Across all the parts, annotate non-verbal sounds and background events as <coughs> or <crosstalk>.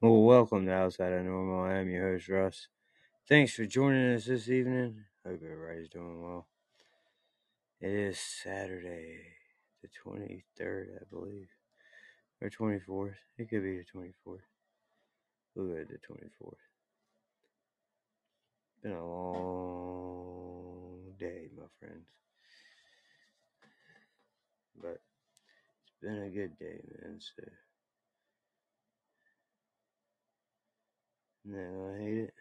Well, welcome to Outside of Normal. I am your host, Russ. Thanks for joining us this evening. Hope everybody's doing well. It is Saturday, the 23rd, I believe, or 24th. It could be the 24th. We'll go the 24th. Been a long day, my friends. But it's been a good day, man. So, no, I hate it.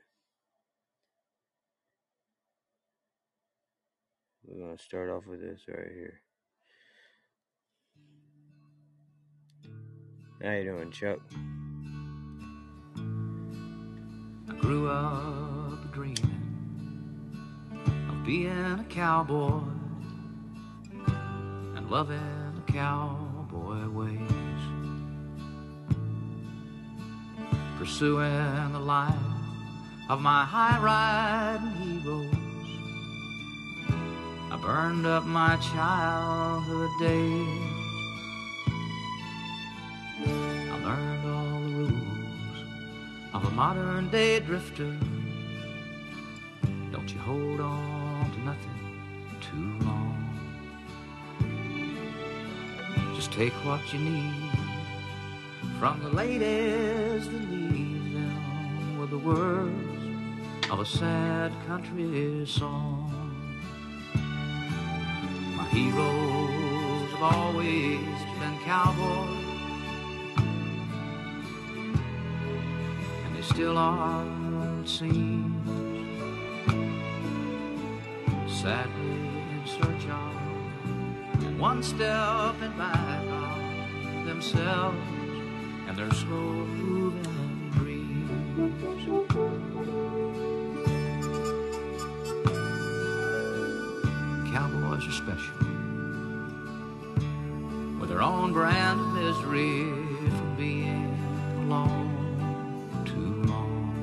We're to start off with this right here. How you doing, Chuck? I grew up dreaming of being a cowboy and loving the cowboy ways, pursuing the life of my high riding heroes. I burned up my childhood days. I learned all the rules of a modern day drifter. Don't you hold on to nothing too long. Just take what you need from the ladies that leave the words of a sad country song. My heroes have always been cowboys. and they still are, it seems. Sadly in search of, one step in back of themselves and their slow moving. Cowboys are special with their own brand of misery from being alone too long.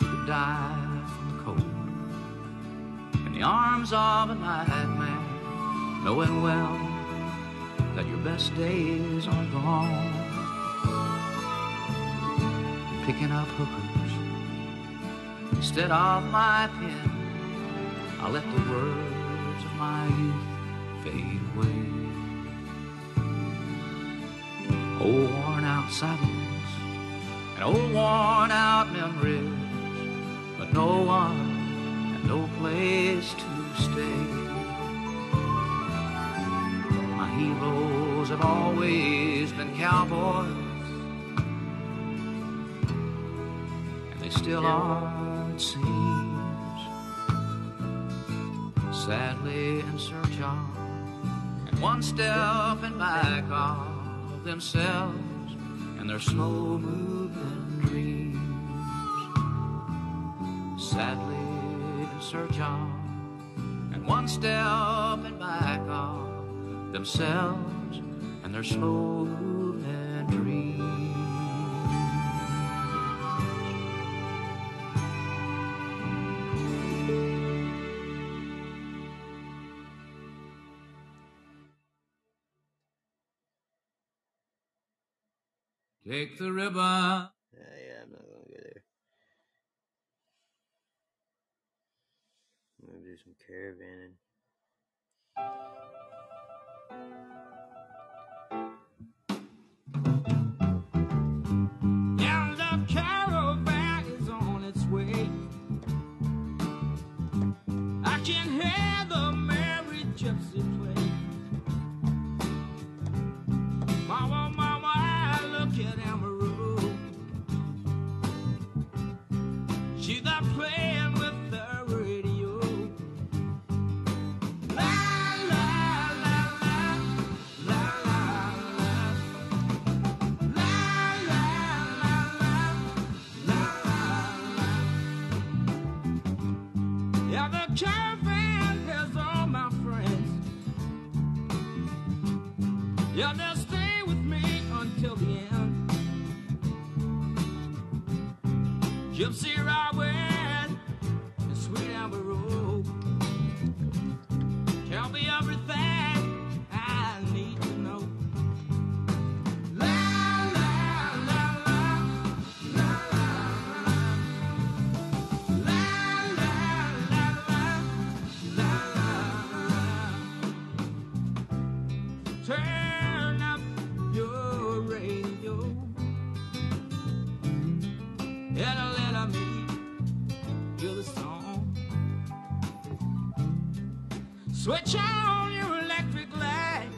To die from the cold in the arms of a nightmare, knowing well that your best days are gone. Picking up hookers instead of my pen, I let the words of my youth fade away. Old worn out saddles and old worn out memories, but no one and no place to stay. My heroes have always been cowboys, still are, it seems. Sadly in search of and one step in back of themselves and their slow moving dreams. Sadly in search of and one step in back of themselves and their slow Take the ribbon. Uh, yeah, I'm not going to go there. I'm going to do some caravanning. Yeah, the caravan is on its way. I can hear the merry gypsy play. Switch on your electric light.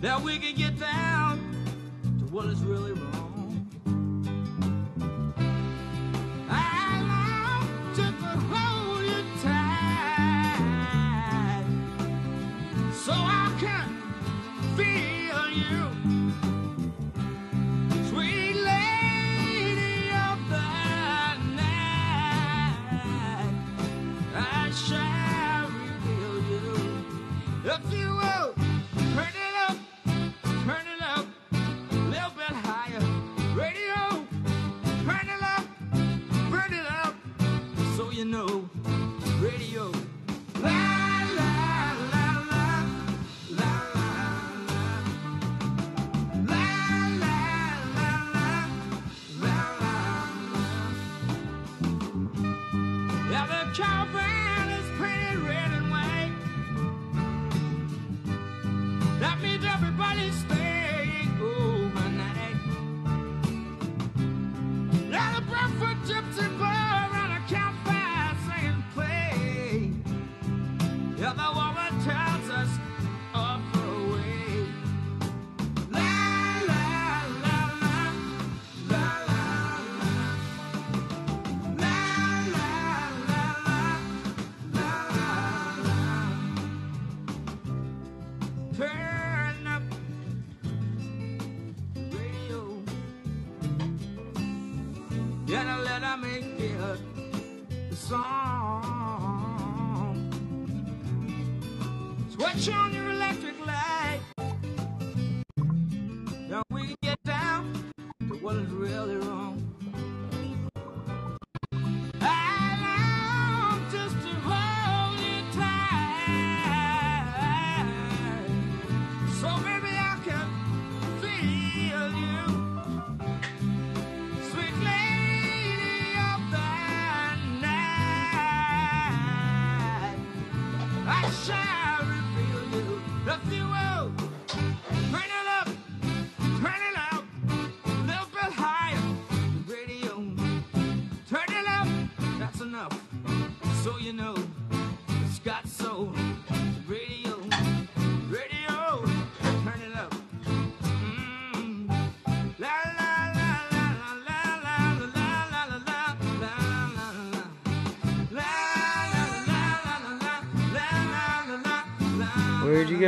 That we can get down to what is really wrong. You know.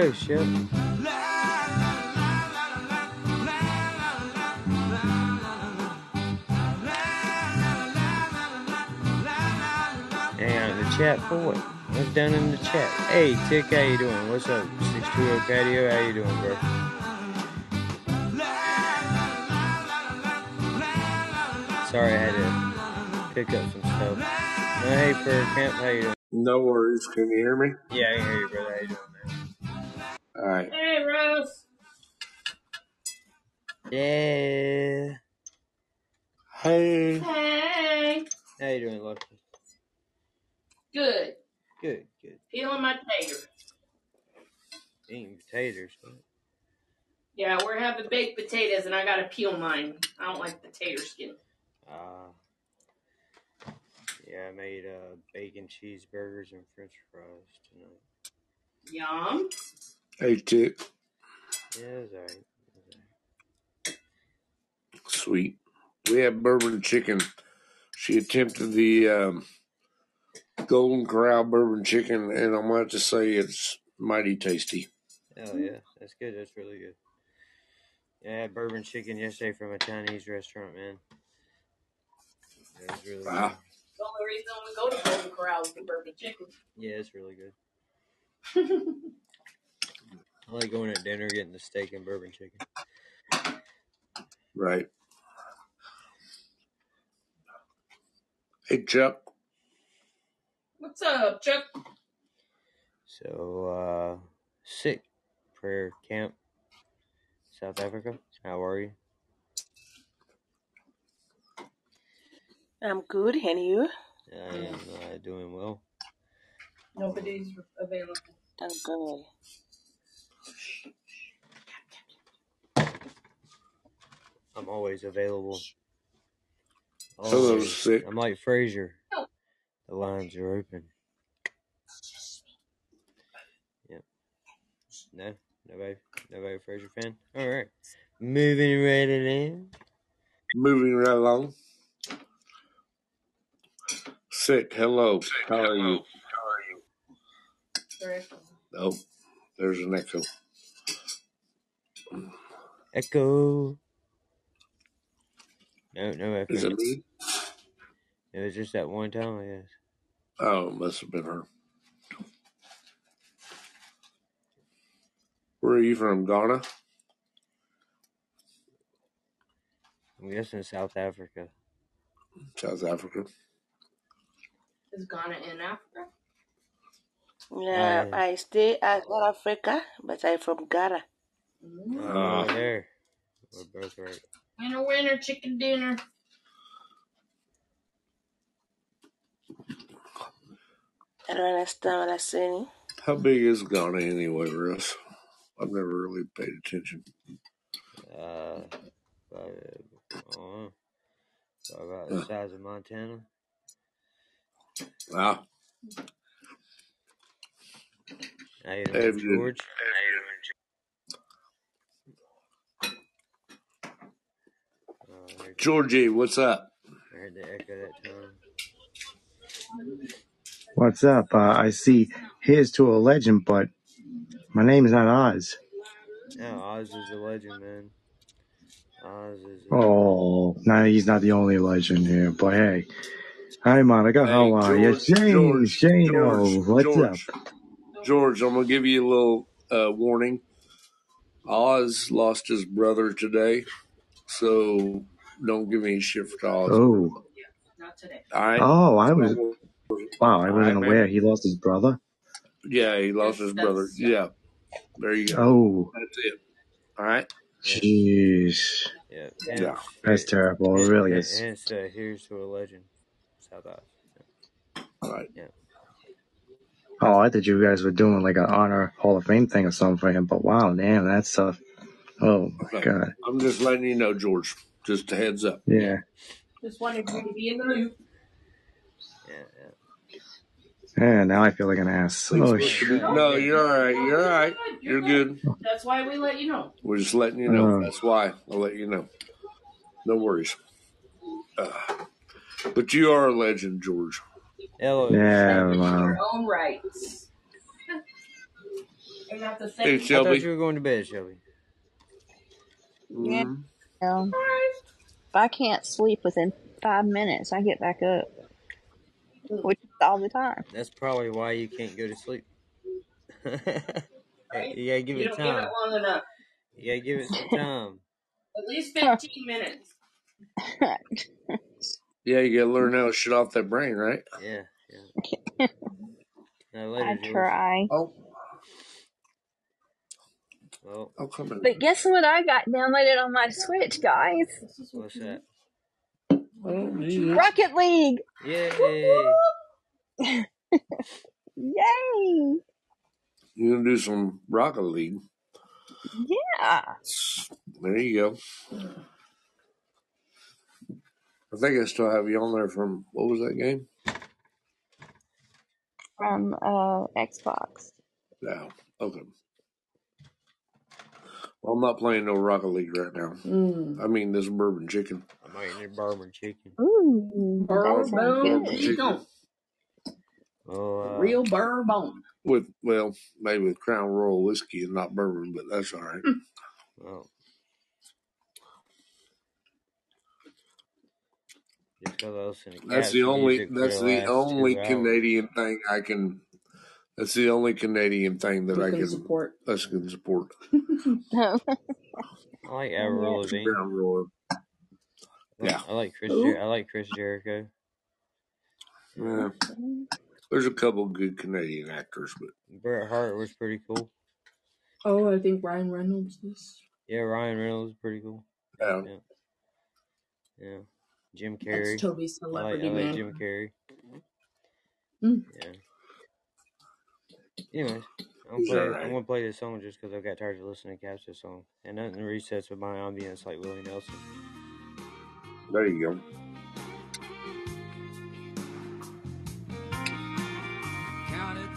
Where'd you go, Shep? Hang out the chat for what? What's down in the chat? Hey, Tick, how you doing? What's up? 620 Patio, how you doing, bro? Sorry, I had to pick up some stuff. Hey, for camp, how you doing? No worries. Can you hear me? Yeah, I can hear you, brother. How you doing? All right. Hey, Rose. Yeah. Hey. Hey. How you doing, Lucky? Good. Good, good. Peeling my tater. Eating potatoes. Huh? Yeah, we're having baked potatoes, and I gotta peel mine. I don't like the tater skin. Uh, yeah, I made uh, bacon cheeseburgers and french fries tonight. Yum. Hey, Tick. Yeah, it's alright. It's alright. Sweet. We had bourbon chicken. She attempted the um, Golden Corral bourbon chicken, and I'm about to say it's mighty tasty. Oh, yeah. That's good. That's really good. Yeah, I had bourbon chicken yesterday from a Chinese restaurant, man. It was really Wow. good. The only reason we go to Golden Corral is for bourbon chicken. Yeah, it's really good. <laughs> I like going at dinner, getting the steak and bourbon chicken. Right. Hey, Chuck. What's up, Chuck? So, uh, sick prayer camp, South Africa. How are you? I'm good, and you? I am uh, doing well. Nobody's available. I'm good. I'm always available. Hello, sick. I'm like Frasier. Oh. The lines are open. Yep. No, nobody, nobody Frasier fan. All right, moving right along. Moving right along. Sick. Hello. How are you? Oh, there's an echo. Echo. No, no echo. Is it me? It was just that one time, I guess. Oh, it must have been her. Where are you from? Ghana? I'm guessing South Africa. South Africa? Is Ghana in Africa? Yeah, Aye. I stay at South Africa, but I'm from Ghana. Mm. Oh, Ah. there. We're both right. Winner, winner, chicken dinner. I don't understand what I'm saying. How big is Ghana anyway, Russ? I've never really paid attention. Uh, about, uh, I. About, about the size of Montana. Ah, How you Hey, doing, dude. George? Oh, I heard, Georgie, what's up? I heard the echo that time. What's up? Uh, I see Here's to a Legend, but my name is not Oz. No, Oz is a legend, man. Oz is. A, Oh, no, he's not the only legend here, but hey. Hi, Monica. Hey, How are you? George, James, George, Jane, George, what's George, up? George, I'm gonna give you a little uh, warning. Oz lost his brother today, so don't give any shit for Oz. Oh, Not today. All right. oh, I was, wow, I wasn't right, aware man. he lost his brother. Yeah, he lost his brother. that's- Yeah. There you go. Oh, That's it. All right. jeez. yeah. Yeah. That's terrible. It really is. Hence, uh, here's to a legend. South Oz. All right. Yeah. Oh, I thought you guys were doing like an honor Hall of Fame thing or something for him, but wow, damn, that's tough. Oh my Okay. god. I'm just letting you know, George. Just a heads up. Yeah. Just wanted you to be in the loop. Yeah, yeah. Yeah, now I feel like an ass. Please, Oh, please. No, you're all right. You're all right. You're good. That's why we let you know. We're just letting you know. Oh. That's why I'll let you know. No worries. Uh, but you are a legend, George. Hello. yeah, In wow. your own rights. <laughs> I got the Hey, same. I thought you were going to bed, Shelby. Yeah. Mhm. Well, if I can't sleep within five minutes, I get back up, which is all the time. That's probably why you can't go to sleep. <laughs> Right? you gotta give You it don't give it long enough. You gotta give it some time. <laughs> At least 15 minutes. <laughs> Yeah, you gotta learn how to shut off that brain, right? Yeah, yeah. Now later, I George. try. Oh, Well, I'll come in. But guess what I got downloaded on my Switch, guys? what's that? Oh. Rocket League! Yay! <laughs> Yay! You gonna do some Rocket League? Yeah. There you go. I think I still have you on there from what was that game? From uh, Xbox. No. Okay. Well, I'm not playing no Rocket League right now. Mm. I mean this bourbon chicken. I might eat bourbon chicken. Ooh, that sounds Bourbon good. chicken. Oh, uh, Real bourbon. With well, maybe with Crown Royal whiskey and not bourbon, but that's all right. well. Just 'cause I listen to That's the only that's the the only. Canadian thing I can that's the only Canadian thing that You I can can support. us can support. <laughs> I like Avril Lavigne. Crown Royal. I Yeah. I like Chris. Jer- I like Chris Jericho. Yeah. There's a couple good Canadian actors, but Bret Hart was pretty cool. Oh, I think Ryan Reynolds is. Yeah, Ryan Reynolds is pretty cool. yeah. Yeah, yeah. Jim Carrey. That's Toby's I like, celebrity I like man. Jim Carrey. Mm. Yeah. Anyways, I'm gonna play. alright. I'm gonna play this song just because I got tired of listening to Cats song, and nothing resets with my ambience like Willie Nelson. There you go. Counted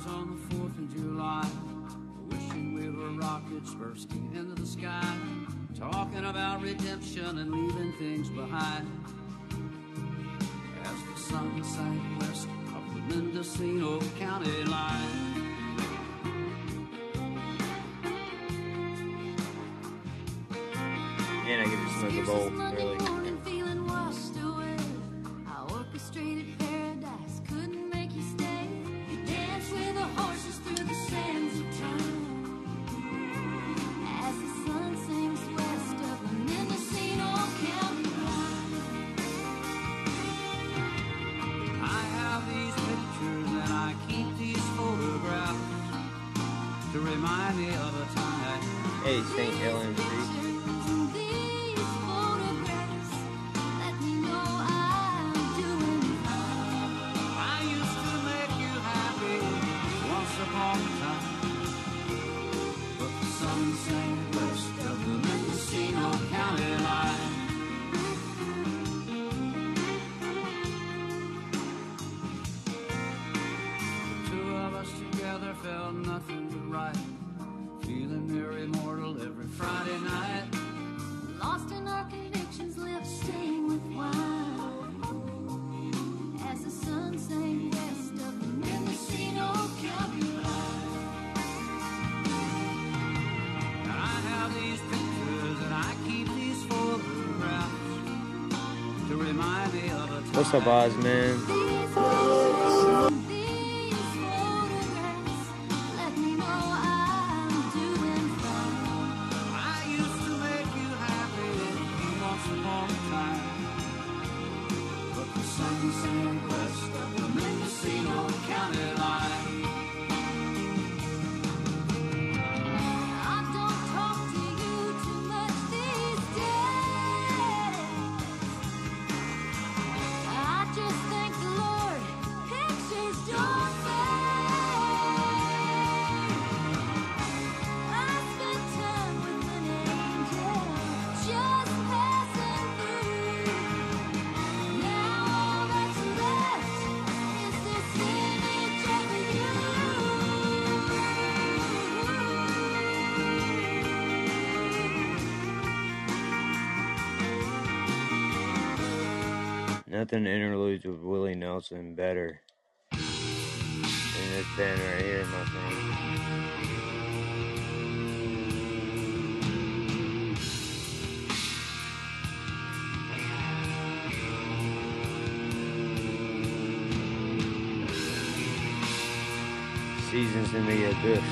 birds on the 4th of July, wishing we were rockets bursting into the sky, talking about redemption and leaving things behind. As the sun sank west of the Mendocino County line. And I get to smoke a bowl early. What's up, Oz, man? Nothing interludes with Willie Nelson better than this band right here, my friend. Seasons in the Abyss.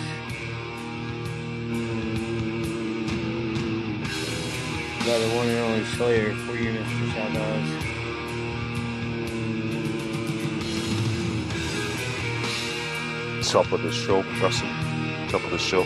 By the one and only Slayer for you, Mr. South Top of the show, Russell. Top of the show.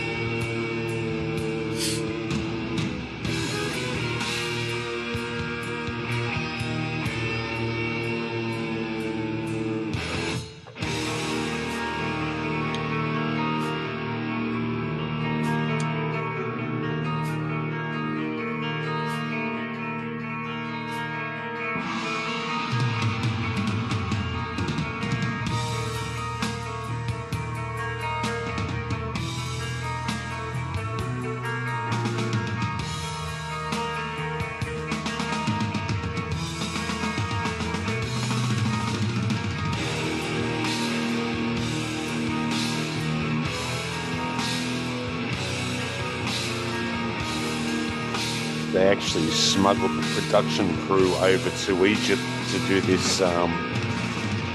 Smuggled the production crew over to Egypt to do this um,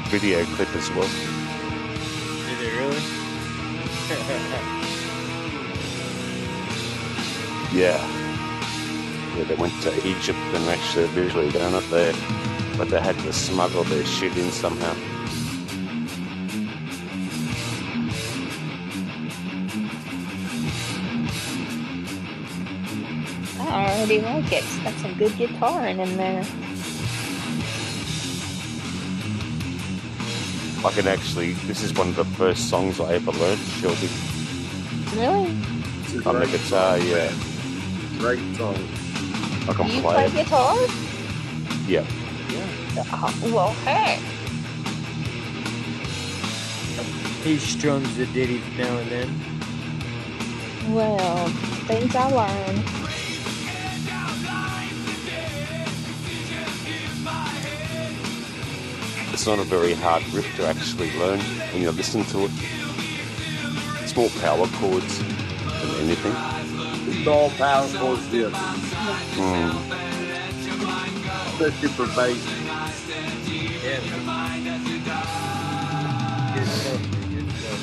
video clip as well. Did it really? <laughs> Yeah. Yeah, they went to Egypt and actually visually done it there, but they had to smuggle their shit in somehow. I like it. It's got some good guitaring in there. I can actually, this is one of the first songs I ever learned, Shelby, Really? on the guitar. Yeah, Great song. I can Do you play play it. guitar? Yeah, Uh, well, hey. He strums the ditties now and then. Well, things I learned. It's not a very hard riff to actually learn when you listen to it. It's more power chords than anything. It's all power chords here, Mm. especially for bass. Yeah. Good stuff. Good stuff.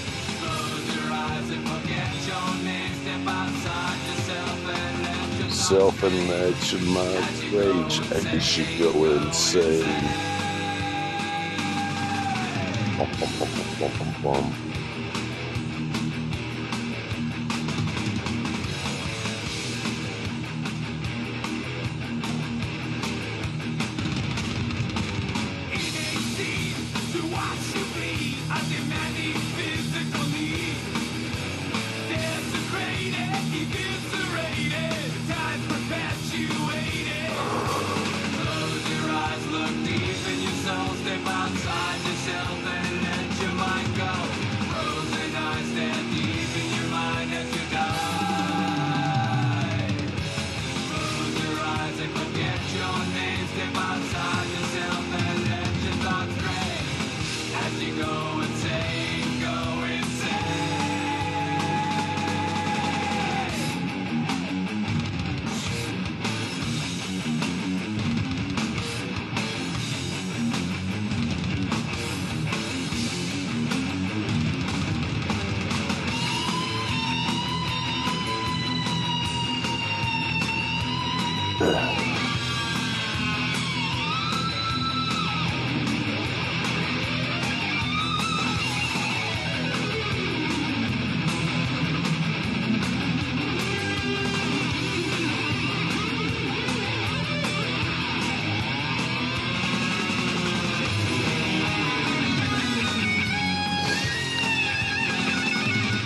Self and my rage, and she go insane. Bum, bum, bum,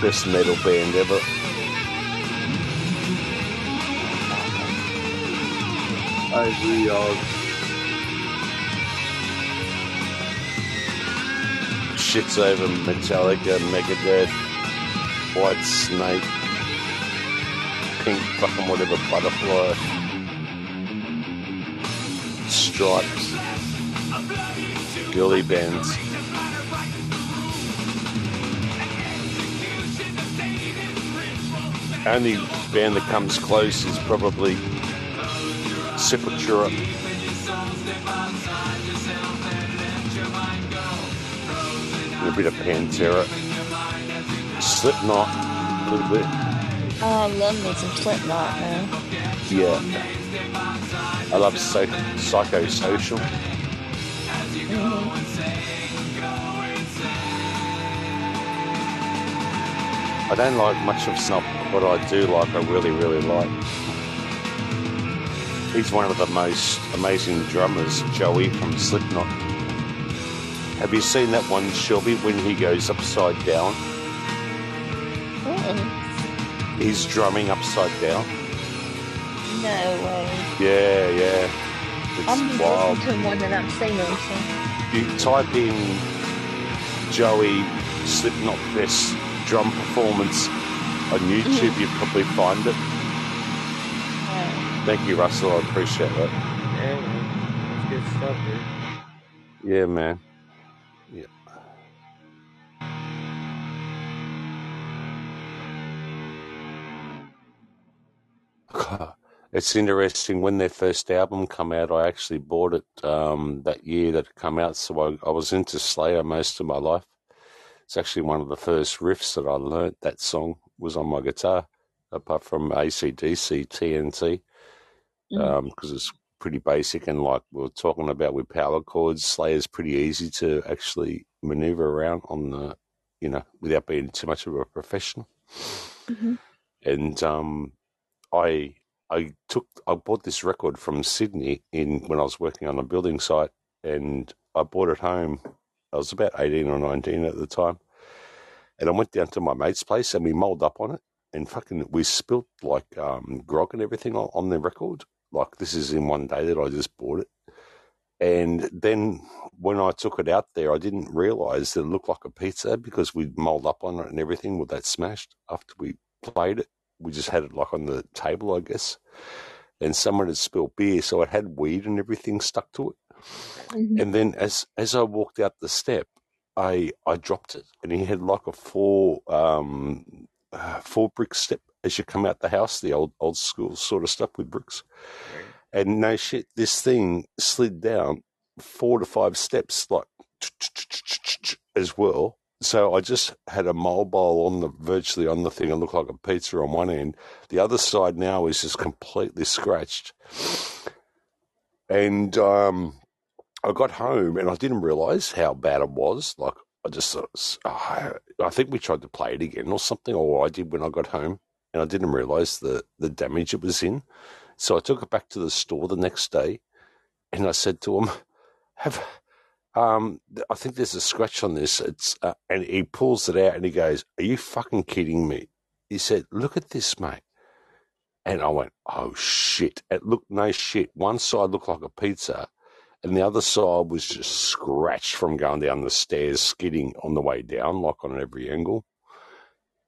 Best metal band ever. I agree, uh, Shits over Metallica, Megadeth, Whitesnake, Pink fucking whatever butterfly, Stripes, girly bands. The only band that comes close is probably Sepultura. And a bit of Pantera. Slipknot, a little bit. Oh, I love me some Slipknot, man. Yeah. I love so- Psychosocial. Mm-hmm. I don't like much of Snot, but I do like, I really, really like. He's one of the most amazing drummers, Joey from Slipknot. Have you seen that one, Shelby, when he goes upside down? Mm-mm. He's drumming upside down. No way. Yeah, yeah. I'm wild. listening to him than I'm seeing him. So. You type in Joey Slipknot Fest drum performance on YouTube, you probably find it. Uh, Thank you, Russell. I appreciate that. Yeah, man. That's good stuff, dude. Yeah, man. Yeah. <laughs> It's interesting when their first album come out. I actually bought it um, that year that it come out, so I, I was into Slayer most of my life. It's actually one of the first riffs that I learnt. That song was on my guitar, apart from ACDC TNT, mm. because it's pretty basic and like we are talking about with power chords, Slayer's pretty easy to actually maneuver around on the, you know, without being too much of a professional. hmm And um, I I took I bought this record from Sydney in when I was working on a building site, and I bought it home. I was about eighteen or nineteen at the time, and I went down to my mate's place and we mulled up on it, and fucking we spilt like um, grog and everything on, on the record. Like this is in one day that I just bought it, And then when I took it out there, I didn't realize that it looked like a pizza because we'd mulled up on it and everything with that smashed after we played it. We just had it like on the table, I guess. And someone had spilled beer, so it had weed and everything stuck to it. Mhm. And then as as I walked out the step, I I dropped it, and he had like a four um uh, four brick step as you come out the house, the old old school sort of stuff with bricks. And no shit, this thing slid down four to five steps, like as well. So I just had a mole mobile on the virtually on the thing. It looked like a pizza on one end. The other side now is just completely scratched. And um, I got home and I didn't realize how bad it was. Like I just, of- I I think we tried to play it again or something, or I did when I got home, and I didn't realize the the damage it was in. So I took it back to the store the next day, and I said to him, <laughs> "Have um, I think there's a scratch on this." It's uh, and he pulls it out and he goes, "Are you fucking kidding me?" He said, "Look at this, mate." And I went, "Oh shit!" It looked no shit. One side looked like a pizza, and the other side was just scratched from going down the stairs, skidding on the way down, like on every angle.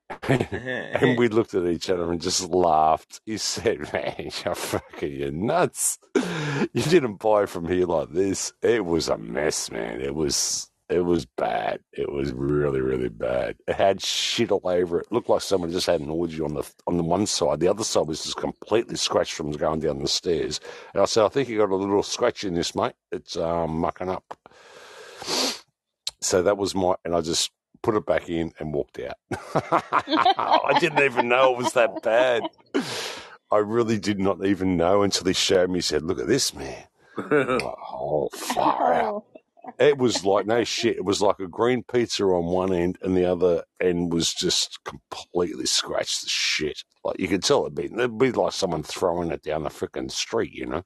<laughs> and we looked at each other and just laughed. He said, "Man, you're fucking you're nuts. <laughs> You didn't buy from here like this. It was a mess, man. It was." It was bad. It was really, really bad. It had shit all over it. Looked like someone just had an orgy on the on the one side. The other side was just completely scratched from going down the stairs. And I said, I think you got a little scratch in this, mate. It's um, mucking up. So that was my, and I just put it back in and walked out. <laughs> I didn't even know it was that bad. I really did not even know until he showed me. He said, "Look at this, man." <laughs> Oh, far out. It was like no shit. It was like a green pizza on one end, and the other end was just completely scratched to shit. Like you could tell it'd be it'd be like someone throwing it down the freaking street, you know.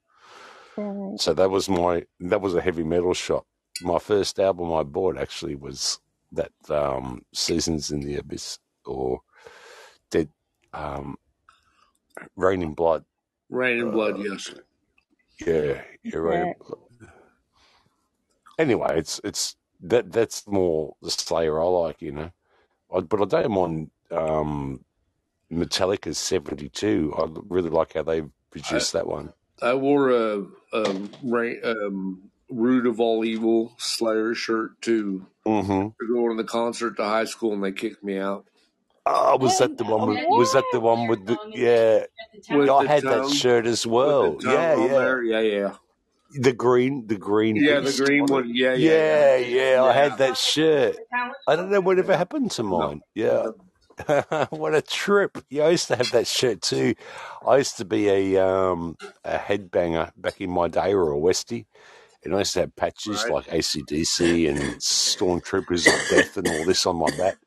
right. So that was my that was a heavy metal shot. My first album I bought actually was that um, Seasons in the Abyss or Dead um, Reign in Blood. Rain and blood, Uh, yes. yeah, yeah, Rain in Right. Blood. Anyway, it's it's that that's more the Slayer I like, you know. I, but I don't mind um, Metallica's seventy two. I really like how they I, produced that one. I wore a, a rain, um, Root of All Evil Slayer shirt to, hmm to go to the concert to high school, and they kicked me out Oh, was that the one with? Was that the one with the? Yeah, At the. I the had that shirt as well. Yeah, yeah. there. Yeah, yeah, The green, the green yeah. The green on one. Yeah, yeah, yeah, Yeah, yeah. I had that shirt. I don't know whatever happened to No, mine. Yeah. <laughs> what a trip. Yeah, I used to have that shirt too. I used to be a um a headbanger back in my day or a Westie. And I used to have patches right, like ACDC and Stormtroopers of Death and all this on my back.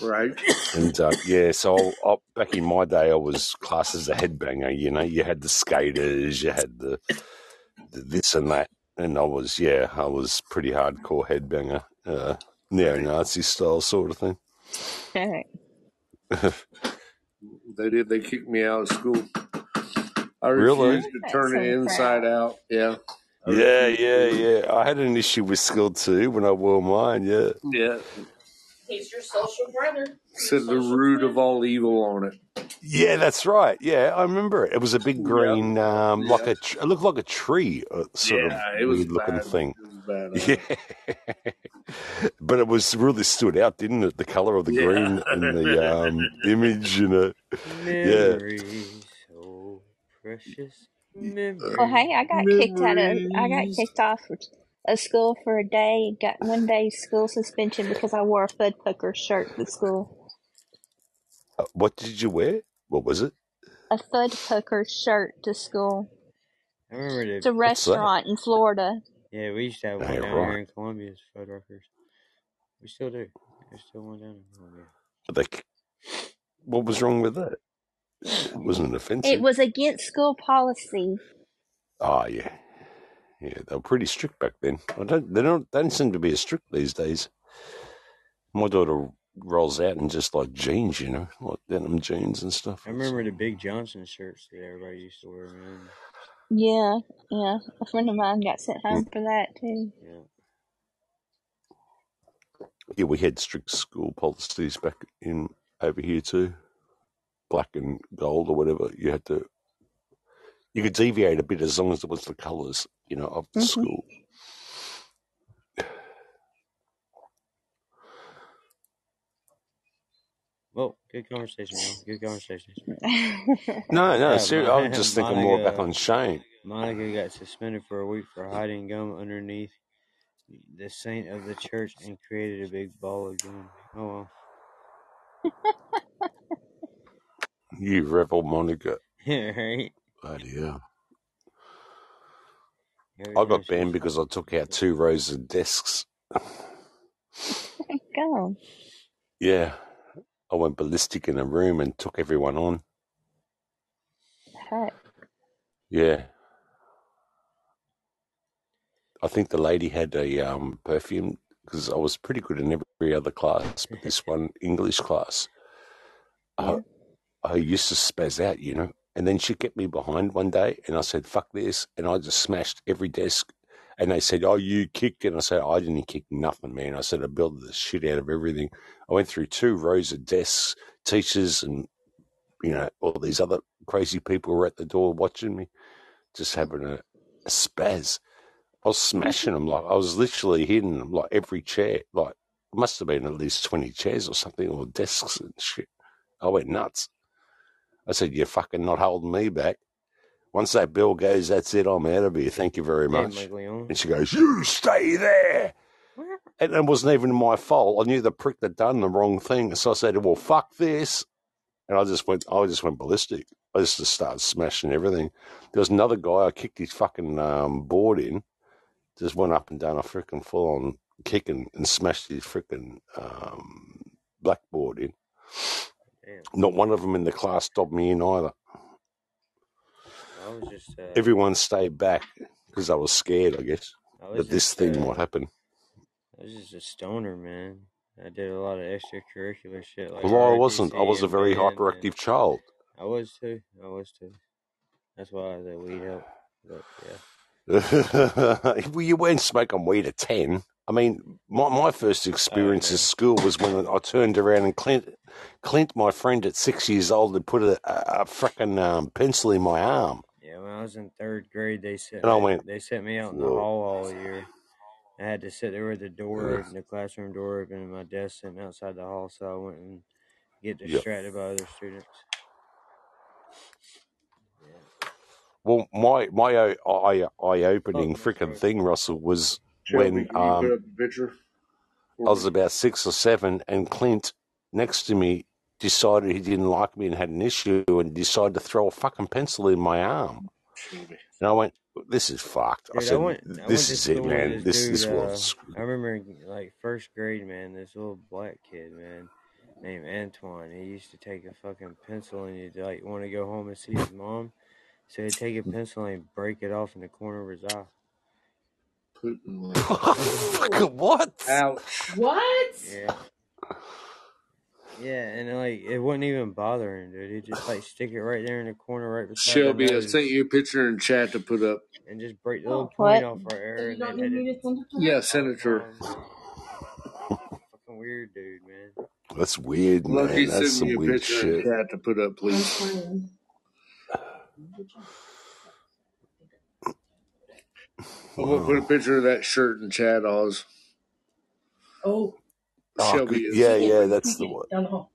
right. And uh, yeah, so I, back in my day, I was classed as a headbanger. You know, you had the skaters, you had the, the this and that, and I was yeah, I was pretty hardcore headbanger, uh, neo-Nazi style sort of thing. Right. <laughs> They did. They kicked me out of school. I really? refused to That's turn it some inside crap. out. Yeah, I Yeah, yeah, yeah. I had an issue with skill too when I wore mine. Yeah, Yeah, He's your social brother. Your said the social root of all evil on it. yeah, that's right. Yeah, I remember it. It was a big Yep. green, um, like Yeah. a, tr- it looked like a tree, uh, sort of Yeah, it was weird looking bad. thing. It was bad. Yeah, <laughs> but it was really stood out, didn't it? The color of the Yeah. green and the um, <laughs> image, you know. Yeah. So precious memories. Well, hey, I got kicked out of. I got kicked off of school for a day. Got one day school suspension because I wore a Fud Pucker shirt to school. Uh, what did you wear? What was it? A Fudpucker shirt to school. I remember It's the a What's that? restaurant in Florida. yeah we used to have one Hey, down here right. in Columbia as Fud Rockers. We still do. There's still one down in Columbia. They, what was wrong with that? It wasn't It offensive. It was against school policy. Oh yeah, yeah. They were pretty strict back then. I don't. They don't. They don't seem to be as strict these days. My daughter rolls out in just like jeans, you know, like denim jeans and stuff. I remember the Big Johnson shirts that everybody used to wear, man. Yeah, yeah. A friend of mine got sent home hmm. for that too. Yeah. Yeah, we had strict school policies back in over here too. Black and gold or whatever. You had to. You could deviate a bit as long as it was the colours, you know, of the hmm school. Well, good conversation, man. Good conversation. No, no, Yeah, seriously, I was Mon- just thinking more back on Shane. Monica got suspended for a week for hiding gum underneath the saint of the church and created a big ball of gum. Oh You rebel Monica. well. <laughs> right? Bloody hell. Good I got banned because I took out two rows of desks. <laughs> Go. Yeah, I went ballistic in a room and took everyone on. Heck. Yeah, I think the lady had a um, perfume because I was pretty good in every other class, but this <laughs> one English class, Yeah. I, I used to spaz out, you know. And then she kept me behind one day, and I said, "Fuck this!" And I just smashed every desk. And they said, "Oh, you kicked," and I said, "I didn't kick nothing, man." I said, "I built the shit out of everything." I went through two rows of desks, teachers, and you know all these other crazy people were at the door watching me, just having a, a spaz. I was smashing them like I was literally hitting them like every chair. Like must have been at least twenty chairs or something, or desks and shit. I went nuts. I said, "You're fucking not holding me back." Once that bill goes, that's it. I'm out of here. Thank you very much. And she goes, "You stay there." And it wasn't even my fault. I knew the prick had done the wrong thing, so I said, "Well, fuck this." And I just went, I just went ballistic. I just started smashing everything. There was another guy. I kicked his fucking um, board in. Just went up and down a freaking full on kick and, and smashed his freaking um, blackboard in. Damn. Not one of them in the class stopped me in either. I was just uh, Everyone stayed back because I was scared, I guess, I that this just thing uh, might happen. I was just a stoner, man. I did a lot of extracurricular shit like Well, I wasn't. I was a very band, and hyperactive child. I was too. I was too. That's why the weed helped. But yeah. <laughs> well, you weren't smoking weed at 10. I mean, my, my first Oh experience no. at school was when I turned around and Clint, Clint, my friend at six years old, had put a, a, a freaking um, pencil in my arm. Yeah, when I was in third grade, they sent And I went, They sent me out in the whoa. hall all year. I had to sit there with the door Uh, open, the classroom door open, and my desk sitting outside the hall, so I wouldn't get yeah. distracted by other students. Yeah. Well, my my eye eye opening Fuck, freaking bro. thing, Russell, was Shelby, when can um up a picture I was about six or seven, and Clint next to me decided he didn't like me and had an issue, and decided to throw a fucking pencil in my arm. And I went, "This is fucked." I Dude, I said, went. I went "This to is it, man. this This dude. this Uh, world's screwed." I remember like first grade, man. This little black kid, man, named Antoine. He used to take a fucking pencil and he'd like want to go home and see his mom. So he'd take a pencil and break it off in the corner of his eye. Putin <laughs> Fucking what? ouch. What? Yeah. Yeah, and like it wouldn't even bother him, dude. He'd just like stick it right there in the corner, right beside the Shelby, I nose, sent you a picture in chat to put up. and just break the oh, little What? point off right there, you and don't then need had me to send it to Yeah, senator. send it to her. Um, fucking weird dude, man. That's weird, Lucky, man. That's send some me a weird picture in shit. chat to put up, please. I'm gonna put a picture of that shirt in chat, Oz. Oh, Oh, Shelby good. is. Yeah, yeah, that's the one. down the hall.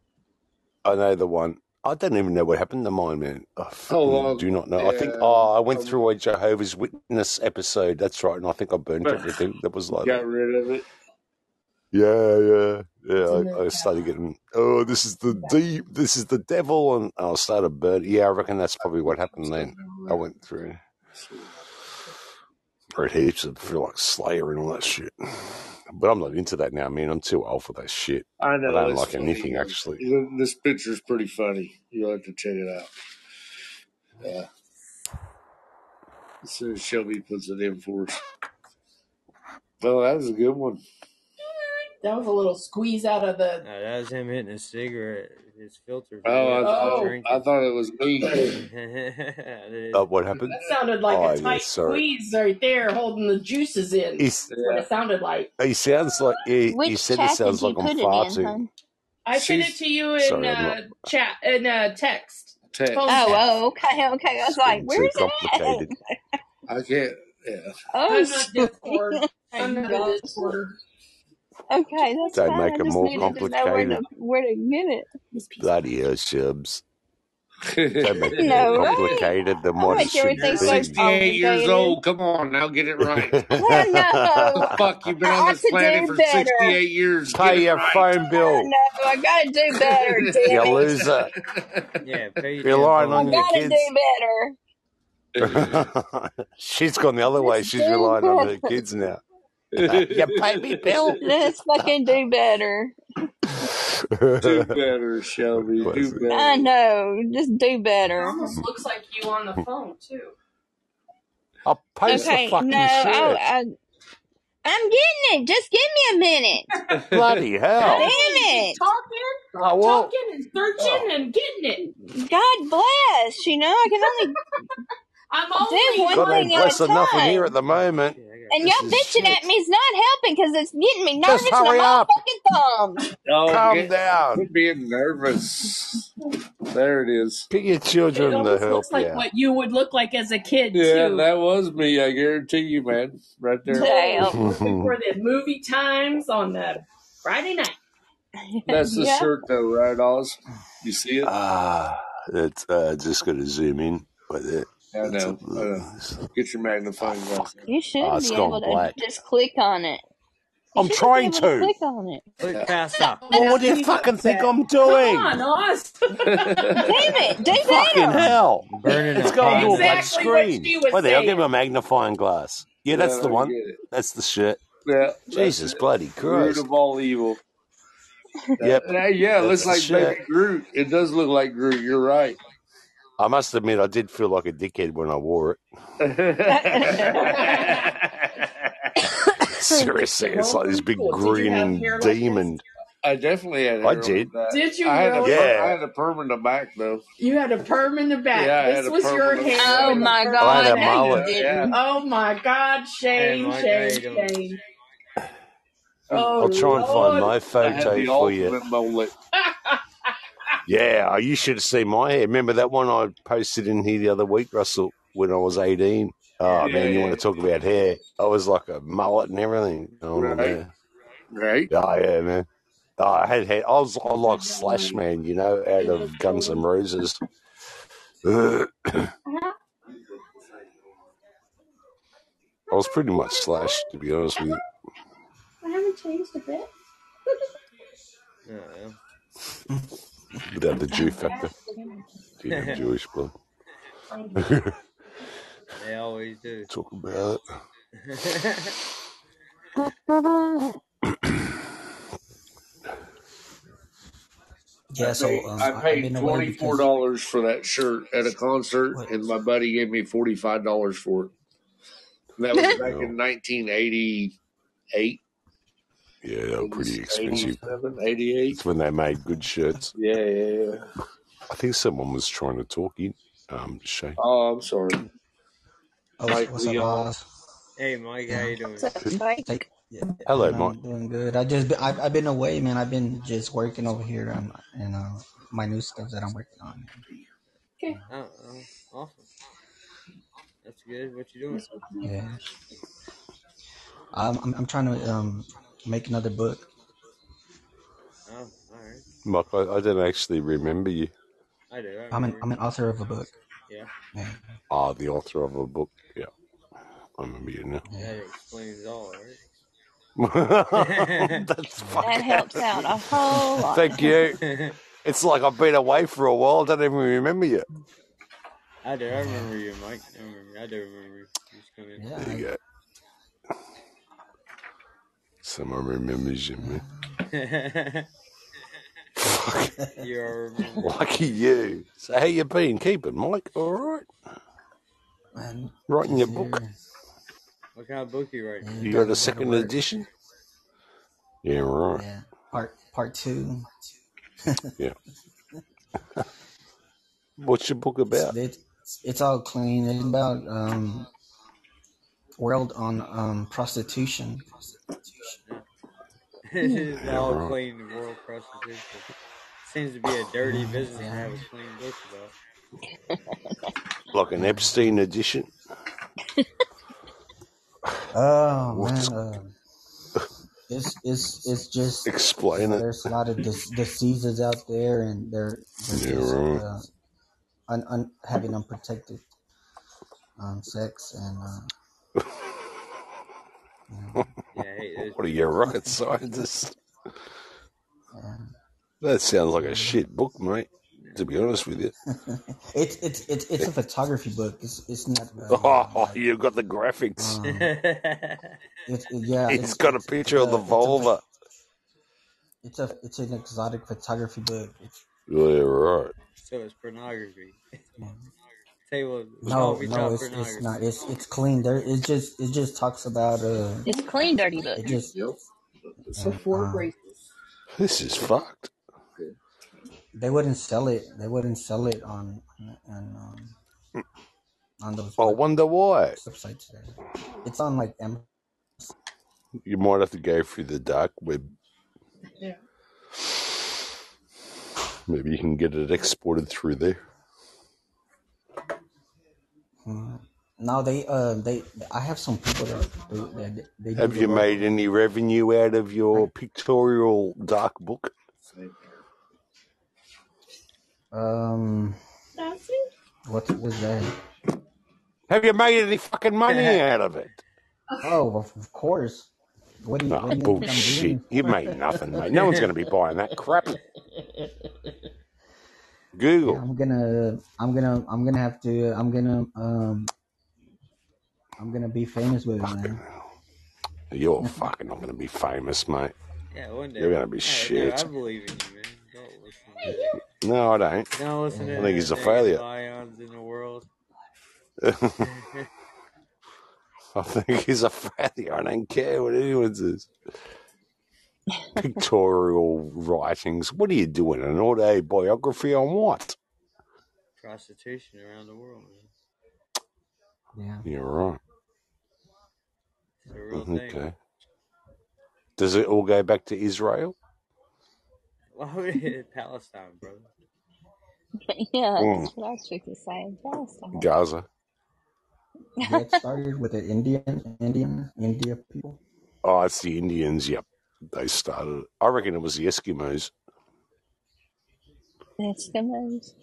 I know the one. I don't even know what happened to mine, man. I How fucking do not know. I think, oh, I went um, through a Jehovah's Witness episode. That's right. And I think I burnt but everything that was like got rid of it. Yeah, yeah, yeah. I, I started getting, oh, this is the deep, this is the devil. And I started burning. Yeah, I reckon that's probably what happened then. I went through, read heaps of feel like Slayer and all that shit. But I'm not into that now, man. I'm too old for that shit. I I know don't like funny. anything, actually. This picture's pretty funny. You'll have to check it out. Yeah. As soon as Shelby puts it in for us. Oh, that was a good one. That was a little squeeze out of the. No, that was him hitting a cigarette. His filter. Oh, I, Oh. thought, I thought it was me. <laughs> me. <laughs> Uh, what happened? That sounded like Oh, a tight sorry. squeeze right there, holding the juices in. He's, That's what it sounded like. he sounds like he, he said chat it sounds like I'm put it far in, too. hon? I sent it to you in Sorry, I'm uh, chat in uh, text. Text. Oh, text. oh, okay, okay. I was like, where's it. I can't. Yeah. Oh, I'm not. Discord. I'm not. Discord. Okay, that's Don't fine. make I it just more needed to know where to, complicated. where to get it. Bloody hell, Shubs. Don't make it No, more right? complicated than I'll what it make should everything so be. 68 years complicated. old. Come on now, get it right. <laughs> Well, no. the fuck? You've been I on this to planet do for better. 68 years. Get Pay it your right. phone bill, no, I gotta do better, <laughs> you damn it. loser. yeah, pay your You're damn relying I on phone your gotta bill. do better. <laughs> She's gone the other way. Let's She's do relying on her better. kids now. <laughs> you pay me, Bill. <laughs> Let's fucking do better. Do better, Shelby. What <laughs> Do better. I know. Just do It better. almost looks like you on the phone too. I'll post the fucking no, oh, shirt. I, I'm getting it. Just give me a minute. Bloody hell. Damn it. Talking, Oh, well, talking, and searching, oh. and getting it. God bless. You know, I can only I'm do only one God ain't thing at a blessed enough in here at the moment. Yeah, I got And This y'all bitching shit. at me is not helping because it's getting me nervous Just in the hurry up. motherfucking thumbs. Oh, Calm get, down. quit being nervous. There it is. Get your It children to almost help looks like you out. what you would look like as a kid Yeah, too. that was me. I guarantee you, man. Right there. Totally. Damn. <laughs> For the movie times on the Friday night. That's the <laughs> yeah. shirt, though, right, Oz? You see it? Ah, it's uh, just got to zoom in with it. I It's a, know. Get your magnifying glass. You should oh, be gone able to just click on it. You I'm should be trying able to to. click on it. Click No, faster. Well, what do you you fucking think. I'm doing? Come doing? on, Oz. <laughs> Damn it. Do Fucking better. hell. Burning It's going to a page. black Exactly what screen. she was Wait there, I'll give him a magnifying glass. Yeah, yeah, that's the one. That's the shit. Yeah, Jesus it. bloody Root Christ. of all evil. Yep, yeah, it looks that's like Groot. It does look like Groot. You're right. I must admit, I did feel like a dickhead when I wore it. <laughs> Seriously, it's like this big green Did you have grinning hair like demon. I definitely had I did. that. Did you I had a really? per- I had a perm in the back though. You had a perm in the back. Yeah, this was your hair Oh back. my perm. I had God. a mullet. Yeah. Oh my God! Hey, Shame, Mike, how you shame, shame. Oh I'll try and find Lord. my I had photo the for you. <laughs> ultimate mullet. Yeah, you should have seen my hair. Remember that one I posted in here the other week, Russell, when I was 18? Oh, Yeah, man, you yeah, want to talk about hair? I was like a mullet and everything. Oh, right, man. right. Oh, yeah, man. Oh, I had hair. I was I like Slash Man, you know, out of Guns N' Roses. I was pretty much Slash, to be honest with you. I haven't changed a bit. Oh, <laughs> yeah. Without the Jew factor. <laughs> Didn't have Jewish blood. They always do. <laughs> Talk about Yeah, I so paid, um, I I- paid been away twenty four because dollars for that shirt at a concert, what? and my buddy gave me forty five dollars for it. And that was <laughs> back it. in nineteen eighty eight. Yeah, they were pretty expensive. 87, 88. It's when they made good shirts. Yeah, yeah, yeah. I think someone was trying to talk in. Um, Shay. Oh, I'm sorry. Oh, Mike what's up, Leon. Oz? Hey, Mike, how you doing? What's up, Mike? like, yeah, Hello, Mike. I'm doing good. I just been, I've, I've been away, man. I've been just working over here on and uh, my new stuff that I'm working on. Okay. Oh, oh, awesome. That's good. What you doing? Yeah, I'm I'm, I'm trying to um make another book. Oh, all right. Mike, I, I don't actually remember you. I do. I I'm an. I'm an author of a book. Yeah, Yeah, Ah, the author of a book. Yeah, I remember you now. yeah. that explains all, right? <laughs> That's <laughs> That helps out a whole lot. Thank you. <laughs> It's like I've been away for a while. I don't even remember you. I do. I remember you, Mike. I remember. I do remember you. You just come in. yeah. There you go. Someone remembers you, man. Fuck. you are. Lucky you. So how you been? Keeping, Mike? All right. man, Writing your book. here. What kind of book you writing? Yeah, You got gotta a second edition? Yeah, right. Yeah, part part two. Yeah. <laughs> What's your book It's about? it's it's all clean. It's about um world on um prostitution. It's Yeah, all right. clean world prostitution. Seems to be a dirty business to have a clean book about. <laughs> Like an Epstein edition. Oh <laughs> What's man, uh, it's it's it's just explain it? there's a lot of dis- diseases out there, and they're they're Yeah, just right. uh, un, un, having unprotected um, sex, and uh, <laughs> you know, Yeah, hey, <laughs> What are you, a rocket scientist? That sounds like a shit book, mate. To be honest with you. <laughs> it's it's it's it's a photography book. It's it's not <laughs> uh, Oh, like you've got the graphics. um, it's it, yeah, It's it's got a picture it's of the it's a vulva. it's a it's an exotic photography book. It's Yeah, right. so it's pornography. Yeah. Tell you what, No, no, it's it's not. It's it's clean. There, it just it just talks about uh, It's clean, dirty book. it just Yep. It's uh, a four um, races. This is fucked. They wouldn't sell it. They wouldn't sell it on on um, on those I wonder why. websites. It's on like Am- You might have to go through the dark web. Yeah. Maybe you can get it exported through there. Mm. No, they uh they I have some people that they, that they Have you made any revenue out of your pictorial dark book? Um, That's it. what was that? Have you made any fucking money out of it? Oh, of of course. What do you what do you think I'm bullshit. doing? You made nothing, mate. No one's going to be buying that crap. <laughs> Yeah, Google. I'm gonna, I'm gonna, I'm gonna have to, I'm gonna, um, I'm gonna be famous with it, man. hell. You're fucking not going to be famous, mate. Yeah, one day. You're going to be Hey, dude, I shit. believe in you, man. Don't listen to No, I don't. don't listen to I think he's a the failure. lions in the world. <laughs> I think he's a failure. I don't care what anyone says. <laughs> Pictorial writings. What are you doing? An autobiography on what? Prostitution around the world, man. Yeah. You're right. It's real thing. Okay. Does it all go back to Israel? Why would it Palestine, brother? <laughs> yeah, Mm. that's what I was fixing to say. Palestine. Gaza. Yeah, it started with the Indian, Indian, India people. Oh, it's the Indians. Yep. They started. I reckon it was the Eskimos. Eskimos.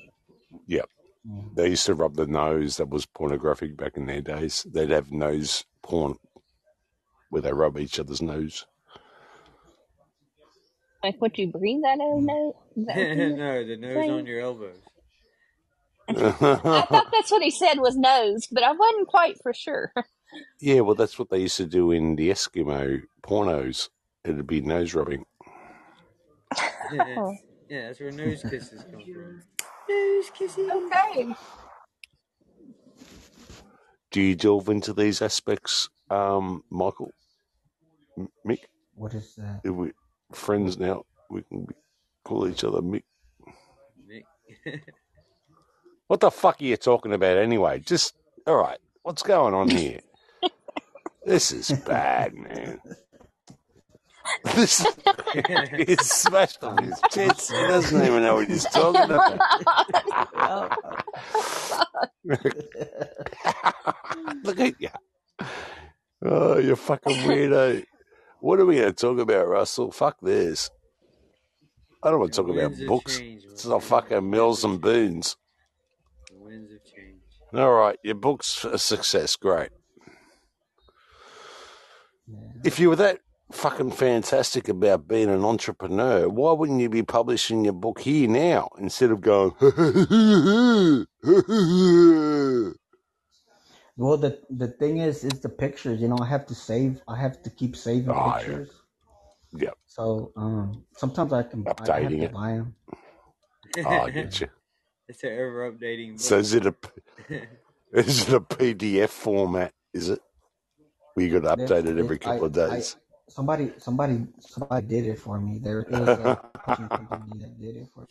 Yep. Mm. They used to rub the nose. That was pornographic back in their days. They'd have nose porn where they rub each other's nose. Like what you breathe out of nose? That what you <laughs> no, the nose saying? on your elbows. <laughs> I thought that's what he said was nose, but I wasn't quite for sure. <laughs> yeah, well, that's what they used to do in the Eskimo pornos. It'd be nose rubbing. <laughs> Oh, yeah, that's where nose kisses come from. <laughs> Nose kisses. okay. Do you delve into these aspects, um, Michael? M- Mick? What is that? If we're friends now, we can call each other Mick. Mick. <laughs> What the fuck are you talking about anyway? Just all right. What's going on here? This is bad, man. This he's smashed on his tits. He doesn't even know what he's talking about. <laughs> Look at you. Oh, you fucking weirdo. What are we going to talk about, Russell? Fuck this. I don't want to The talk about books. change, It's my not fucking Mills and Boons. The winds of change. All right, your book's a success. Great. Yeah. If you were that fucking fantastic about being an entrepreneur, why wouldn't you be publishing your book here now instead of going? <laughs> Well, the the thing is, is the pictures. You know, I have to save. I have to keep saving Oh, yeah. pictures. Yep. So um, sometimes I can I have Updating to it. buy them. Oh, I get you. <laughs> it's an ever updating So is it a <laughs> is it a PDF format? Is it? We got to If update it if every I couple of I days. Somebody, somebody, somebody did it for me. There, it was a <laughs> publishing company that did it for me.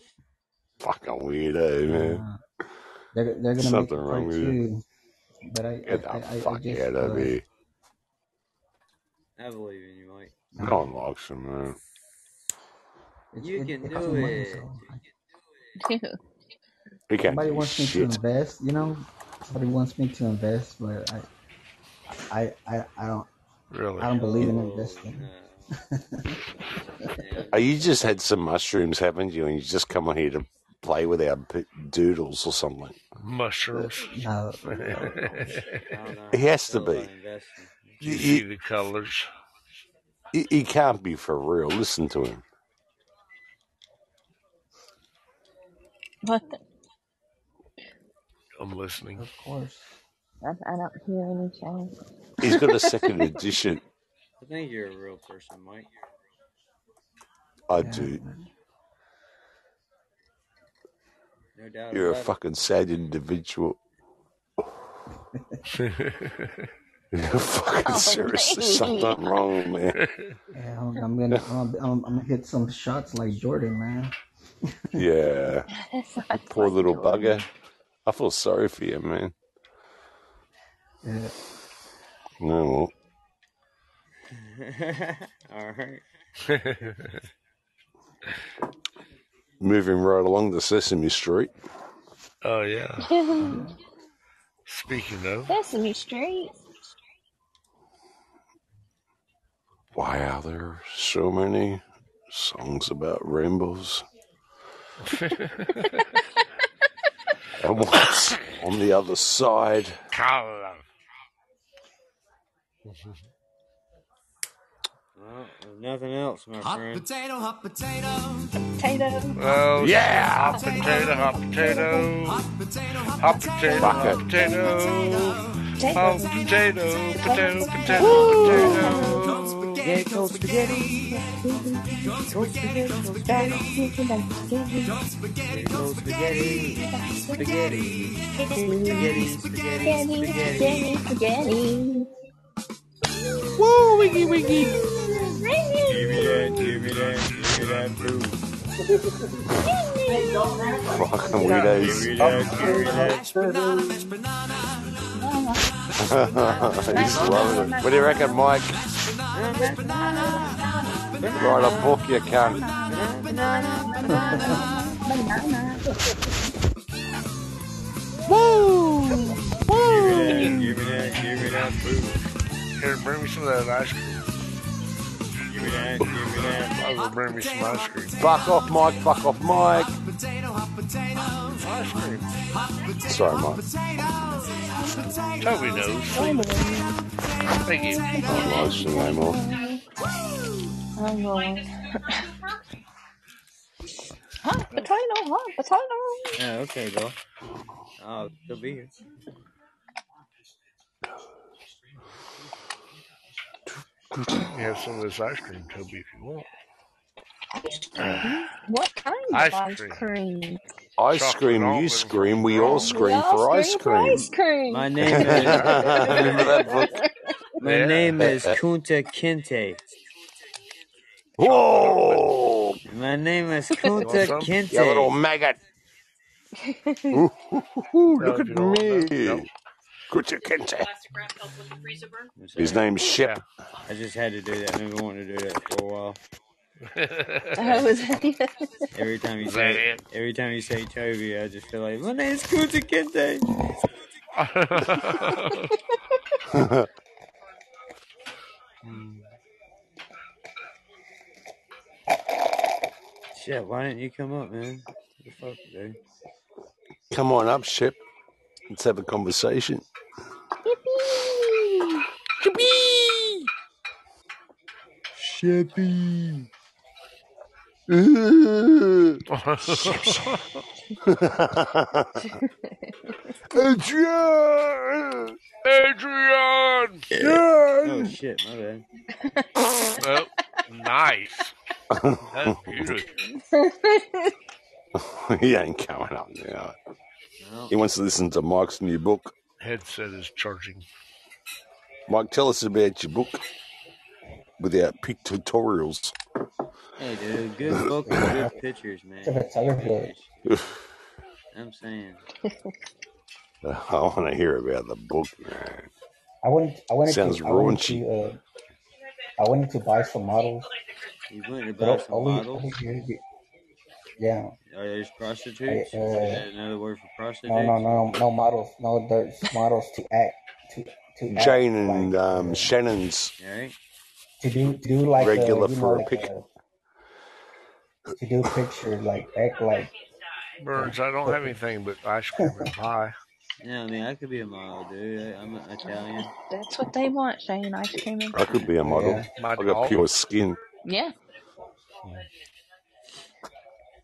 Fucking weirdo, man. Uh, they're they're gonna make Something a wrong part with you. but I Get I, I, the I I fuck just out of uh, here. I believe in you, Mike. No one likes him, man. it's, You it, can it costs do me money, it. so I, <laughs> He can't somebody do wants me to invest. You know, somebody wants me to invest, but I I I, I don't Really? I don't believe in Oh investing. no. <laughs> Yeah. Oh, you just had some mushrooms, haven't you? And you just come on here to play with our doodles or something. Mushrooms. Uh, no, <laughs> I He has to be. about. You He, see the colors. he, he can't be for real. Listen to him. What? The, I'm listening. of course. I, I don't hear any change. He's got a <laughs> second edition. I think you're a real person, Mike. I Yeah, do. No doubt You're a about it. fucking sad individual. <laughs> You're fucking Oh, seriously me. something wrong, man. yeah. I'm, I'm gonna I'm, I'm, I'm gonna hit some shots like Jordan, man. Yeah. <laughs> That's not poor like little Jordan. bugger. I feel sorry for you, man. Yeah. No, <laughs> All right. <laughs> moving right along the Sesame Street. oh yeah. <laughs> Speaking of, Sesame Street. Why are there so many songs about rainbows? And what's on the other side? color. Well, nothing else, my Hot friend. potato, hot potato, Potato. Oh Yeah! hot potato, hot potato, hot potato, hot hot potato, Fuck hot it. potato, Potato. hot potato, potato, potato, potato. Yeah, cold spaghetti. Cold spaghetti. Cold spaghetti. Cold spaghetti. Spaghetti. Spaghetti. Spaghetti. Spaghetti. Spaghetti. Woo, wiggy wiggy. Give me that. Give me that. Give me that food. Fucking Give weirdos. me that. Give me that. mashed banana, mashed banana, He's loving it. What do you reckon, Mike? Write a book, you cunt. Banana. Woo! Give me that. Give me that. Give me that food. Here, bring me some of that ice cream. Give me that. Give me that. I'll go bring me some ice cream. Fuck off, Mike. Fuck off, Mike. potato, hot potato, Ice cream. Sorry, Mike. potato, Toby knows. Thank you. Oh, nice to know more. Oh, Lord. Hot potato, hot potato. Yeah, okay, though. Oh, I'll still be here. You have some of this ice cream, Toby, if you want. <sighs> What kind Ice of ice cream. Ice cream? I Chocolate scream, you almond scream, we all Rome. We scream all for ice scream for cream. ice cream. My <laughs> name is Remember that book? my Yeah. name is Kunta Kinte. Whoa! My name is <laughs> You want Kunta some? You little Kinte. maggot. <laughs> Ooh, ooh, ooh, No, look at you don't want that? me. Nope. Good to Kente. Plastic wrap help with the freezer burn. I'm His name's Ship. Yeah. I just had to do that. I've been wanting to do that for a while. <laughs> Oh, was it? <laughs> Every time you say it? every time you say Toby, I just feel like my name's Kunta Kinte. <laughs> Shit, why didn't you come up, man? What the fuck, dude? Come on up, Ship. Let's have a conversation. Shippy. Adrian! Adrian! Oh shit, my bad. Oh, nice. That's beautiful. <laughs> he ain't coming up now. No. He wants to listen to Mike's new book. Headset is charging. Mike, tell us about your book. Without pictorials. Hey, dude, good book good <laughs> pictures, man. It's a photographer. I'm saying. I want to hear about the book, man. I wanted I wanted Sounds to I wanted raunchy. to uh, I wanted to buy some models, You went to buy o- some only models? only here. to get- Yeah. Are those I, prostitutes? Is uh, that another word for no, prostitutes? no, no, no models. No, there's models to act to to act Jane like and um, uh, Shannon's Alright. To do to do like a regular you know for a like pic. a to do a picture like act like Burns, I don't have anything but ice cream and pie. Yeah, I mean, I could be a model, dude. I- I'm Italian. That's what they want, Shane. Ice cream and I could be a model. yeah. My I got pure skin. Yeah.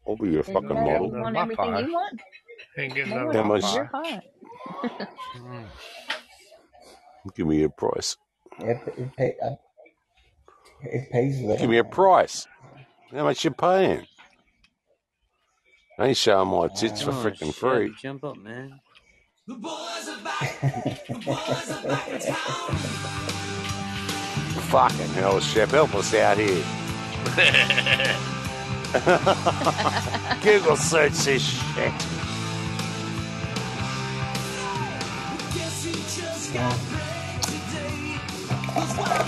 I'll be a fucking want, model. you want my everything pie. you want. Ain't getting none of my much? your pie. pie. <laughs> Mm. Give me a price. It, it, pay, uh, it pays Give me a price. How much you paying? I ain't showing my tits for oh, Come freaking free. Jump up, man. The boys are back. Fucking hell, Chef, help us out here. <laughs> Google search this shit.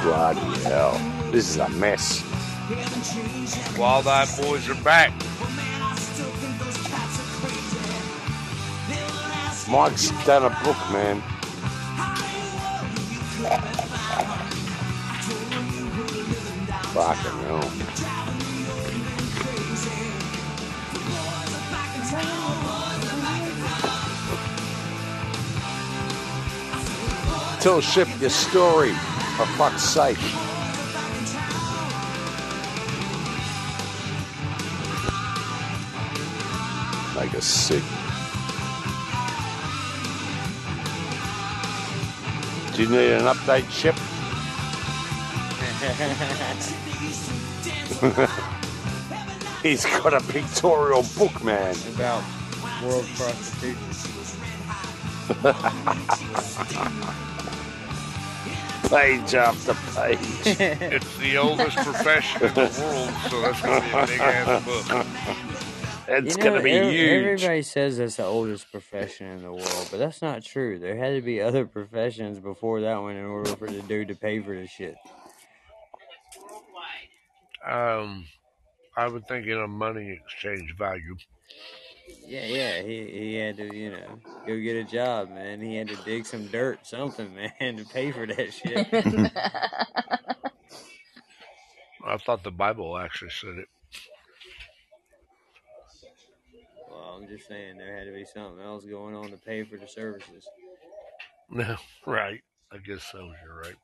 Bloody hell. This is a mess. Wild Eyed Boys are back. Mike's done a book, man. Fucking hell. Tell Shep your story, for fuck's sake. Make sick. Do you need an update, Shep? <laughs> He's got a pictorial book, man. About world prostitution. <laughs> Page after page. It's the oldest profession in the world, so that's going to be a big ass book. <laughs> It's You know, gonna be ev- huge. Everybody says that's the oldest profession in the world, but that's not true. There had to be other professions before that one in order for the dude to pay for the shit. Um, I would think in a money exchange value. Yeah, yeah, he he had to, you know, go get a job, man. He had to dig some dirt, something, <laughs> man, to pay for that shit. <laughs> I thought the Bible actually said it. well, I'm just saying there had to be something else going on to pay for the services. No, right. I guess so. You're right.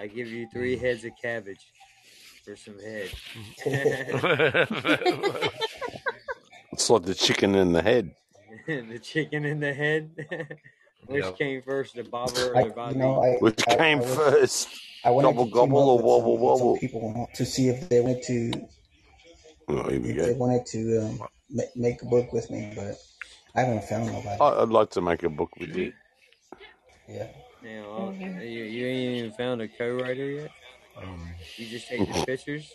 I give you three heads of cabbage for some head. <laughs> It's like the chicken in the head. <laughs> the chicken in the head. <laughs> Which Yep. came first, the bobber or I, the bobby? you know, I, Which I, I came was, first? I wanted Gobble to team gobble or wobble some, with some wobble? people to see if they wanted to Oh, if they wanted to um, make a book with me, but I haven't found nobody. I- I'd like to make a book with you. Yeah. Now, uh, you, you ain't even found a co-writer yet. Um, You just take the pictures.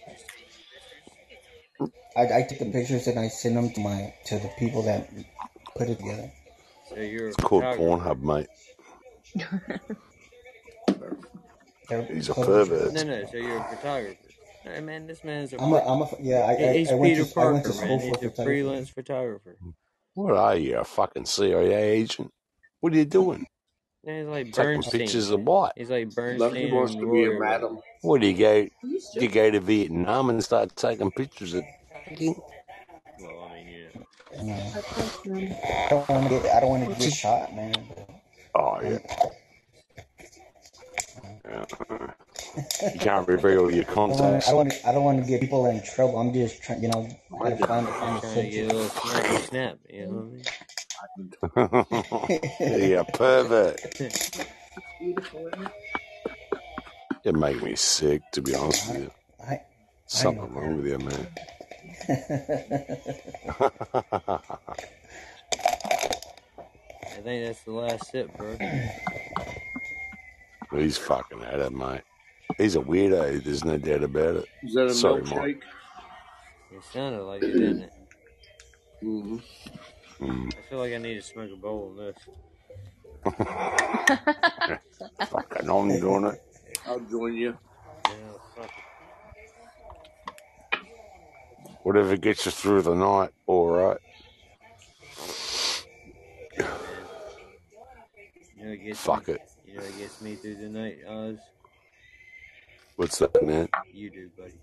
I, I take the pictures and I send them to my to the people that put it together. So you're It's called. Pornhub, mate. <laughs> He's a pervert. No, no. So you're a photographer. Hey, man, this man's a. I'm a, I'm a yeah. I, I, he's I went Peter to I went Parker, to man. school He's for a photography. freelance photographer. What are you, a fucking CIA agent? What are you doing? Man, he's like Taking Bernstein. pictures of what? He's like Lucky Bernstein wants and to be a Roy. madam. What do you go? You go to Vietnam and start taking pictures of Well, I mean, you know. You know, I don't want to get I don't want to get shot, man. Oh yeah. Yeah. You can't reveal your I want contacts. I don't want I don't want to get people in trouble. I'm just trying, you know, trying to find find a Trying to get a little subject. snappy snap. You know what I mean? <laughs> yeah, pervert. You make me sick, to be honest with you. I I Something know. wrong with you, man. <laughs> I think that's the last sip, bro. <laughs> He's fucking at it, mate. He's a weirdo. There's no doubt about it. Is that a Sorry, milkshake? Mike. It sounded like it, didn't it? hmm Mm. I feel like I need to smoke a bowl of this. <laughs> fucking on doing it. I'll join you. Yeah. Whatever gets you through the night, all right. You know, it gets Fuck it. You know, it gets me through the night, Oz. What's that, man? You do, buddy.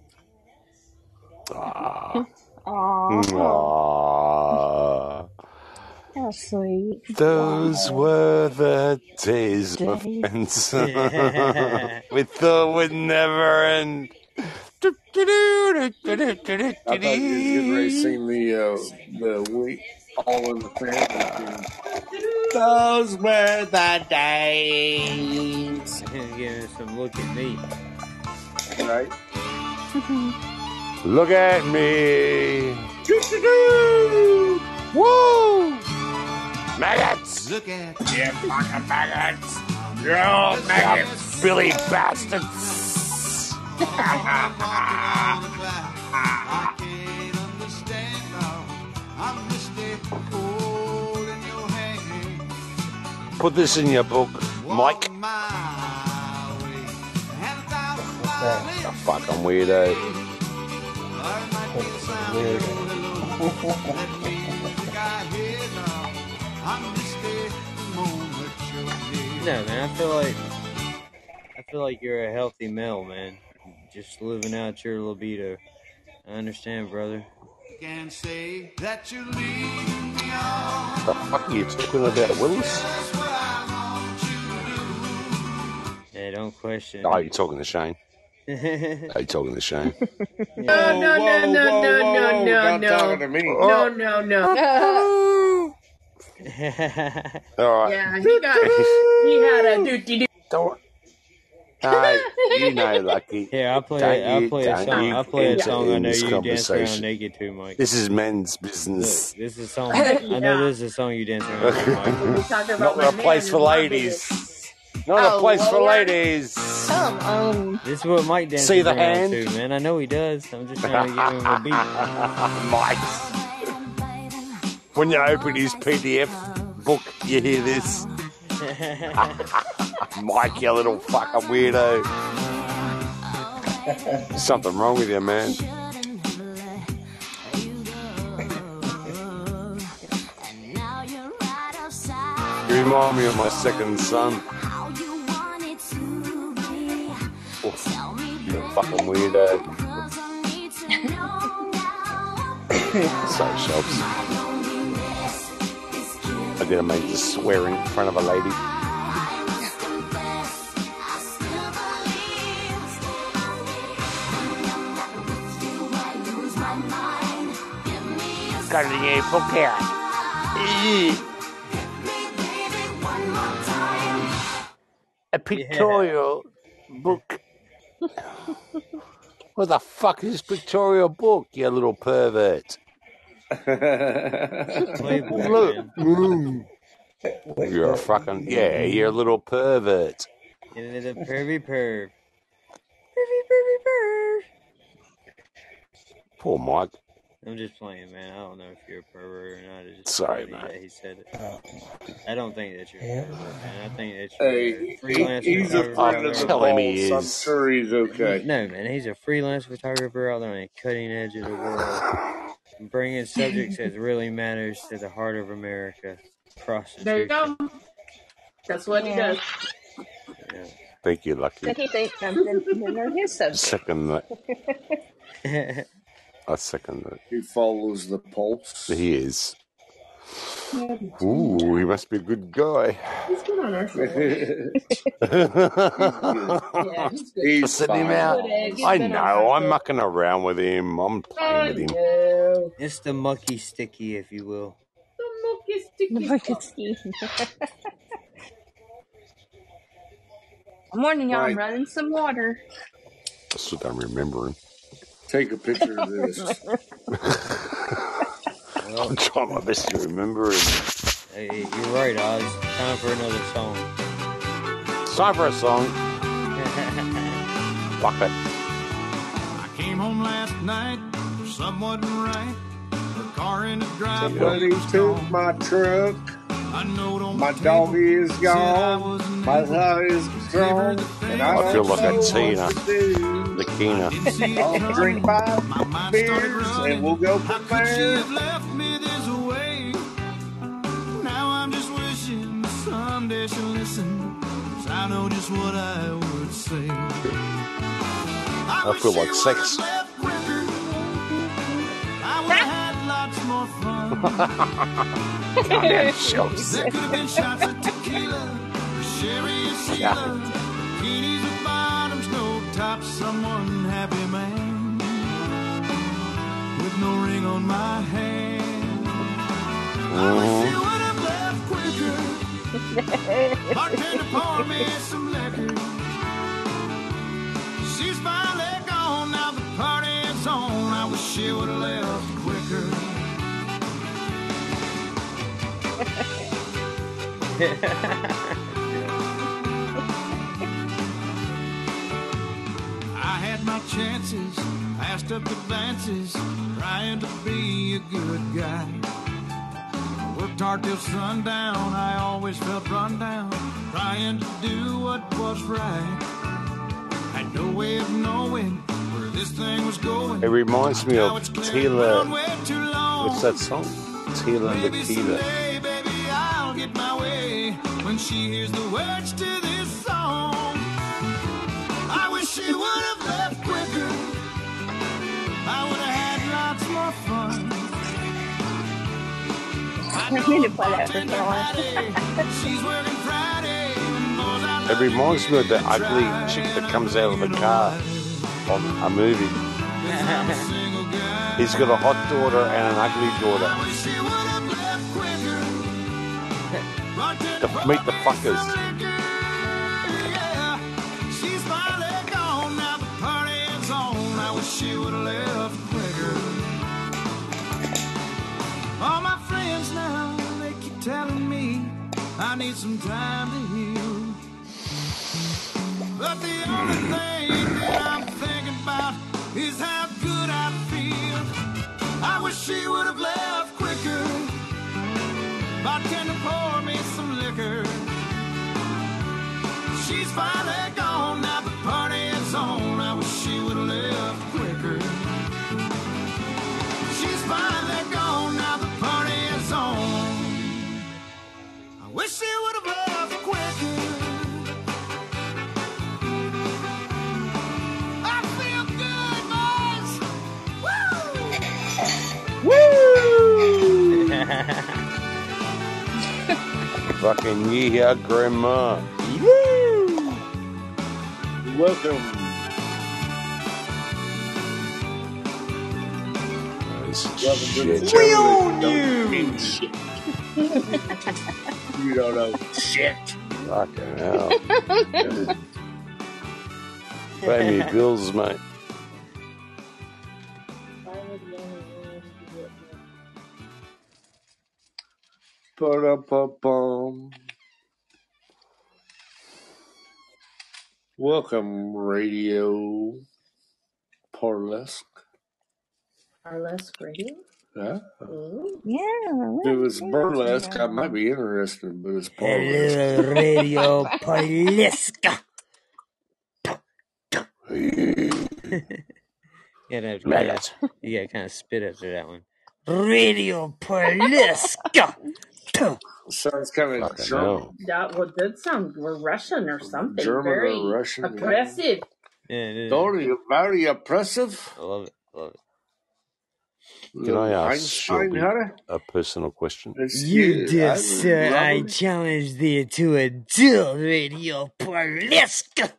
Ah. Aw, Ah. how sweet. Those Wow. were the days, my Days. friends. we thought would never end. I thought you was getting ready to sing the uh, the week all in the family. Those were the days. Give him some look at me. thing, Right? Look at me. Woo! Maggots! Look at You fucking maggots! You're all maggots, Billy bastards! I can't understand now. I'm misty holding your hand. Put this in your book, Mike. My way. A thousand What's that? A fucking weirdo. I might be the sound Weird. of your hello. That music I hear now. I'm misty the moment you're near. No, man, I feel like I feel like you're a healthy male, man. Just living out your libido. I understand, brother. Can say that you leave me on. The fuck are you talking about, Willis? Don't question. Oh, you're talking to Shane. <laughs> Are you talking to Shane? No, no, no, no, no, no, no, Not talking no. to me. No, oh. no, no. <laughs> All right. Yeah, he got he had a dookie doo. Don't. No, you know, Lucky. Here, I'll play. Don't I'll you- play a song. I'll play a song. I know this you dance around naked to, Mike. This is men's Look, business. this is a song. <laughs> I know this is a song you dance around to, Mike. When we talk about Not a place for it's my ladies. Not a Oh, place for ladies. Come on. This is what Mike dances See the around hand? to, man. I know he does. I'm just trying to give him a beat. <laughs> Mike. When you open his PDF book, you hear this. <laughs> Mike, you little fucking weirdo. Something wrong with you, man. You remind me of my second son. You fucking weirdo. Sorry, Shelps. I didn't mean to swear in front of a lady. Got a new book here. A pictorial book. What the fuck is pictorial book, you little pervert? <laughs> Playboy, Look. Mm. You're a fucking yeah, you're a little pervert. Get into the pervy perv. Pervy pervy perv. Poor Mike. I'm just playing, man. I don't know if you're a pervert or not. It's just Sorry, funny mate. that he said it. Oh, I don't think that you're a yeah. pervert, man. I think that you're Hey, a he, freelance he's a photographer out friend of there. the Tell him he boss. I'm is. sure he's okay. No, man, he's a freelance photographer out there on the cutting edge of the world, bringing subjects that really matters to the heart of America. There you go. That's what he does. Yeah. Thank you, Lucky. Did he think something? Then they're his subject. Second that. <laughs> I second that. He follows the pulse. He is. Ooh, he must be a good guy. He's good on our side. he's Yeah, he's good. He's Sitting him out. He's I good know. I'm side. mucking around with him. I'm playing I with him. know. it's the mucky sticky, if you will. The milky sticky Look at stuff. Steve. <laughs> Morning, y'all. I'm Mike, running some water. That's what I'm remembering. Take a picture of this. <laughs> Well, I'm trying my best to remember him. hey, you're right, Oz. Time for another song. It's time for a song. <laughs> Fuck it. I came home last night, something wasn't right. The car in the driveway Somebody took my truck. A note My the dog is I gone. My able heart is strong. And I, I feel like a know what Tina. The Kina. Didn't see it I'll drink five My beers and we'll go How from could she there. have left me this way? Now I'm just wishing someday she'll listen. 'cause I know just what I would say. I, I feel like sex. have left quicker. I would have had lots more fun. <laughs> Goddamn shots. There could have been shots of tequila, sherry and Sheila, bikinis with bottoms, no tops, some unhappy man with no ring on my hand. I wish you would have left quicker. Bartender, pour me some liquor. She's finally I had my chances, passed up advances, trying to be a good guy. Worked hard till sundown, I always felt run down, trying to do what was right. Had no way of knowing where this thing was going. It reminds me of it's clear Tila. gone way too long. What's that song? Tila and the Maybe when she hears the words to this song. I wish she would have left quicker. I would have had lots more fun. I <laughs> I need to play that for someone. Hattie, she's working Friday. Boys, I It reminds me of the ugly chick that comes out of the car on a movie. <laughs> He's got a hot daughter and an ugly daughter. The, meet the fuckers. All my friends now, they keep telling me I need some time to heal. But the only thing that I'm thinking about is how good I feel. I wish she would have left quicker. Pour me liquor. She's finally gone, now the party is on. I wish she would have left quicker. She's finally gone, now the party is on. I wish she would have left Fucking yeah, grandma. Welcome. This Welcome to shit. We own don't you. shit. you don't know shit. Fucking hell. <laughs> Pay me bills, mate. Ba-da-ba-bum. Welcome, Radio Parlesque. Burlesque radio? Yeah. Ooh. Yeah. If it was burlesque, I might be interested, but it's parlesque. Hello, Radio Paleska. <laughs> you gotta, Man, yeah, you gotta kind of spit after that one. Radio Paleska. <laughs> Sounds kind of Fucking German, hell. That well, did sound we're Russian or something. German Very or Russian. yeah. aggressive. Yeah, it is. Very, very oppressive. I love it. I love it. Can I ask Einstein Shelby had it? a personal question? It's You good. dear I sir, I love it. challenge thee to a duel, Radio Paleska.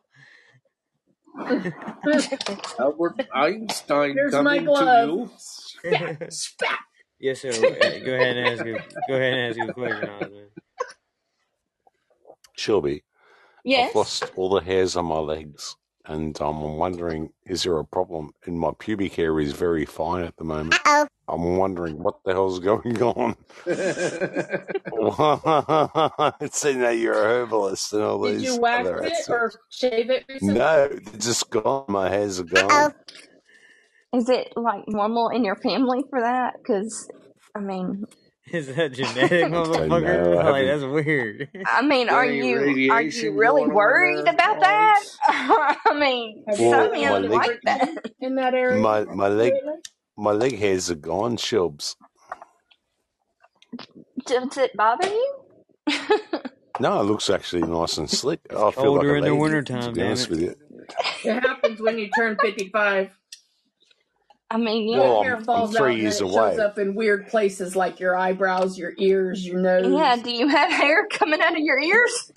Albert Einstein Here's my coming glove. to you. Spat, spat. Yes, sir. Go ahead and ask a, go ahead and ask a question, Osmond. Shelby, Yes. I've lost all the hairs on my legs. and um, I'm wondering, is there a problem? And my pubic hair is very fine at the moment. I'm wondering what the hell's going on. <laughs> <laughs> it's saying that you're a herbalist and all Did these you wax it or shave it recently? No, they're just gone. My hairs are gone. Is it like normal in your family for that? Because, I mean, Is that genetic, <laughs> motherfucker? know. Like haven't. that's weird. I mean, are you are you really worried about that? <laughs> I mean, Well, some men any leg, like that. in that area my my leg, my leg hairs are gone, Shubs. Does it bother you? <laughs> No, it looks actually nice and slick. It's I feel like colder a in the lady, to wintertime, be honest it. with you. It happens when you turn 55. I mean, yeah, Your Well, hair I'm I'm falls out three and years then it shows away. up in weird places like your eyebrows, your ears, your nose. yeah. Do you have hair coming out of your ears?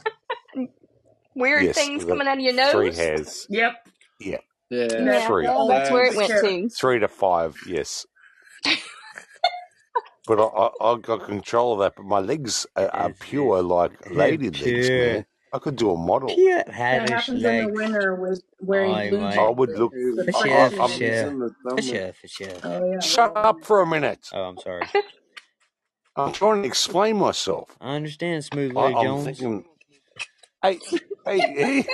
<laughs> Weird Yes, things coming out of your nose. three nose? hairs. Yep. Yeah, Yeah, Yeah, three, well, that's where it went Hair. to. three to five. Yes, <laughs> but I, I, I got control of that. But my legs are, are pure, like yeah, lady legs, pure, man. I could do a model. pure That haddish happens in the legs. winter with where you Aye, lose mate. I would look. the For I, sure, for. I'm. sure. the For sure, for sure. Oh yeah. Shut up for a minute. Oh, I'm sorry. <laughs> I'm trying to explain myself. I understand, Smooth I, Leg I'm Jones. thinking. Hey, hey, hey.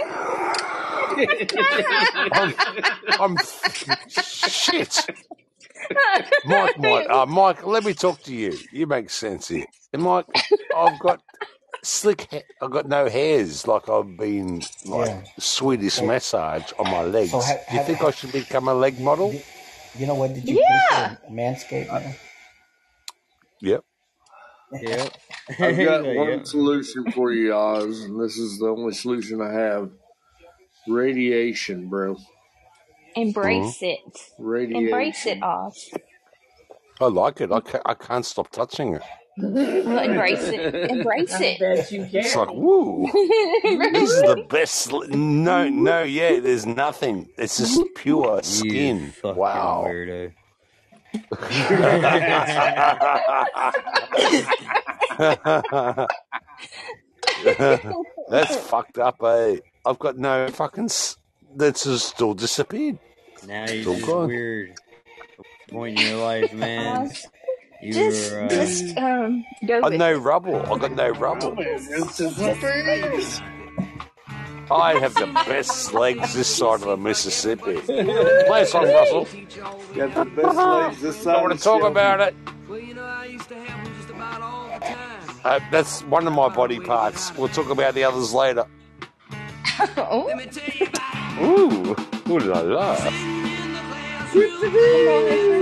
I'm, I'm shit. Mike, Mike, uh, Mike, let me talk to you. You make sense here. And Mike, I've got slick. Ha- I've got no hairs. Like I've been like Yeah. Swedish So, massage on my legs. so have, Do you have, think I should become a leg model? did, you know what? Did you Yeah. pay for Manscaped, man? Yep. Yep. I've got <laughs> like, one yep. solution for you, Oz, and this is the only solution I have. Radiation, bro. Embrace mm-hmm. it. Embrace it, Radiation. Oz. I like it. I can't, I can't stop touching it. Well, <laughs> embrace it. Embrace it. bet you It's like, woo. This is the best. No, no, yeah, there's nothing. It's just pure You skin. Wow. weirdo. <laughs> That's fucked up, eh? I've got no fucking. S- that's just still disappeared. now you're Still just gone. weird. Point in your life, man. Oz, You just, were uh, just, um, go I with no it. rubble. I got no rubble. It's just a face. I have the best legs this side of the Mississippi. Play a song, Russell. Got the best legs this I side want of to talk about it. Well, you know, I used to have them just about all the time. Uh, that's one of my body parts. We'll talk about the others later. <laughs> oh, Let me tell you about it. Ooh, ooh la la. Sitting in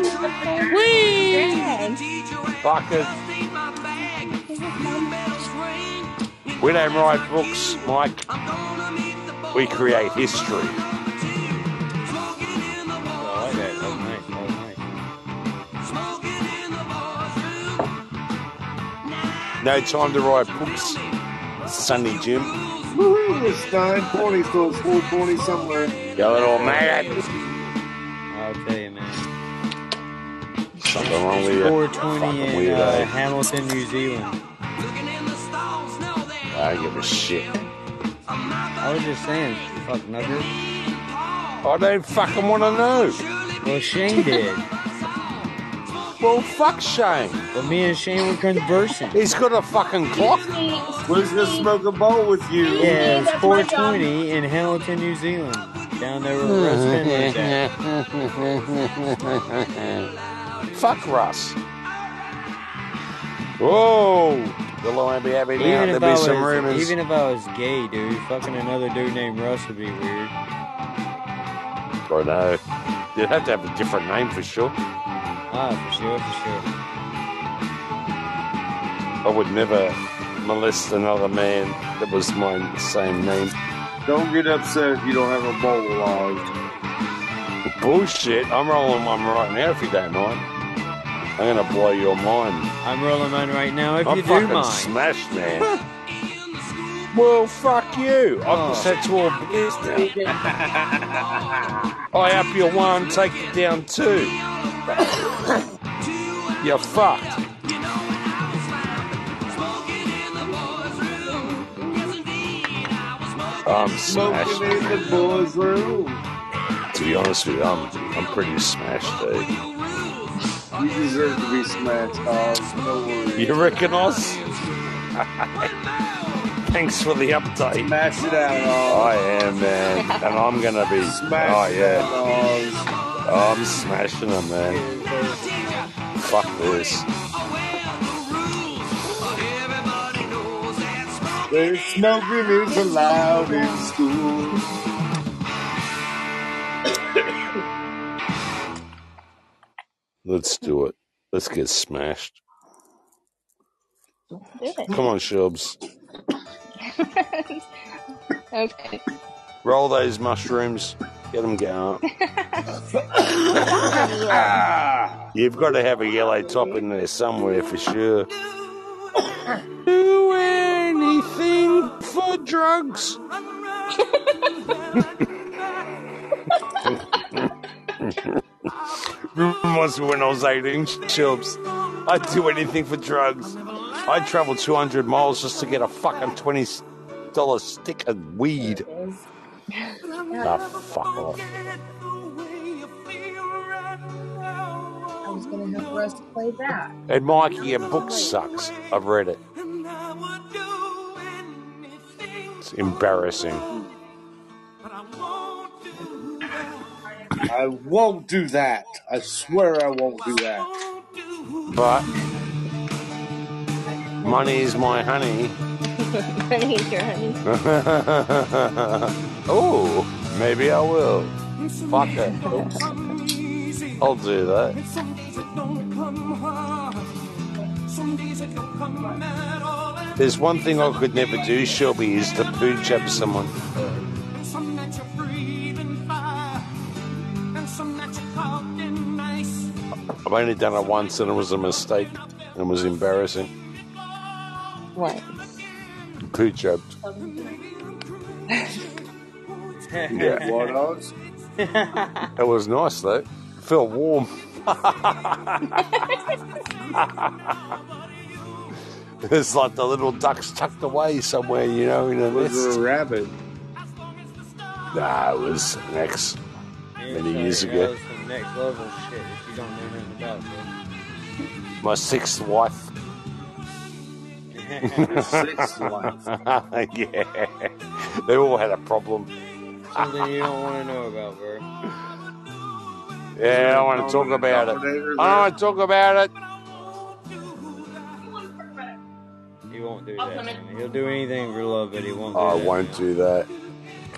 the classroom, Dad. Fuckers. ain't my bag. New medals ring. We don't write books, Mike. I'm gonna meet the We create history. number two. Smoking in the I like that. That was boys' nice. That was nice. Smoking in the boys' room. No time to write books. Sunny Jim. Woohoo, it's 920, so it's 420 somewhere. You little maggot. I'll tell you, man. Something wrong with you. 420 Fucking in uh, weirdo. Hamilton, New Zealand. I don't give a shit. I was just saying, fuck knuckle. I don't fucking want to know. Well, Shane did. Well, fuck Shane. But me and Shane were conversing. He's got a fucking clock. Who's gonna smoke a bowl with you? Yeah, it's That's my job. 420 in Hamilton, New Zealand. Down there where Russ Finley's at. Fuck Russ. Whoa. Will I be happy now? If, be I some was, rumors. even if I was gay, dude, fucking another dude named Russ would be weird. I know. You'd have to have a different name for sure. Ah, for sure, for sure. I would never molest another man that was my same name. Don't get upset if you don't have a bowl lodged. Bullshit. I'm rolling one right now if you don't mind. I'm gonna blow your mind. I'm rolling mine right now if I'm you do fucking mind. smashed, man. <laughs> well, fuck you. Oh. <laughs> I Oh. can set to a business. I up your one, take it down two. <coughs> You're fucked. I'm Smoking in the boys' room. To be honest with you, I'm I'm pretty smashed, dude. You deserve to be smashed, Oz. No worries. You reckon, Oz? <laughs> Thanks for the update. Smash it out, Oz. I am, man, and I'm gonna be. Smash oh yeah, out, Oz. I'm smashing them, man. Fuck this. There's smoking is allowed in school. Let's do it. Let's get smashed. Do it. Come on, Shubs. <laughs> okay. Roll those mushrooms. Get them going. <laughs> You've got to have a yellow top in there somewhere for sure. Do anything for drugs. Reminds me when I was 18, Shubs. I'd do anything for drugs. I'd travel 200 miles just to get a fucking $20 stick of weed. Ah, fuck off. I was going to have Russ play that. And Mikey, your book sucks. I've read it. It's embarrassing. I won't do that. I swear I won't do that. But money is my honey. <laughs> Honey, is your honey. <laughs> oh, maybe I will. Fuck it. I'll do that. There's one thing I could never do, Shelby, is to pooch up someone. I've only done it once and it was a mistake and it was embarrassing. What? Pooch up. <laughs> Yeah. What, Oz? <laughs> It was nice though. It Felt warm. <laughs> <laughs> it's like the little ducks tucked away somewhere, you know, in a Was nest. a rabbit? Nah, it was an ex many years ago. next level shit that you don't know nothing about, bro. My sixth wife. <laughs> Sixth wife. <laughs> yeah. They all had a problem. Something you don't want to know about, bro. Yeah, I don't want to talk about it. I don't want to talk about it. Won't do that. man. He'll do anything for love, but he won't do I that. won't do that.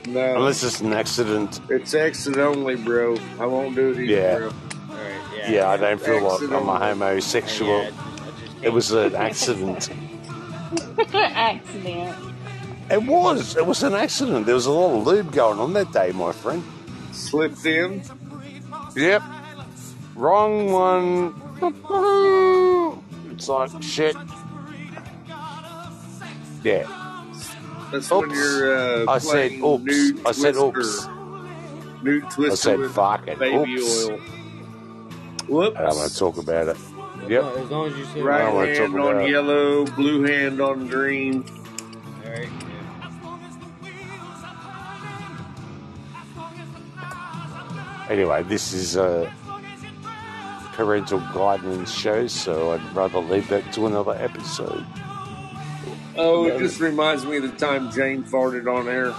No. Unless it's an accident. It's exit only, bro. I won't do it either, Yeah. bro. Alright, yeah. Yeah, I don't feel like I'm a homosexual. Yeah, I just- I just It was an accident. <laughs> Accident. It was. It was an accident. There was a lot of lube going on that day, my friend. Slipped in. Yep. Wrong one. <laughs> It's like shit. Yeah. That's when Oops. you're uh, I said playing oops. nude I said twister. oops. Nude twister I said with fuck it. baby Oops. oil. Whoops. I don't want to talk about it. Yep. As long as you say Right I hand talk about on it. yellow, blue hand on green. Alright, Anyway, this is a parental guidance show, so I'd rather leave that to another episode. Oh, it just reminds me of the time Jane farted on air.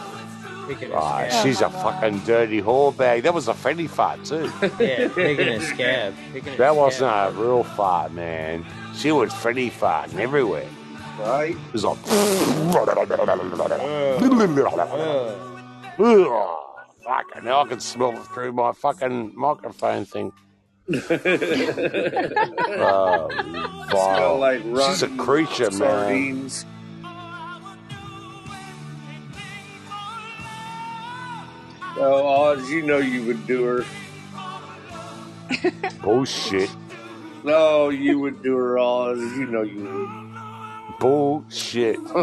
Picking a scab. she's a fucking dirty whore bag. That was a fatty fart too. <laughs> Yeah, picking a scab. Picking a That scab. wasn't a real fart, man. She was fatty farting everywhere. Right? It was like. Uh, Ugh, <laughs> fuck, now I can smell it through my fucking microphone thing. <laughs> Oh, Smell vile. like She's a rotten creature, man. sardines. Oh, Oz, you know you would do her. <laughs> Bullshit. No, you would do her, Oz. You know you would. Bullshit. <laughs>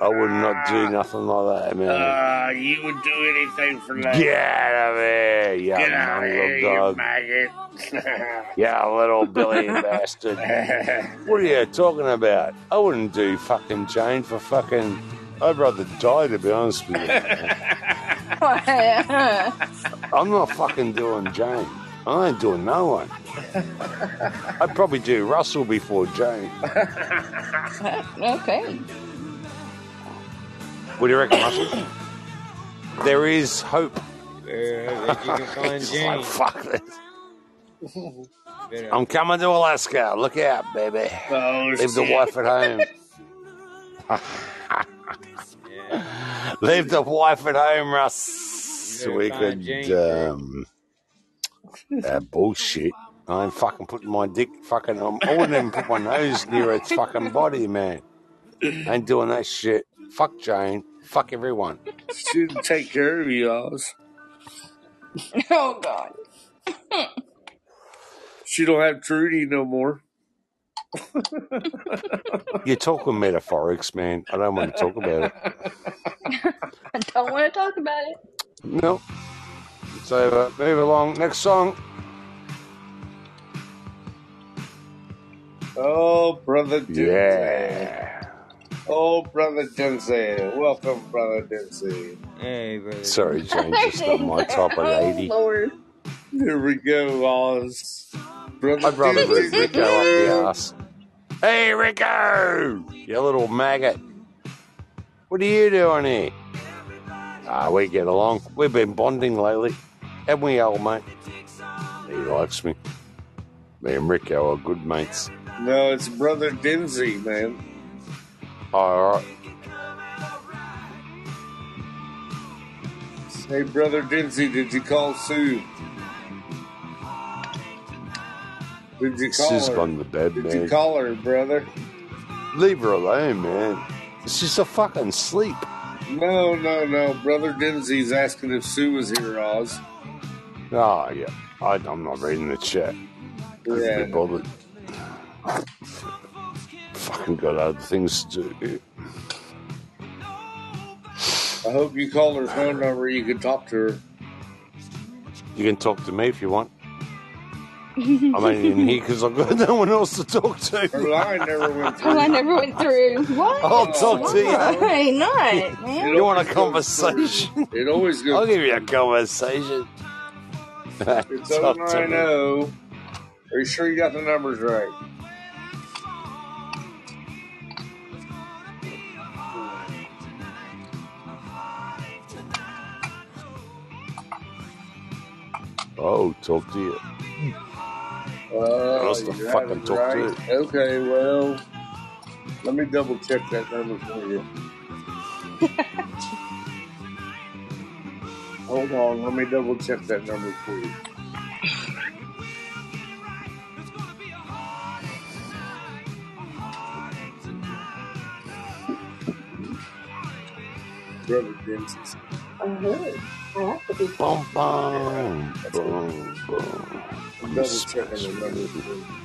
I would not do nothing like that, man. Uh, you would do anything for that. Get out of here, you Get out of here, you dog. maggot. <laughs> Yeah, little Billy bastard. What are you talking about? I wouldn't do fucking Jane for fucking I'd rather die, to be honest with you. <laughs> I'm not fucking doing Jane. I ain't doing no one. I'd probably do Russell before Jane. okay. What do you reckon, Russell? There is hope. Yeah, you can find <laughs> Jane. like, fuck this. Better- I'm coming to Alaska. Look out, baby. Oh, Leave the wife at home. <laughs> <laughs> Leave the wife at home, Russ. You better We could. Jane. Um, that bullshit. I ain't fucking putting my dick fucking. Um, I wouldn't even put my nose near its fucking body, man. ain't doing that shit. Fuck Jane. Fuck everyone. She didn't take care of you, Oz. <laughs> Oh God. <laughs> She don't have Trudy no more. You're talking metaphorics, man. I don't want to talk about it. <laughs> I don't want to talk about it. No. So uh, move along. Next song. Oh, brother Dempsey. Yeah. Oh, brother Dempsey. Welcome, brother Dempsey. Hey, brother. Sorry, Jane. Just not my type of <laughs> lady. Oh Lord. Here we go, Oz. Brother I'd rather rip Rico up the ass. Hey, Rico! You little maggot. What are you doing here? Ah, we get along. We've been bonding lately. Haven't we, old mate? He likes me. Me and Rico are good mates. No, it's brother Dempsey, man. All right. Hey, brother Dempsey, did you call Sue? Did you call Sue's her? gone to bed, Did man. you call her, brother? Leave her alone, man. She's a fucking sleep. No, no, no. Brother Dempsey's asking if Sue was here, Oz. Oh, yeah. I, I'm not reading the chat. Yeah. be bothered. Fucking got other things to do. I hope you call her phone number. You can talk to her. You can talk to me if you want. I'm only in here because I've got <laughs> no one else to talk Her to. line never went through. Oh, I never went through. What? I'll talk to you. Why not, man? You want a conversation? It always goes. I'll give you a conversation. It's Talk to me. 090. Are you sure you got the numbers right? Oh, talk to you. Uh, else to you fucking have it talk to right. Okay, well, let me double check that number for you. <laughs> Hold on, let me double check that number for you. <laughs> Brother Dempsey's. Double checking the number.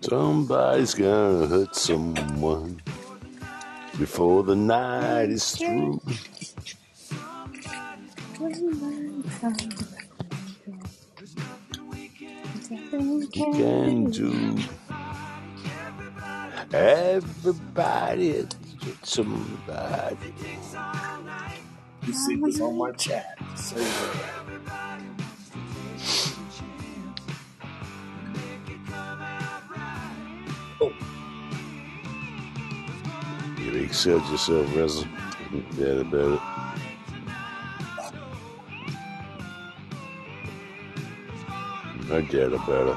Somebody's gonna hurt someone before the night is through. You can do. Everybody hurt somebody. You see this on my chat. So, oh. You excelled yourself, Russell. Bad about it. No doubt about it.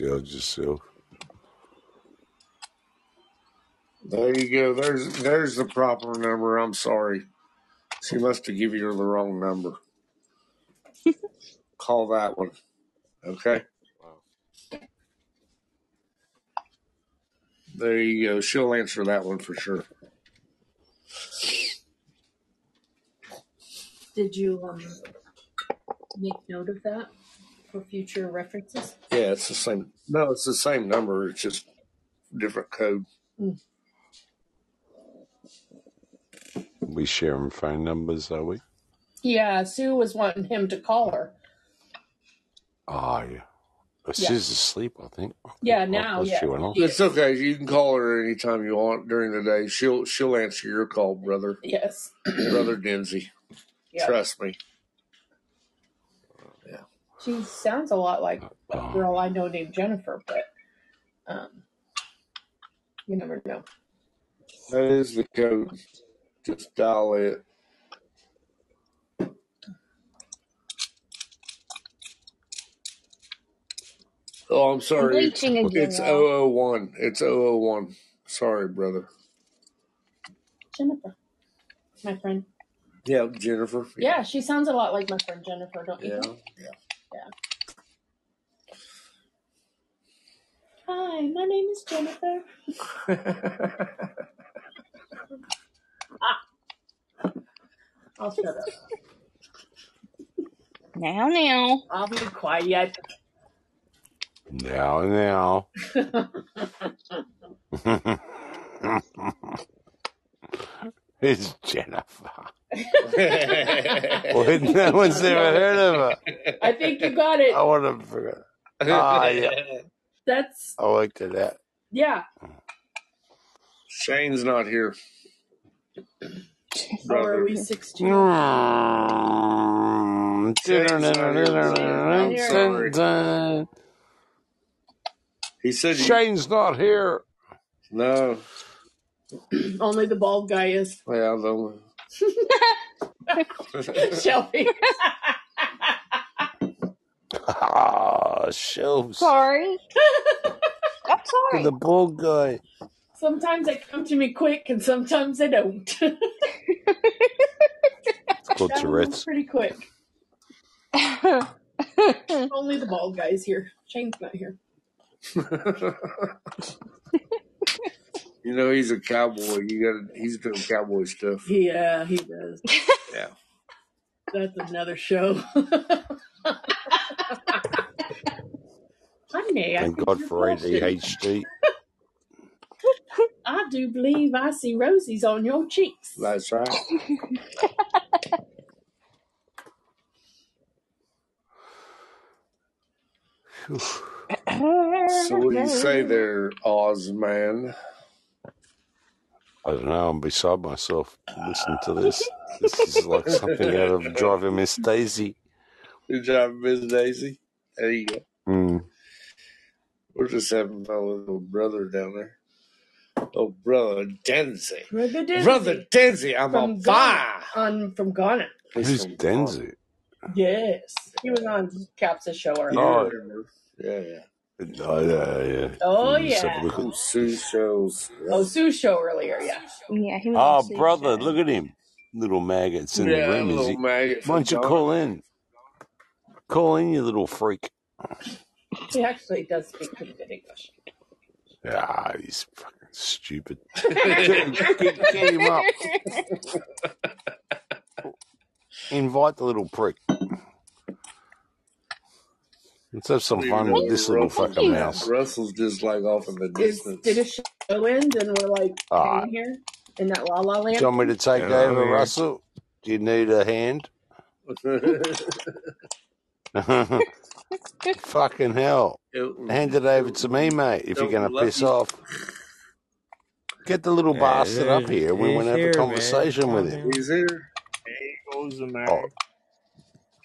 try. Seal yourself. There you go. There's there's the proper number. I'm sorry. She must have given you the wrong number. <laughs> Call that one. Okay. There you go. She'll answer that one for sure. Did you um make note of that for future references? Yeah, it's the same. No, it's the same number. It's just different code. Hmm. We sharing phone numbers, are we? Yeah, Sue was wanting him to call her. Oh, yeah. But Yeah. She's asleep, I think. Oh, yeah, now, yeah. she went off. It's okay. You can call her anytime you want during the day. She'll she'll answer your call, brother. Yes. brother Denzi. Yeah. Trust me. She sounds a lot like a girl I know named Jennifer, but um, you never know. That is the code. Just dial it. Oh, I'm sorry. It's, Bleaching again, it's y'all. 001. It's 001. Sorry, brother. Jennifer, my friend. Yeah, Jennifer. Yeah, she sounds a lot like my friend Jennifer, don't you Yeah. think? Yeah. Hi, my name is Jennifer. ah. <laughs> I'll shut up. Now, now. I'll be quiet. Now, now. <laughs> <laughs> it's Jennifer. well, <laughs> no one's ever heard of her. I think you got it. I want to forget. Ah, yeah. That's I worked it out. yeah. Shane's not here. Or are we sixteen? Mm. sorry. He said Shane's not here. No. <clears throat> Only the bald guy is. Well, <laughs> Shelby. Ah, shelves. Sorry. <laughs> I'm sorry. The bald guy. Sometimes they come to me quick, and sometimes they don't. <laughs> It's called That one was Tourette's. pretty quick. Only the bald guy's here. Shane's not here. You know he's a cowboy. You got he's doing cowboy stuff. Yeah, uh, he does. <laughs> Yeah. That's another show. <laughs> Honey, I Thank think God for. ADHD. <laughs> I do believe I see roses on your cheeks. That's right. So what do you say there, Oz man? I don't know. I'm beside myself listening to this. <laughs> This is like something out of Driving Miss Daisy. Good job, Miss Daisy. There you go. Mm. We're just having fun with little brother down there. Oh, brother Denzi. Brother Denzi. Brother Denzi, I'm From on Ghana. fire. On from Ghana. Who's Denzi? Yes, he was on Cap's show earlier. Oh, Yeah, yeah. Oh, yeah, yeah. Oh, You just have yeah. a look at- Sue shows. Oh, Sue's show earlier. Yeah. Yeah, he was Oh, brother, show. look at him. Little maggots in Yeah, the room. Is little he? maggot Why don't you from call in? Call in, you little freak. He actually does speak pretty good English. Ah, he's fucking stupid. get, get, get him up. <laughs> Invite the little prick. Let's have some fun with this little fucking mouse. Russell's just like off in the distance. did a show end and we're like Ah. hanging here in that La La Do Land? you want me to take Yeah, over, yeah. Russell? Do you need a hand? <laughs> <laughs> Fucking hell. Hand it over to me, mate, if you're going to piss off. Get the little Yeah, bastard up here. We want to have here, a man. conversation with him. He's here. Hey, goes the man. Oh,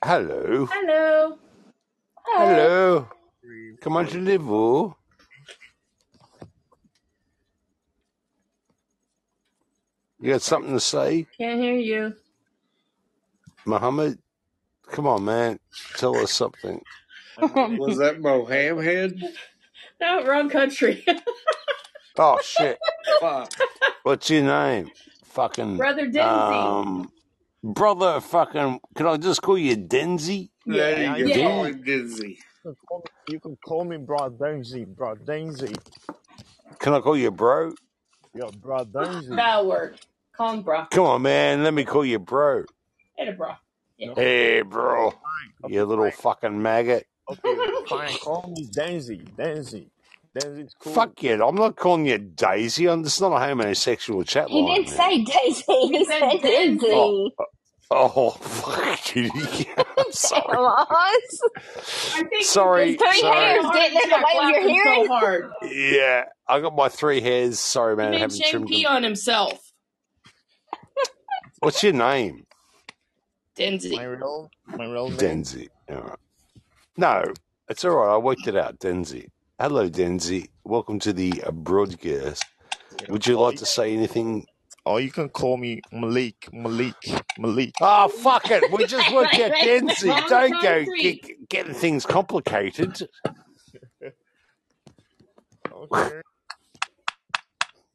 hello. Hello. Hello. Come on to Liverpool. You got something to say, Can't hear you. Muhammad? Come on, man. Tell us something. <laughs> Was that Moham head? No, wrong country. <laughs> Oh shit. Fuck. What's your name? Fucking Brother Denzi. Um, brother. Fucking. Can I just call you Denzi? There Yeah. you go. Yeah. Call Dizzy. You can call me, you can call me Bro Daisy, Bro Daisy. Can I call you bro? Yeah, Bro Daisy. That'll work. Call him bro. Come on, man. Let me call you bro. Hey, bro. Yeah. Hey, bro. Okay, You little fine. fucking maggot. Okay, <laughs> fine. Call me Daisy. Daisy. Daisy's cool. Fuck you. I'm not calling you Daisy. I'm, it's not a homosexual chat He line. didn't say Daisy. He, He said said Daisy. Daisy. Oh, Oh, fuck you. <laughs> I'm sorry. Moss. I think Sorry. Three Sorry. hairs getting in the way of your hearing. so hard. Yeah, I got my three hairs. Sorry, He man. I haven't Shane trimmed pee them. on himself. What's your name? Denzi. My real, my real name. Denzi. All right. No, it's all right. I worked it out. Denzi. Hello, Denzi. Welcome to the uh, broadcast. Would you like to say anything? Or you can call me Malik. Malik. Malik. Oh, fuck it. We just worked out Denzi. Don't go get, getting things complicated. Okay.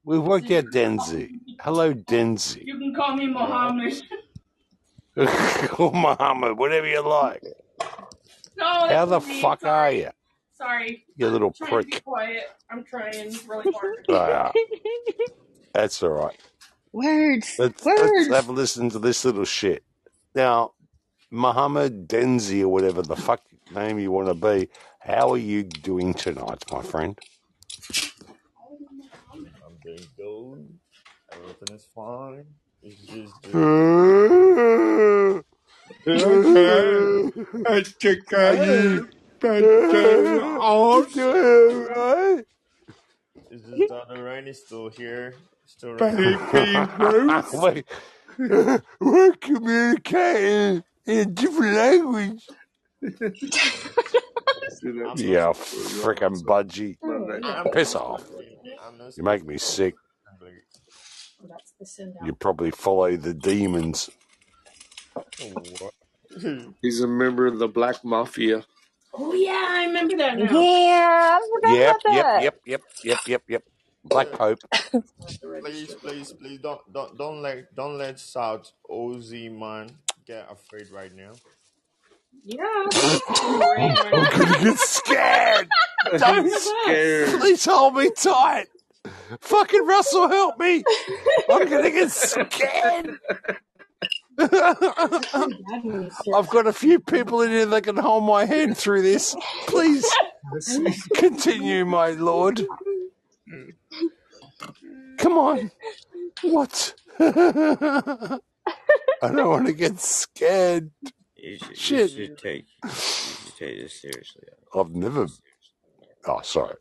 We worked out Denzi. Hello, Denzi. You can call me Mohammed. <laughs> Call Muhammad, whatever you like. No, How the me. fuck are you? Sorry. You I'm little trying to be prick. quiet. I'm trying really hard. Ah, that's all right. Words. Let's, let's have a listen to this little shit. Now, Muhammad Denzi or whatever the fuck name you want to be, how are you doing tonight, my friend? I'm doing good. Everything is fine. It's just Uh, the I took a it's just that the rain is still here. Still Baby raining. Ruth. Wait, <laughs> we're communicating in a different language. <laughs> Yeah, speaking. frickin' budgie. I'm Piss off. speaking. I'm not You make me sick. English. That's the send You probably follow the demons. <laughs> He's a member of the Black Mafia. Oh yeah, I remember that now. Yeah, I forgot Yep, about yep, yep, yep, yep, yep, yep. Black Pope. please, please, please don't don't don't let don't let South Ozzy man get afraid right now. Yeah. <laughs> I'm right I'm now. gonna get scared. He's Don't. <laughs> scared. Please hold me tight. Fucking Russell, help me. I'm gonna get scared. <laughs> I've got a few people in here that can hold my hand through this. Please continue, my lord. Come on. What? <laughs> I don't want to get scared. You should, you Shit. should take you should take this seriously. I've never. Oh, sorry.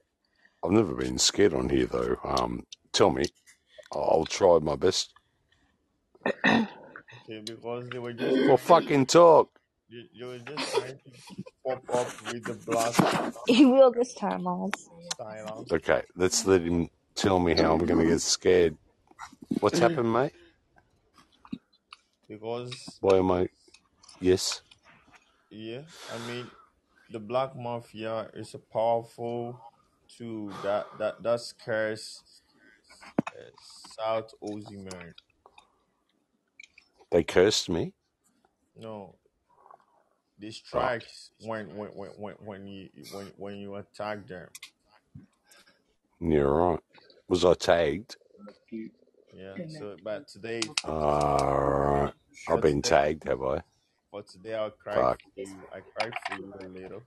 I've never been scared on here though. Um, tell me. I'll try my best. Okay, because they were just Well, fucking talk. You, you were just trying to pop up with the blast <laughs> He will this time, Oz. style. Okay, let's let him tell me how I'm gonna get scared. What's <clears throat> happened, mate? Because Why am I? Yes. yeah, I mean the black mafia is a powerful tool that that that scares uh, South Ozzy. They cursed me. No, they Oh, strikes when when when when when you when when you attack them. you're right. Was I tagged? Yeah. So, but today, Alright. for I've been today, tagged, have I? for today, I'll cry Fuck. for you. I cried for you a little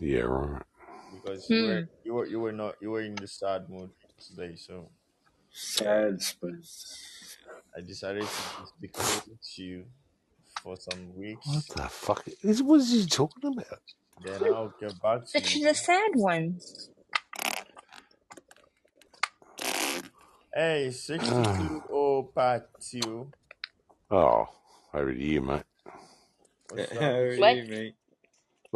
Yeah, right. because you Hmm. were you were you were not you were in the sad mood today. So Sad but I decided to just be close to you for some What the fuck? Is, what is he talking about? Then I'll get back to But she's you. a sad one. Hey, 62 oh Patio. oh, over to you, mate. What's How <laughs> up? are What? you, mate? <laughs>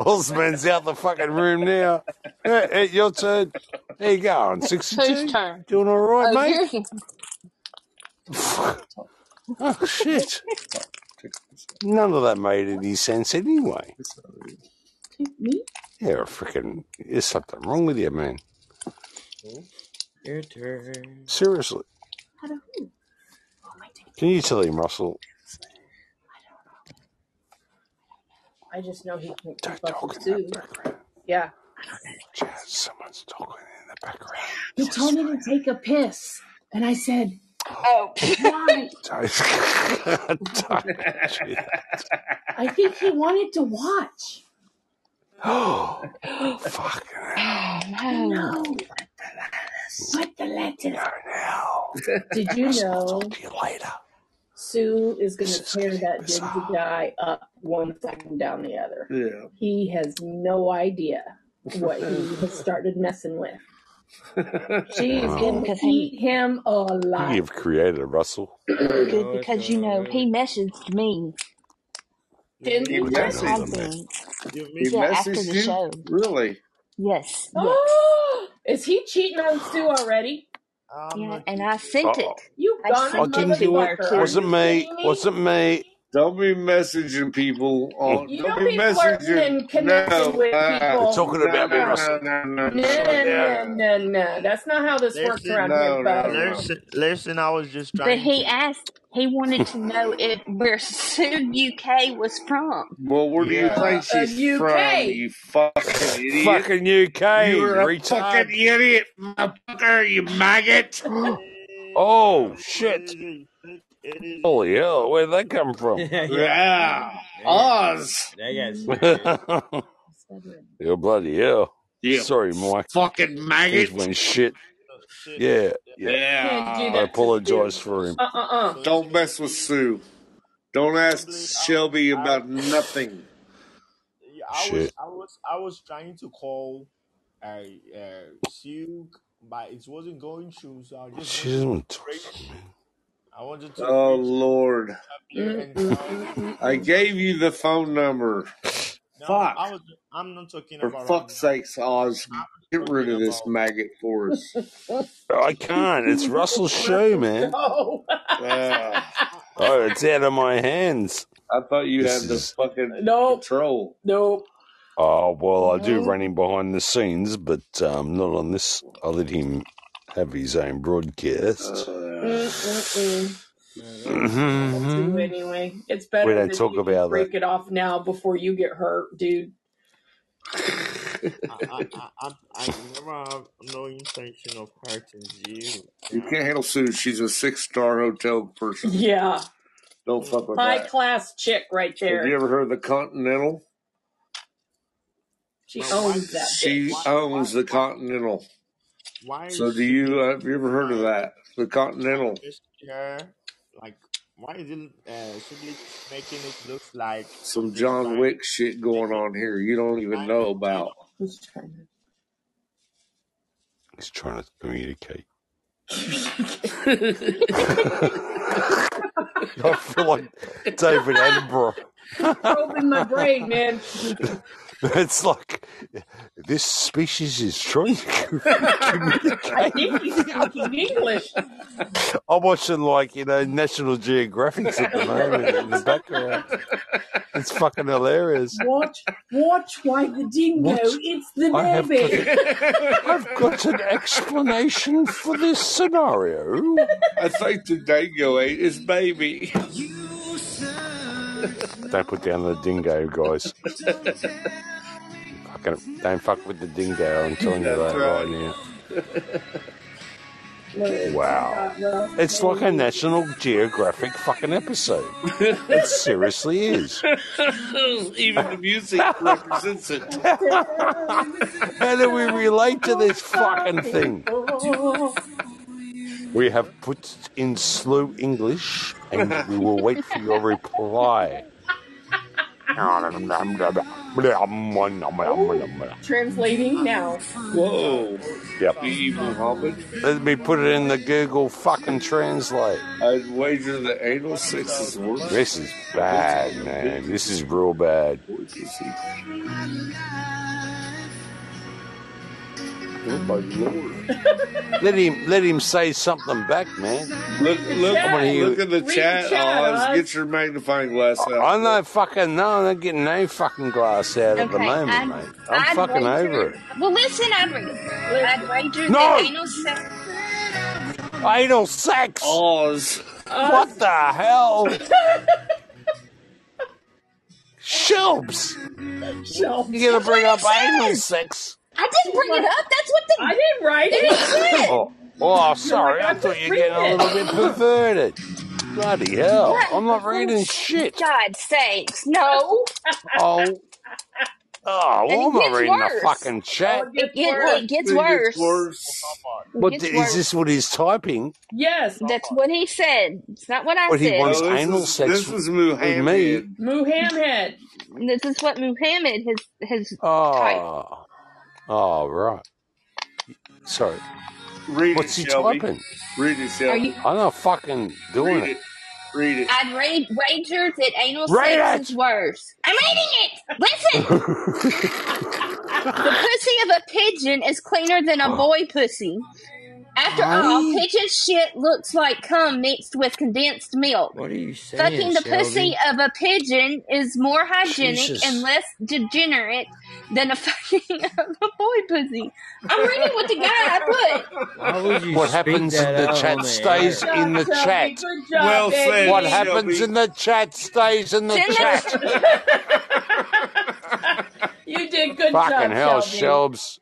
Osman's out the fucking room now. Hey, hey, your turn. There you go. On 62. Whose turn? Doing all right, Oh, mate? yours. Oh, shit. None of that made any sense anyway. Me? Yeah, freaking. There's something wrong with you, man. Your turn. Seriously. How do who? Can you tell him, Russell? I just know he can't keep up with Sue. Yeah. Jazz, someone's talking in the background. He told me to take a piss. And I said, Oh, why? Don't, don't do that. I think he wanted to watch. Oh, <gasps> fuck. <gasps> oh no. No. What the letter? now. Did you know See you later. Sue is going to tear that ginger guy up one second down the other? Yeah. He has no idea what he has started messing with. She's going to eat him alive. You've created Russell. <clears throat> Good because you know he messaged me. Didn't He he? messaged I've them. He Yeah, after messaged the you? show. Really? Yes. <gasps> yes. Oh, is he cheating on Sue already? I'm Yeah, and I sent Uh-oh. it. You I gone sent it didn't to do her it. Wasn't me. me? Wasn't me. Don't be messaging people on. You don't don't be be flirting messaging. and connecting No, with uh, people. You're talking about me, no, Russell. no, no, No, no, no, no. no, no. That's not how this works around No, here, no, bud. listen, listen. I was just But trying he asked. He wanted to know <laughs> if where Sue UK was from. Well, where do you Yeah. think Uh, she's from, you fucking idiot? Fucking UK, You're a retard. fucking idiot, motherfucker, you maggot. <laughs> Oh, shit. It is. Holy hell, where'd that come <laughs> from? <laughs> yeah. Yeah. Oz. That guy's You're bloody hell. You Sorry, Mike. fucking He's maggot. when shit. Shit. Yeah, yeah. Yeah. I apologize for him. Uh uh uh. Don't mess with Sue. Don't ask Shelby about nothing. Yeah, I was, I was, I was trying to call, uh, uh, Sue, but it wasn't going through. So I just She doesn't talk to me. I wanted to Oh Lord. up here and Mm, tell. mm, mm, I gave you the phone number. No, Fuck. I was. I'm not talking For about right fuck's now. sakes, Oz, get rid of this about. maggot for us. I can't. It's Russell's <laughs> show, man. No. Ah, <laughs> Oh, it's out of my hands. I thought you This had the is. fucking nope. control. Nope. Oh, well, I do run him behind the scenes, but um, not on this. I let him have his own broadcast. Uh, Mm-mm-mm. I'll do anyway. It's We better don't that talk you about that. break it off now before you get hurt, dude. I, I, I, I, I never have no intention of hurting you. you can't handle Sue. She's a six star hotel person. Yeah. Don't fuck with High that. class chick right there. Have you ever heard of the Continental? She But why, owns that She bitch. why, why, owns the why, Continental. why So do you uh, have you ever heard of that? The Continental. why like? Why is it uh, simply making it look like Some John trying Wick shit going on here. You don't even know about. Who's trying? He's trying to communicate. <laughs> <laughs> I feel like David Attenborough. Probing my brain, man. <laughs> <laughs> It's like this species is trying to <laughs> I communicate. think he's speaking English. I'm watching like you know National Geographics at the moment in the background. It's fucking hilarious. Watch, watch why the dingo What? eats the I have baby. got, I've got an explanation for this scenario. I think the dingo ate his baby. Don't put down the dingo, guys. Fucking, don't fuck with the dingo. I'm telling you That's that right right. now. Wow. It's like a. National Geographic fucking episode. It seriously is. <laughs> Even the music represents it. <laughs> How do we relate to this fucking thing? <laughs> We have put in slow English and we will wait for your reply. Translating now. Whoa. Yep. B.E. Muhammad. Let me put it in the Google fucking translate. I'd wager that anal sex is worse. This is bad, man. This is real bad. Oh my lord. <laughs> Let him let him say something back, man. Look look I wanna look at the Read the chat, chat, Oz. Oz. Get your magnifying glass out. I'm not fucking no, I'm not getting no fucking glass out at the moment, I'd- mate. I'm I'd fucking wager- over it. Well, listen, I'd. I'd wager No! that anal sex. Anal sex. Oz. What the hell? <laughs> Shelbs. Shelf. You gonna bring up <laughs> That's what anal sex? I didn't bring it up. That's what the I didn't write it it. said. Oh, oh sorry. I I'm thought you were getting a little bit perverted. Bloody hell. What? I'm not reading oh, shit. God sakes, no. Oh. Oh, And well, I'm it not gets reading the worse. fucking chat. Oh, it It, get, worse. it gets It worse. gets worse. What, gets is worse. this what he's typing? Yes. That's what he said. It's not what I said. What he said. wants No, this anal was- sex this was with me? Muhammad. Muhammad. This is what Muhammad has has ah. typed. Oh. Oh, right. Sorry. Read What's it, he Shelby. typing? Read it, Are Shelby. you? I'm not fucking doing Read it. it. Read it. I'd rate, wager that anal Rate sex it! is worse. I'm reading it. Listen. <laughs> The pussy of a pigeon is cleaner than a boy pussy. After all, pigeon shit looks like cum mixed with condensed milk. What are you saying, Fucking the pussy of a pigeon is more hygienic Jesus. and less degenerate than a <laughs> fucking of a boy pussy. I'm reading what the guy I put. Why would you What happens in the chat stays air? in the Shelby, chat. Job, Well baby. said. What happens Shelby. in the chat stays in the It's chat. the <laughs> You did good Fucking job, hell, Shelby. Shelbs.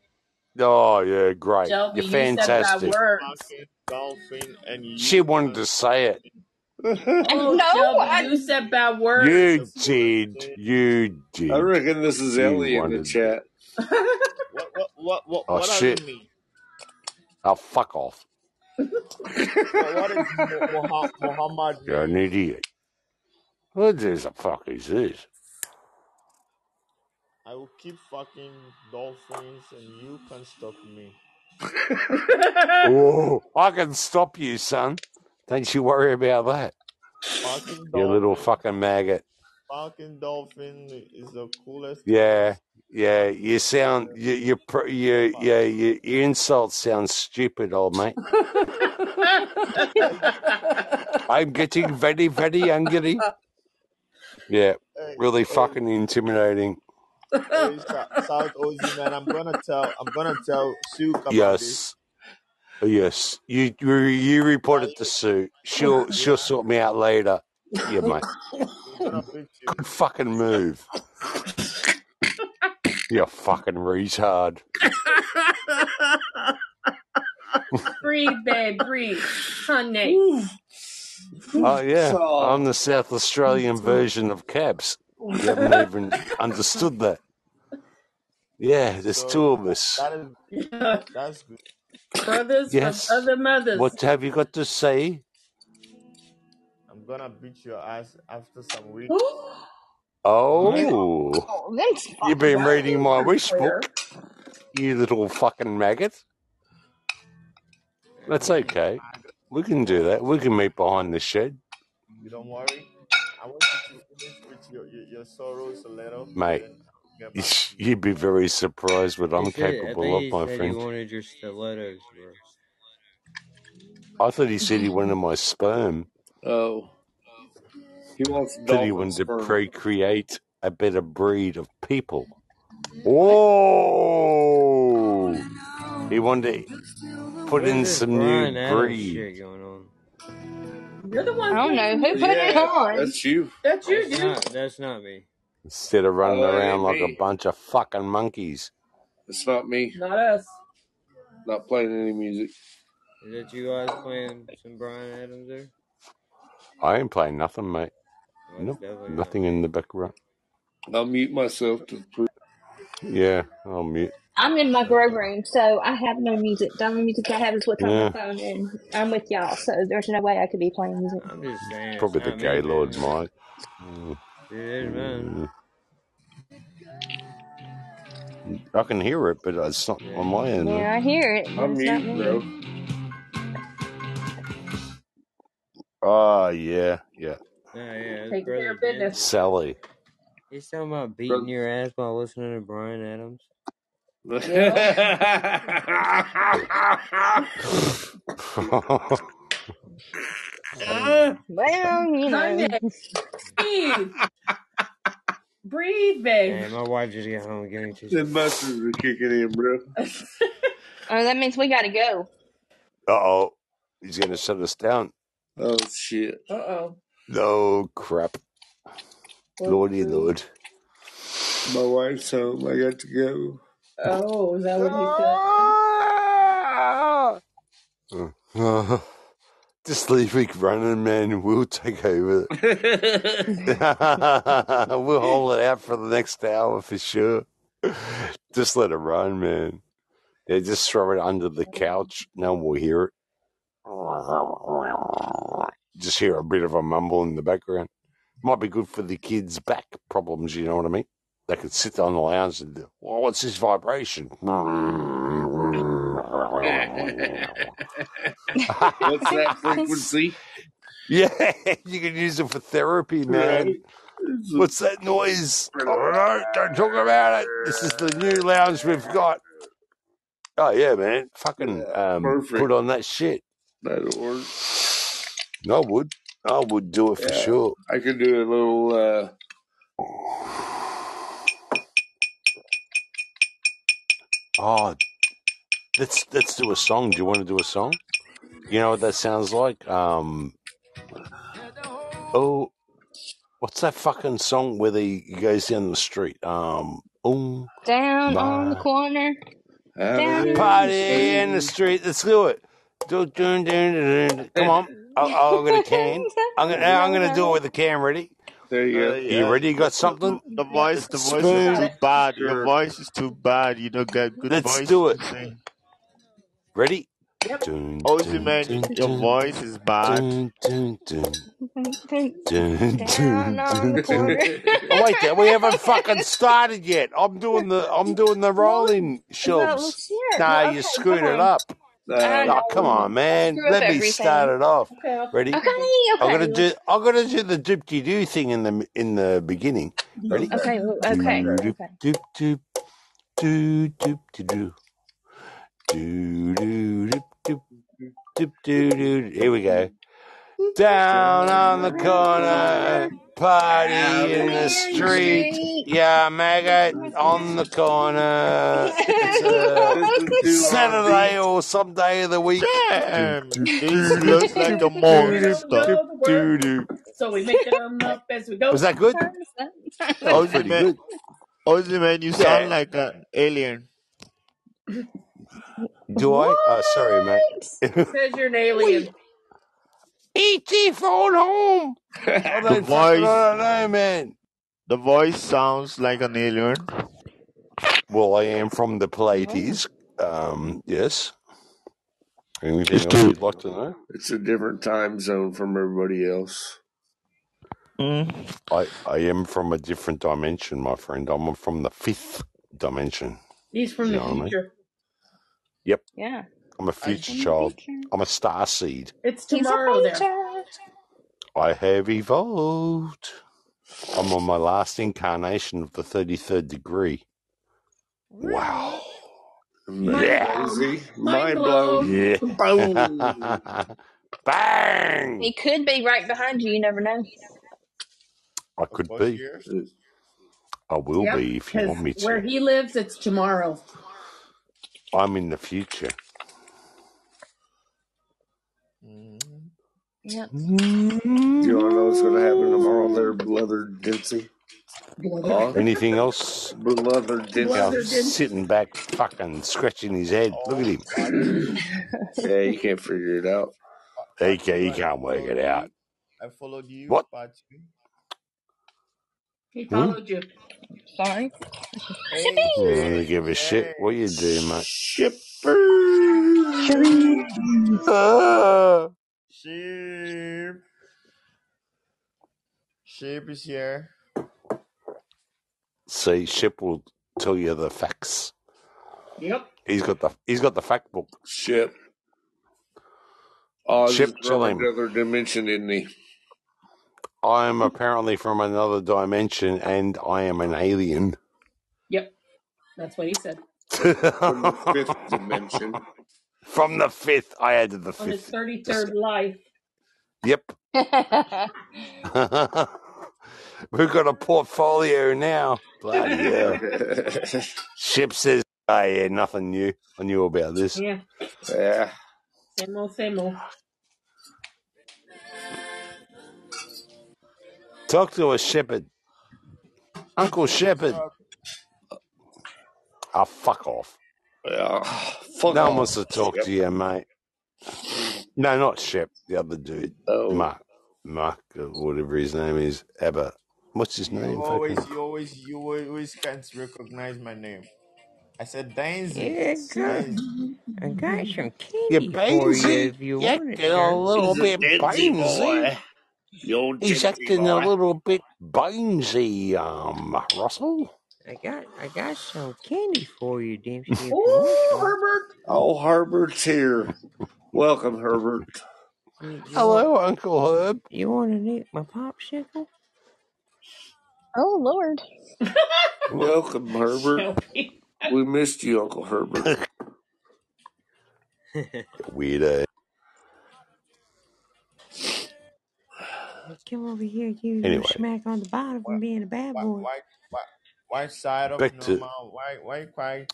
Oh, yeah, great. Shelby, You're you said that fantastic. word. Fucking dolphin and you. She wanted to say it. <laughs> Oh, No, Shelby, I- you said bad words. You did. You did. I reckon this is You Ellie in the chat. What what what what, Oh, what shit. it mean? Oh, fuck off. What, what is Mu- Muhammad You're an idiot. What the fuck is this? I will keep fucking dolphins and you can stop me. Oh, I can stop you, son. Don't you worry about that. Fucking You little fucking maggot. fucking dolphin is the coolest. Yeah, yeah. You sound you you pr- you yeah you, your insults sound stupid, old mate. <laughs> I'm getting very very angry. <laughs> Yeah, really fucking intimidating. Hey, Sou- South Aussie man, I'm gonna tell, I'm gonna tell Sue about this. Yes, yes. You you, you report it to Sue. She'll she'll sort me out later. Yeah, mate. She's gonna beat you. Good fucking move. You fucking retard. breathe, babe, breathe. Honey. Oh yeah, I'm the South Australian version of Cabs. You haven't even understood that. Yeah, there's So two of us. that is <laughs> that's good. Brothers Yes. from other mothers. What have you got to say? I'm gonna beat your ass after some weeks. Oh, Oh, you've been reading my wish book, you little fucking maggot. That's okay. We can do that. We can meet behind the shed, You don't worry. I want you to finish with your your, your sorrows a little, mate. then I'll get back to you. You'd be very surprised what I'm said, capable of, my said he friend. wanted your stilettos, bro. I thought he said he wanted my sperm. Oh. He wants That he dolphin wanted to sperm. procreate a better breed of people. Whoa! He wanted to put What in is this some Bryan new Adams breed. Shit going on? You're the one I don't know who put it on. that's you. That's you, That's dude. not. That's not me. Instead of running Oh, around ain't like a bunch of fucking monkeys. It's not me. Not us. Not playing any music. Is that you guys playing some Bryan Adams there? I ain't playing nothing, mate. Oh, Nope, definitely not nothing in the background. I'll mute myself to prove. Yeah, I'll mute. I'm in my grow room, so I have no music. The only music I have is what's on my phone, and I'm with y'all, so there's no way I could be playing music. I'm just saying. Probably the not me, gay lord man. might. Mm, It is, man. mm. I can hear it, but it's not on my end. Yeah, I hear it. but I'm it's not mute, me. bro. Oh yeah, yeah. Oh, yeah, it's Take care brother of business. Sally. He's talking about beating your ass while listening to Bryan Adams. Well, you know. Sunday. Breathe. Breathe, babe. Hey, my wife just got home getting too. the mustards are kicking in, bro. <laughs> Oh, that means we gotta go. Uh oh, he's gonna shut us down. Oh shit. Uh oh. No crap, lordy lord. My wife's home. I got to go. Oh, is that what he said? <laughs> Just leave me running, man. We'll take over. <laughs> <laughs> we'll hold it out for the next hour for sure. Just let it run, man. Yeah, just throw it under the couch. No one will hear it. Just hear a bit of a mumble in the background. Might be good for the kids' back problems, you know what I mean? They could sit on the lounge and, well, what's this vibration? <laughs> What's that frequency? Yeah, <laughs> you can use it for therapy, man. Right. What's that noise? I don't know. Don't talk about it. This is the new lounge we've got. Oh yeah, man. Fucking um, put on that shit. That'll work. I would. I would do it for Yeah. sure. I could do a little. uh Oh, let's let's do a song. Do you want to do a song? You know what that sounds like? Um. Oh, what's that fucking song where he he goes down the street? Um. Oh, Down on the corner. Down party in the street. Let's do it. Do, do, do, do, do. Come on. <laughs> I'll, I'll get a can. I'm gonna, I'm gonna do it with a can. Ready? There you Uh, go. You yeah. ready? You got something? The voice, the voice Spoon. is too bad. Sure. Your voice is too bad. You don't get good voice. Let's voice. do it. to sing. Ready? Yep. Dun, Ozzy dun, man, dun, your dun, voice is bad. dun, dun, dun, <laughs> dun, Down dun, on the dun, corner. dun. <laughs> Oh, wait, there, we haven't fucking started yet. I'm doing the I'm doing the <laughs> rolling Well, shubs. shit. Nah, Well, you okay, screwed come it on. up. I Uh, Oh, come on, man. Let me everything. start it off. Okay, I'll- Ready? Okay, I'm okay. gonna do I'm gonna do the doop de doo thing in the in the beginning. Ready? Okay, okay, Doop okay. doop doop doop doop de doo. Doo doo doop doop doop doo doo. Here we go. Down on the corner, party in the street. Yeah, maggot on the corner. It's a Saturday <laughs> or some day of the week. Damn, looks like a monster. Doo doo. So we make them up as we go. Was that good? <laughs> That was pretty good. Ozzy man, you Yeah. sound like an alien. Do I? Oh, sorry, mate. Says you're an alien. E.T. phone home. The voice, I don't know, man. the voice sounds like an alien. Well, I am from the Pleiades. Um, yes. Anything else you'd like to know? it's a different time zone from everybody else. Mm. I, I am from a different dimension, my friend. I'm from the fifth dimension. He's from You the know what I mean? future. Yep. Yeah. I'm a future child. I'm a star seed. It's He's a tomorrow there. I have evolved. I'm on my last incarnation of the 33rd degree. Wow. Yeah. Amazing. Mind Mind blown. Yeah. Boom. <laughs> <laughs> Bang! He could be right behind you. You never know. I could be. yours? I will Yep, be if you want me because where he lives, it's tomorrow. I'm in the future. Yep. Do you want to know what's going to happen tomorrow there, Brother Dempsey? Huh? Anything else? Brother Yeah, Dempsey. Dempsey. sitting back, fucking scratching his head. Look at him. Yeah, you can't figure it out. He can't, he can't work it out. I followed you, What? part two. He Hmm? followed you. Sorry. Hey, Shipping. I don't Chip. give a shit Hey. what you do, mate. Shipper. Ah. Sheep. Sheep is here. See, Ship will tell you the facts. Yep. He's got the he's got the fact book. Ship. Oz Ship, tell from him. another dimension, isn't he? I am apparently from another dimension, and I am an alien. Yep. That's what he said. <laughs> From the fifth dimension. From the fifth, I added the On his fifth. 33rd life. Yep. <laughs> <laughs> We've got a portfolio now. Bloody hell. <laughs> Ship says, "Oh yeah, nothing new. I knew about this." Yeah. Yeah. Same old, same old. Talk to a shepherd, Uncle Shepherd. Ah, fuck off. Yeah. <sighs> Fuck no one wants to talk Shep. to you, mate. No, not Shep. The other dude, Oh. Mark, Mark, uh, whatever his name is. Abba. What's his You name? always, you always, you always can't recognize my name. I said Daisy. Yeah, good. Daisy. I got some You candy for you if you You want it, a little He's bit Dinsey Beansy. boy. The old He's acting boy. a little bit Beansy, um, Russell. I got I got some candy for you, Dempsey. If you Ooh, some. Herbert. Oh, Herbert's here. Welcome, Herbert. You, you want Hello, Uncle Herb. you want to eat my popsicle? Oh Lord. Welcome, Herbert. Shelby. We missed you, Uncle Herbert. <laughs> <laughs> We Weirdo. Come over here, you Anyway. smack on the bottom from being a bad Why, boy. why, why, why side of Back to- normal? Why, why quiet?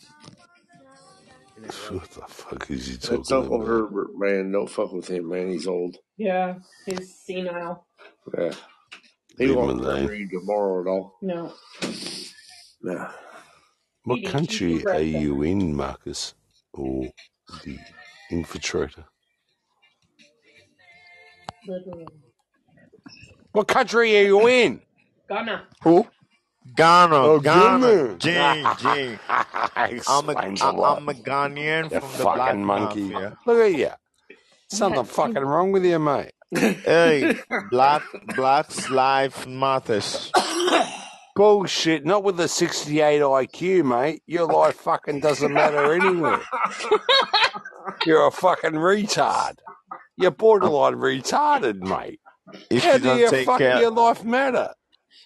What the fuck is he That's talking Uncle about? Herbert, man. Don't fuck with him, man. He's old. Yeah, he's senile. Yeah. He Leave him won't alone. remember you tomorrow at all. No. No. What Eating country cheesy are breakfast. you in, Marcus? Or the infiltrator? Literally. What country are you in? Ghana. Who? Ghana. Oh, Ghana. Ghana. Jing, Jing. <laughs> I'm a, Explains a I, lot. I'm a Ghanaian You from the Black fucking monkey. Mafia. Look at you. <laughs> Something fucking wrong with you, mate. Hey, Black <laughs> Black life Matters. <coughs> Bullshit. Not with a 68 IQ, mate. Your life fucking doesn't matter anywhere. You're a fucking retard. You're borderline retarded, mate. If How you do don't your take fucking care, your life matter?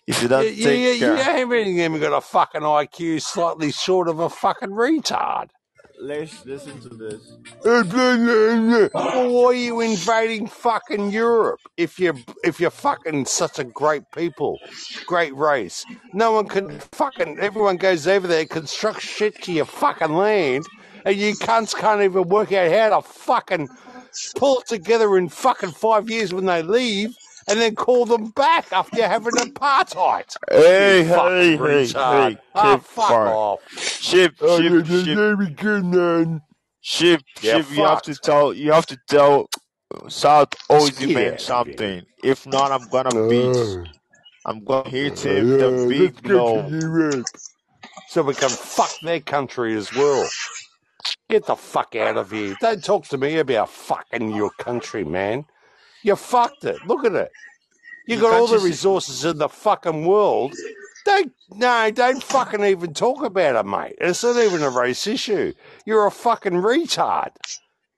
If you don't You, you, take you, you care, haven't even got a fucking IQ slightly short of a fucking retard. let's listen to this. well, why are you invading fucking Europe if you're if you're fucking such a great people, great race? No one can fucking everyone goes over there, constructs shit to your fucking land, and you cunts can't even work out how to fucking pull it together in fucking five years when they leave, and then call them back after having apartheid. Hey, You hey, hey, retard. hey, Ah, keep fuck quiet. off. Ship, Oh, ship, yeah, ship, very good, man. ship, Yeah, ship. You have to fucked. tell, you have to tell South Aussie get man out of here. something. If not, I'm gonna beat. Oh. I'm gonna hit Uh, him yeah, the big go blow. to Europe. So we can fuck their country as well. Get the fuck out of here. Don't talk to me about fucking your country, man. You fucked it. Look at it. You You got all the resources in the fucking world. Don't no, don't fucking even talk about it, mate. It's not even a race issue. You're a fucking retard.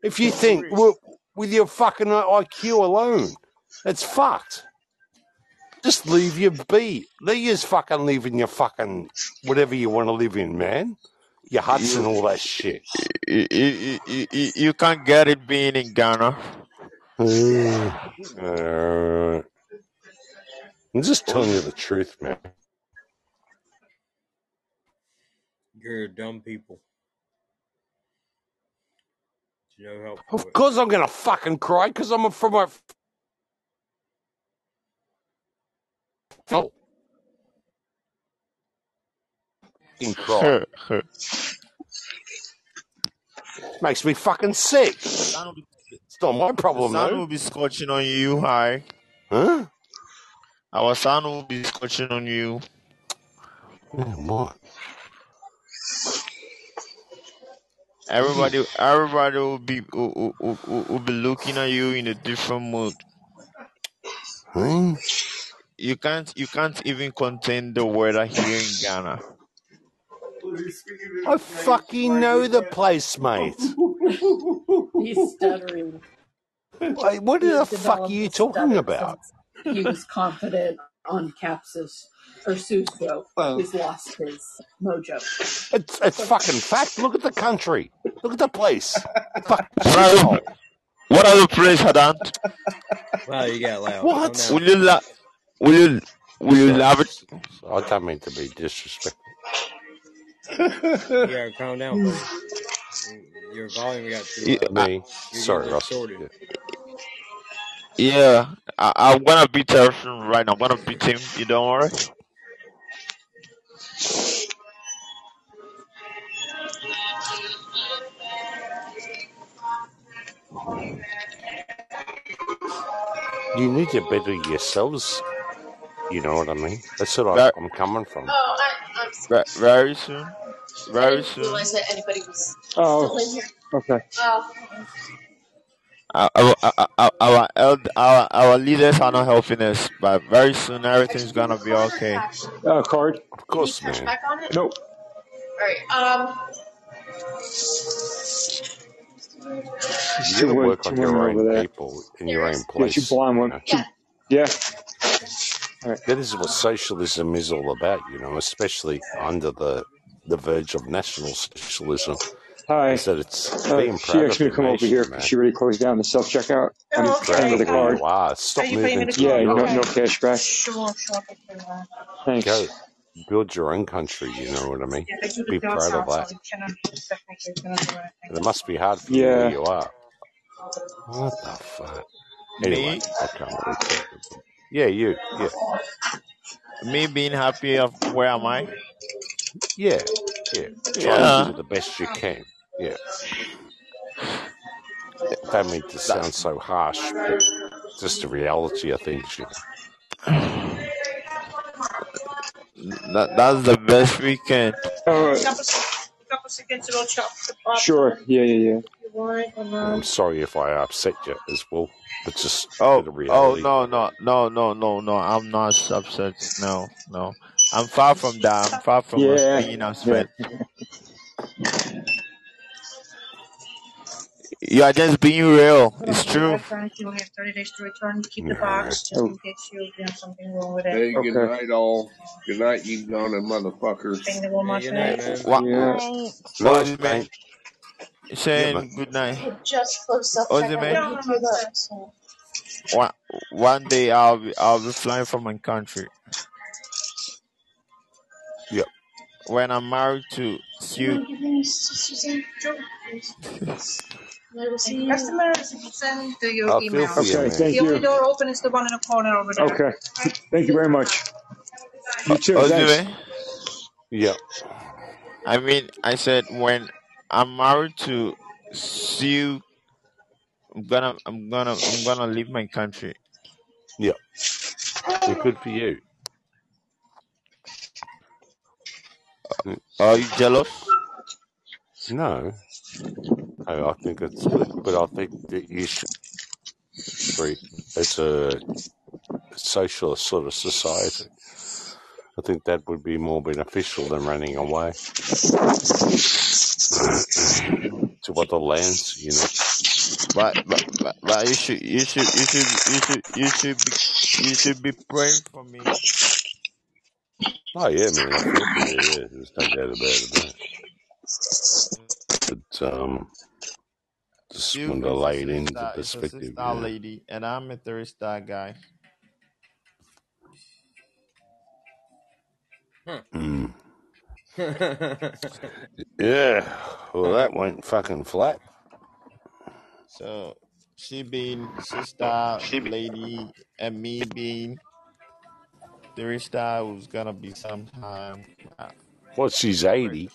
If you think well, with your fucking IQ alone, it's fucked. Just leave your be. Leave your fucking live in your fucking whatever you want to live in, man. Your huts and all that shit. you, you, you, you, you can't get it being in Ghana. Uh, I'm just telling you the truth, man. You're dumb people. There's no help for Of it. course I'm gonna fucking cry because I'm from a oh, fucking cry. <laughs> Makes me fucking sick. The not my the problem sun though. will be scorching on you, hi. Huh? Our sun will be scorching on you. Yeah, what? Everybody, everybody will be will, will, will, will be looking at you in a different mood. Huh? You can't, you can't even contain the weather here in Ghana. I fucking know the place, mate. He's stuttering. Wait, what He the fuck are you talking about? He was confident on Capsis or Sue's throat. He's lost his mojo. It's it's fucking fact. Look at the country. Look at the place. <laughs> Fuck. What what are the place, Hadan? Wow, you got loud. What? Calm Will you la- will you will you love it? I don't mean to be disrespectful. yeah, You calm down, buddy. <laughs> Your volume got too Yeah, loud. Me. You're Sorry, getting Ross. distorted. yeah. I, I'm gonna beat Harrison right now. I'm gonna beat him. You don't worry. You need to better yourselves. You know what I mean? That's what I, Ver- I'm coming from. I, ve- very soon. I Very didn't soon. realize that anybody was Oh, still in here. okay. Oh, Our, our, our, our, eld- our, our leaders are not helping us, but very soon everything's gonna be okay. Uh, card? Of any course, cash man. back on it? Nope. Alright, um, There's You two, gotta wo- work two on your women over own there. people in your own is. Yeah, two place. blonde You women. know? Two, Yeah. yeah. All right. That is what socialism is all about, you know, especially under the the verge of national socialism. Hi. Is that it's Uh, being she proud asked me to come over here man. because she already closed down the self checkout. I'm Oh, Proud paying with of a who card. you are. Are Stop you moving me to the New Yeah, no, York. no cash back. Sure, sure, I can do that. Thanks. Go build your own country. You know what I mean? Yeah, I do the Be proud of that. we cannot technically cannot do anything. It must be hard for you where you are. What the fuck? Anyway, Me, I can't really talk about Yeah, you. Yeah. me being happy of where am I? Yeah. Yeah. Try and Yeah. do the best you can. Yeah. Don't mean to sound so harsh, but just the reality of things, you know. That, that's the best we can. Uh, Couple se- couple seconds to go chop the pot. sure. Yeah, yeah, yeah. You want and And I'm then sorry if I upset you as well. But just Oh, bit oh reality. no, no, no, no, no, no. I'm not upset. No, no. I'm far from that. I'm far from us Yeah, being yeah. upset. You are just being real. It's true. return. You have 30 days to return. Keep the box just in case you have something wrong with it. Hey, good okay. night, all. Good night, you gonna motherfuckers. Thing that will Yeah, good night, finish. man. What? Yeah. Right. What is man? mate. Yeah, Saying good night. You just? No, no, all. One, one day I'll be I'll be flying from my country. Yep. When I'm married to Do you want Sue. to give things Suzanne? Sure. Please. I will see you. Customer send to your I'll feel email. for you, Okay, man. thank The only you. door open is the one in the corner over there. Okay. Thank you very much. You too. What's it, Thanks. man? Yeah. I mean, I said when I'm married to Sue, I'm gonna, I'm gonna, I'm gonna leave my country. Yeah. Yeah, good for you. Mm, Are you jealous? No. I, I think it's good, but I think that you should treat it's a socialist sort of society. I think that would be more beneficial than running away <clears throat> to other lands, you know. But, but, but, but you should, you should, you should, you should, you should be, you should be praying for me. Oh yeah, man, I feel for you, yeah, there's no doubt about it. But um, just Sue want is to a lay it six into star, a six perspective, star yeah. lady, and I'm a three star guy. Mm. <laughs> Yeah, well, that went fucking flat. So she being six star lady, and me being three star was gonna be sometime. Uh, What, she's 80?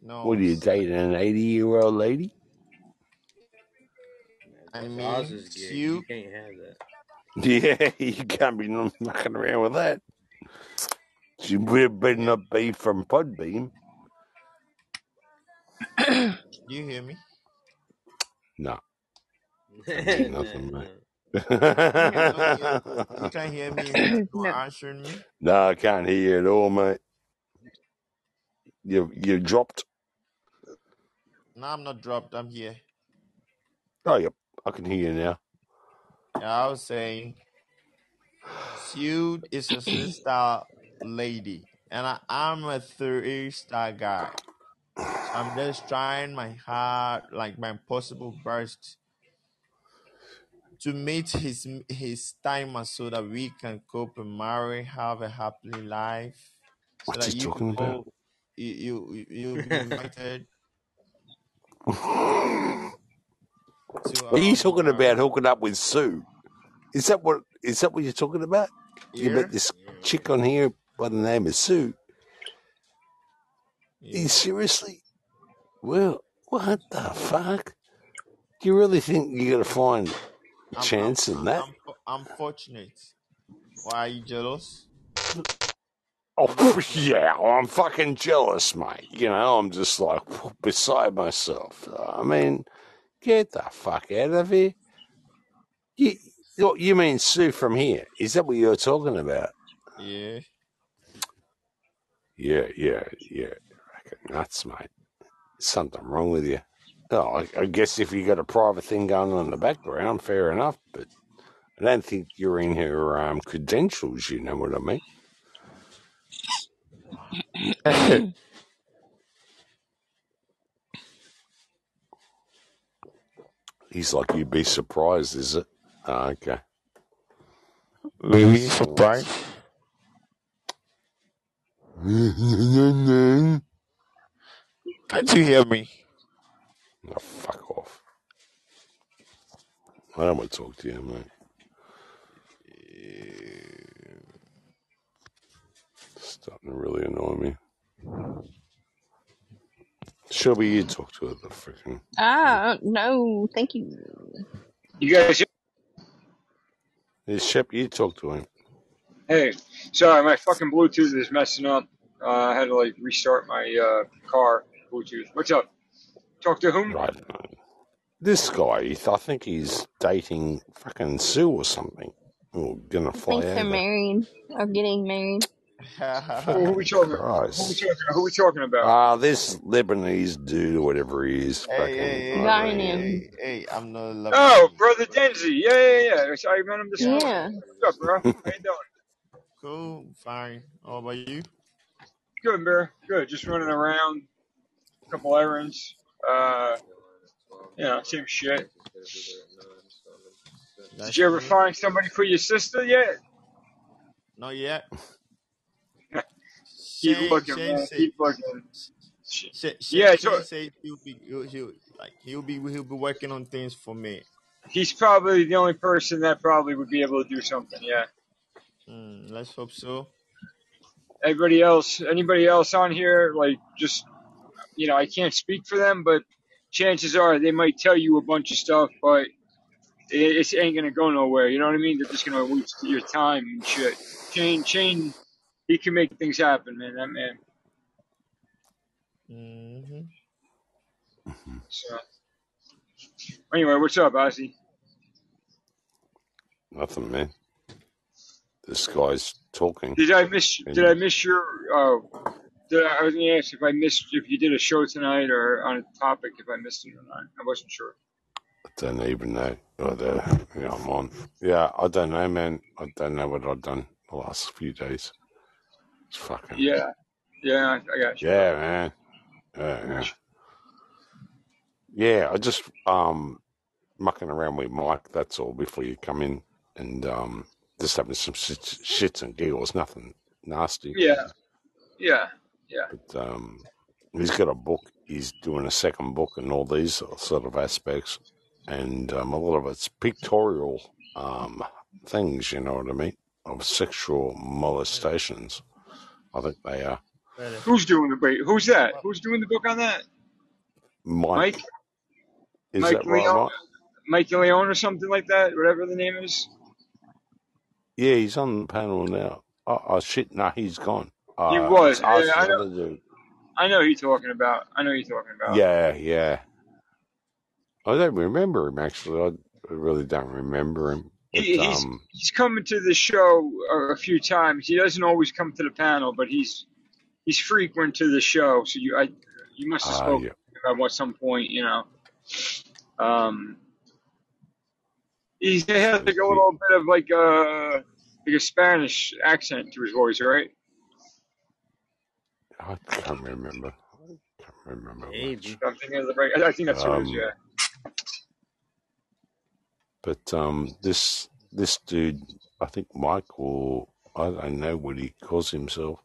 no, What are you s- dating, an 80 year old lady? I That's mean Oz's gig. You Sue. can't have that. <laughs> Yeah, you can't be mucking around with that. She would better not be from Podbeam. You hear me? No, nah, nothing, nah. mate. <laughs> You can't hear, you can't hear me. You're answering me. no, I can't hear you at all, mate. You you dropped. No, I'm not dropped. I'm here. Oh, yep. I can hear you now. Yeah, I was saying, Sued is a three-star lady, and I, I'm a three-star guy. So I'm just trying my hard, like my possible best, to meet his his timer so that we can cope and marry, have a happy life. So What's that he you talking about? all, you you you'll <laughs> invited <laughs> Are you um talking about hooking up with Sue? Is that what is that what you're talking about? You met this chick on here by the name of Sue. You seriously? Well, what the fuck? Do you really think you're gonna find a I'm I'm chance in that? I'm I'm fortunate. Why are you jealous? Oh yeah, I'm fucking jealous, mate. You know, I'm just like beside myself. I mean, get the fuck out of here. You, you you mean Sue from here? Is that what you're talking about? Yeah. Yeah, yeah, yeah. Fucking nuts, mate. Something wrong with you. Oh, I, I guess if you got a private thing going on in the background, fair enough. But I don't think you're in her um, credentials. You know what I mean? <coughs> <coughs> <coughs> He's like, you'd be surprised, is it? Ah, okay. Maybe So surprised. Can't you hear me? Oh, fuck off. I don't want to talk to you, mate. Starting to really annoy me. Shelby, you talk to her, the freaking. Ah, no, thank you. You guys, Hey, Shep, you talk to him. hey, sorry, my fucking Bluetooth is messing up. Uh, I had to like restart my uh, car Bluetooth. What's up? Talk to whom? Right. This guy, he- I think he's dating fucking Sue or something. Or gonna I fly think they're over. married or getting married. Who, who we talking? Who we talking? Who we talking about? Ah, this Lebanese dude whatever he is, Hey, fucking. hey, I hey, don't Zion. hey, hey, I'm not Lebanese. Oh, brother Denzi. Yeah, yeah, yeah. I met him this morning. Yeah. What's up, bro? <laughs> How you doing? Cool, fine. How about you? Good, bro. Good. Just running around. A couple errands. Uh, you know, same shit. Did you ever find somebody for your sister yet? Not yet. Keep Shane, looking, Shane man. said, Keep looking. Shane, Shane, Yeah, Shane so said he'll be, he'll, he'll, like, he'll be, he'll be working on things for me. he's probably the only person that probably would be able to do something. Yeah. Mm, let's hope so. Everybody else, anybody else on here, like just you know, I can't speak for them, but chances are they might tell you a bunch of stuff, but it, it ain't gonna go nowhere. You know what I mean? They're just gonna waste your time and shit. Shane, Shane, he can make things happen, man. That man. hmm So anyway, what's up, Ozzy? Nothing, man. This guy's talking. Did I miss? Did I miss your? Uh, did I, I was gonna ask if I missed if you did a show tonight or on a topic if I missed it or not. I wasn't sure. I don't even know. Oh, there, yeah, I'm on. Yeah, I don't know, man. I don't know what I've done the last few days. It's fucking. Yeah, yeah, I, got you. Yeah, man. Yeah, yeah. Yeah, I just um mucking around with Mike. That's all. Before you come in, and um just having some shit, shits and giggles. Nothing nasty. Yeah, yeah, yeah. But um, he's got a book. He's doing a second book and all these sort of aspects, and um, a lot of it's pictorial um, things. You know what I mean? Of sexual molestations. I think they are. Who's doing the wait? Who's that? Who's doing the book on that? Mike, Mike, is Mike that right, Leone, Mike? Mike Leone or something like that. Whatever the name is. Yeah, he's on the panel now. Oh, oh shit! No, he's gone. He Uh, was. Yeah, I know. other dude. I know who you're talking about. I know who you're talking about. Yeah, yeah. I don't remember him actually. I I really don't remember him. But He, he's um, he's coming to the show a, a few times. He doesn't always come to the panel, but he's he's frequent to the show, so you I you must have Ah, spoken yeah. to him at some point, you know. Um, he has like a little bit of like a like a Spanish accent to his voice, right? I can't remember. I can't remember much. I'm the right. I think that's what it is. Um, Yeah. But um, this this dude, I think Mike or I don't know what he calls himself,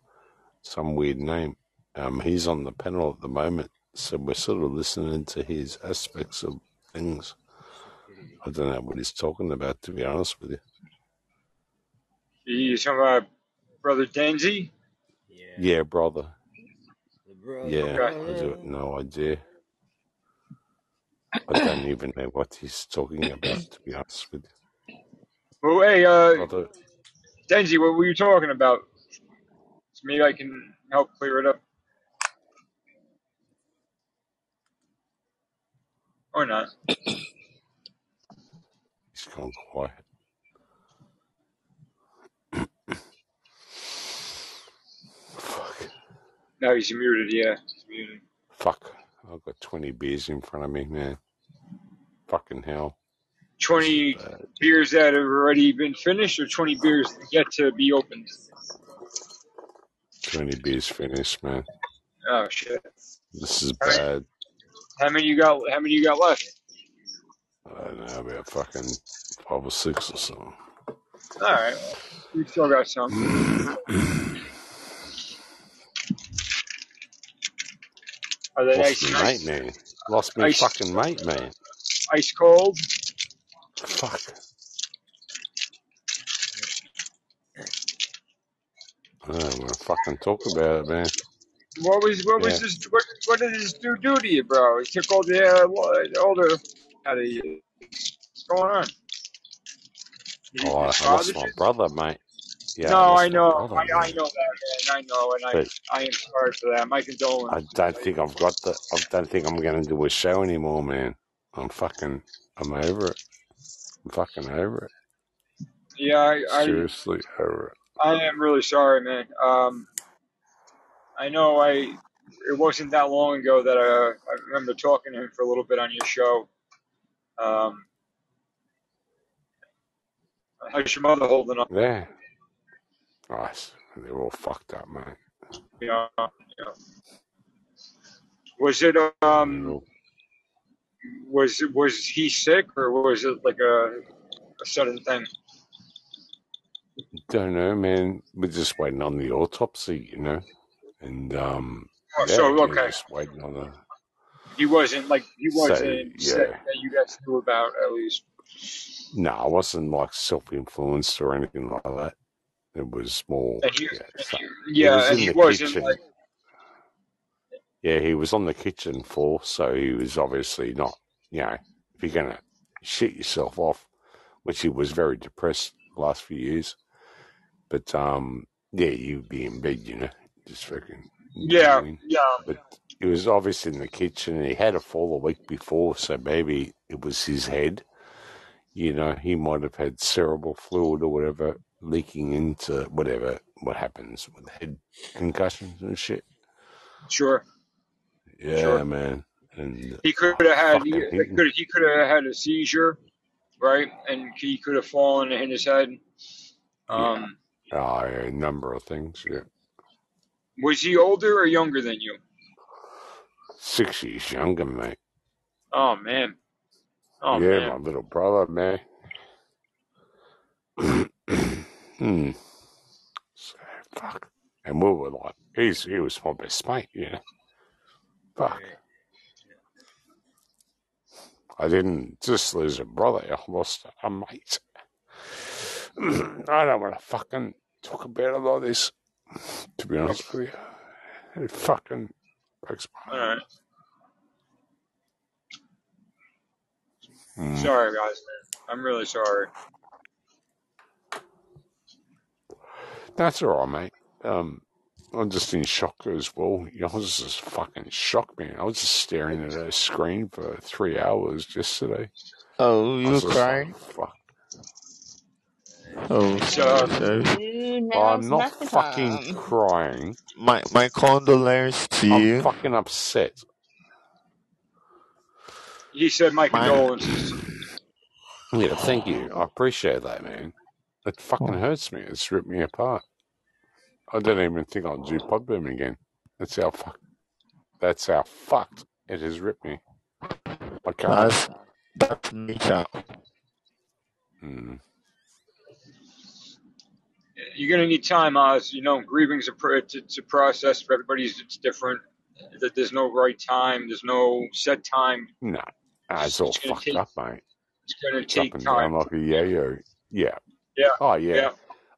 some weird name. Um, he's on the panel at the moment, so we're sort of listening to his aspects of things. I don't know what he's talking about, to be honest with you. You talking about brother Denzi? Yeah, brother. Yeah, Okay. I do no idea. I don't even know what he's talking about, to be honest with you. Well, hey, uh, Denzi, what were you talking about? Maybe I can help clear it up, or not. he's gone quiet. <coughs> No, he's muted. Yeah, he's muted. Fuck. I've got 20 beers in front of me, man. Fucking hell. Twenty beers that have already been finished, or twenty beers yet to be opened. 20 beers finished, man. Oh shit! This is How many, bad. how many you got? How many you got left? I don't know, about fucking five or six or something. All right, well, we still got some. <clears throat> Are they Lost nice, mate, man. Lost me ice, fucking mate, man. ice cold? Fuck. I don't want to fucking talk about it, man. What was what Yeah. was this? What, what did this dude do to you, bro? He took all the uh, all out of you. What's going on? Oh, I lost my brother, mate. Yeah, No, I know, I, I know that, man. I know, and I But I am sorry for that. My condolences. I don't think I've got the. I don't think I'm going to do a show anymore, man. I'm fucking. I'm over it. I'm fucking over it. Yeah, I, I Seriously over it. I am really sorry, man. Um, I know I. It wasn't that long ago that uh, I remember talking to him for a little bit on your show. Um, how's your mother holding up? Yeah. Nice. They're all fucked up, mate. Yeah, know. Was it um was it was he sick or was it like a a sudden thing? Don't know, man. We're just waiting on the autopsy, you know. And um, Oh, yeah, so okay, just waiting on the. he wasn't like he wasn't sick yeah, that you guys knew about at least. no, I wasn't like self-influenced or anything like that. It was small. He, yeah. He was in he the kitchen. like Yeah, he was on the kitchen floor, so he was obviously not. You know, if you're gonna shit yourself off, which he was very depressed the last few years. But um, yeah, you'd be in bed, you know, just fucking yeah, doing. yeah. But he was obviously in the kitchen, and he had a fall a week before, so maybe it was his head. You know, he might have had cerebral fluid or whatever leaking into whatever what happens with head concussions and shit. Sure, Yeah, sure. man. And He could have had he could he could have had a seizure, right? And he could have fallen and hit his head. yeah, Um, oh, yeah, a number of things. Yeah, was he older or younger than you? six years younger, mate. Oh man, oh yeah, man. my little brother, man. <clears throat> hmm. So, fuck. And we were like, he's he was my best mate, you know. Fuck. I didn't just lose a brother, I lost a mate. <clears throat> I don't want to fucking talk about it like this, to be honest with you. It fucking breaks my All heart. right. Mm. Sorry, guys, man. I'm really sorry. That's all right, mate. Um, I'm just in shock as well. You know, I was just fucking shocked, man. I was just staring at a screen for three hours yesterday. Oh, you was were just like, crying? fuck. Oh, So sorry. I'm not not fucking crying. My my condolences to you. I'm fucking upset. You said my My condolences. Yeah, thank you. I appreciate that, man. It fucking hurts me. It's ripped me apart. I don't even think I'll do Podboom again. That's how fuck. That's how fucked it has ripped me. I can't. that's that's nature. Mm. You're gonna need time, Oz. You know, grieving's a pr- it's, it's a process for everybody's. It's different. That there's no right time. There's no set time. No, Ah, It's, it's all it's gonna fucked take. up, mate. It's gonna It's up take and down time. like a yo-yo. Yeah. Yeah. Oh yeah. Yeah.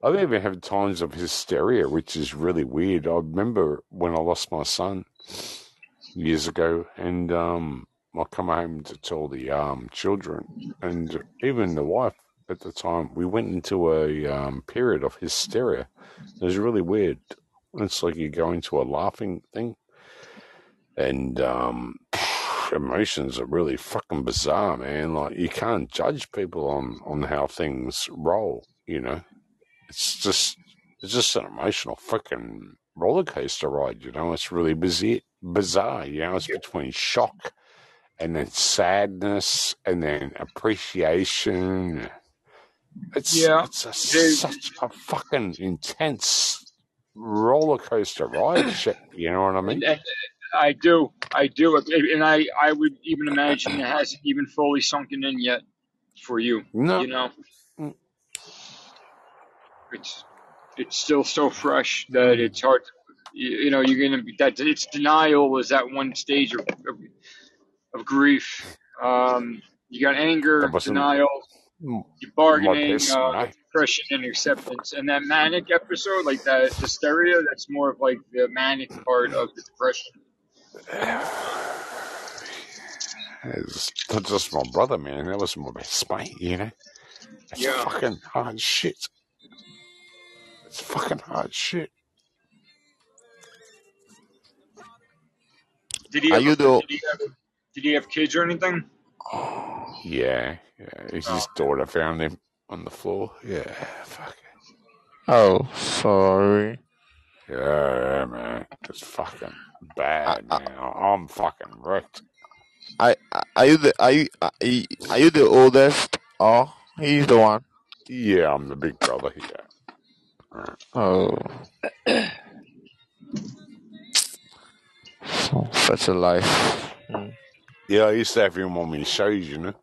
I've even had times of hysteria, which is really weird. I remember when I lost my son years ago, and um, I come home to tell the um, children and even the wife at the time. We went into a um, period of hysteria. It was really weird. It's like you go into a laughing thing, and um, emotions are really fucking bizarre, man. Like you can't judge people on on how things roll. You know, it's just it's just an emotional fucking roller coaster ride. You know, it's really bizarre. Bizarre. You know, it's between shock and then sadness and then appreciation. It's Yeah. it's a, such a fucking intense roller coaster ride. Shit, you know what I mean? I do, I do, and I, I would even imagine it hasn't even fully sunken in yet for you. No, You know, mm, it's it's still so fresh that it's hard. To, you, you know, you're gonna be that. It's denial is that one stage of of, of grief. Um, you got anger, denial, you're bargaining, uh, depression, and acceptance. And that manic episode, like that hysteria, that's more of like the manic part of the depression. It's not just my brother, man. That was my best mate, you know? It's Yeah. fucking hard shit. It's fucking hard shit. Did he Are have? you A, the did he have? Did he have kids or anything? Yeah, yeah. His Oh, his daughter found him on the floor. Yeah, fuck. oh sorry. Yeah, yeah, man. It's fucking bad, I, man. I'm fucking wrecked. I, I- are you the are you are you the oldest? Oh, he's the one. Yeah, I'm the big brother here. <clears throat> Oh, such a life. Yeah, I used to have him on my shows, you know,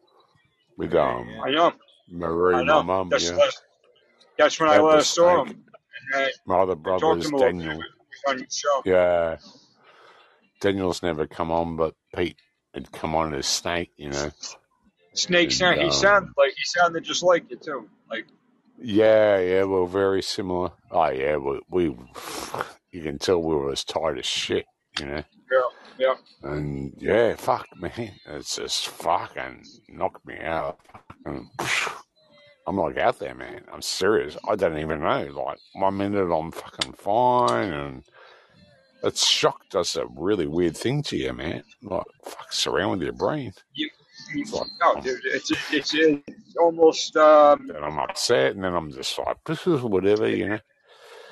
with um I know. Marie, I my know. mum. That's Yeah, that's, that's when I Dad the last saw snake. him. My other brother is to him a little bit Daniel. on your show. Yeah, Daniel's never come on, but Pete had come on as Snake, you know, Snake sound. He um, sounded like he sounded just like you too. Like yeah, yeah, we're very similar. Oh yeah, we, we you can tell we were as tired as shit, you know. yeah, yeah. And yeah, fuck man, it's just fucking knocked me out. I'm like out there, man. I'm serious. I don't even know. Like one minute I'm fucking fine, and it's shock does a really weird thing to you, man. Like fucks around with your brain. You, you, It's like no, dude. It's it's it's almost um. then I'm upset, and then I'm just like, this is whatever, you know.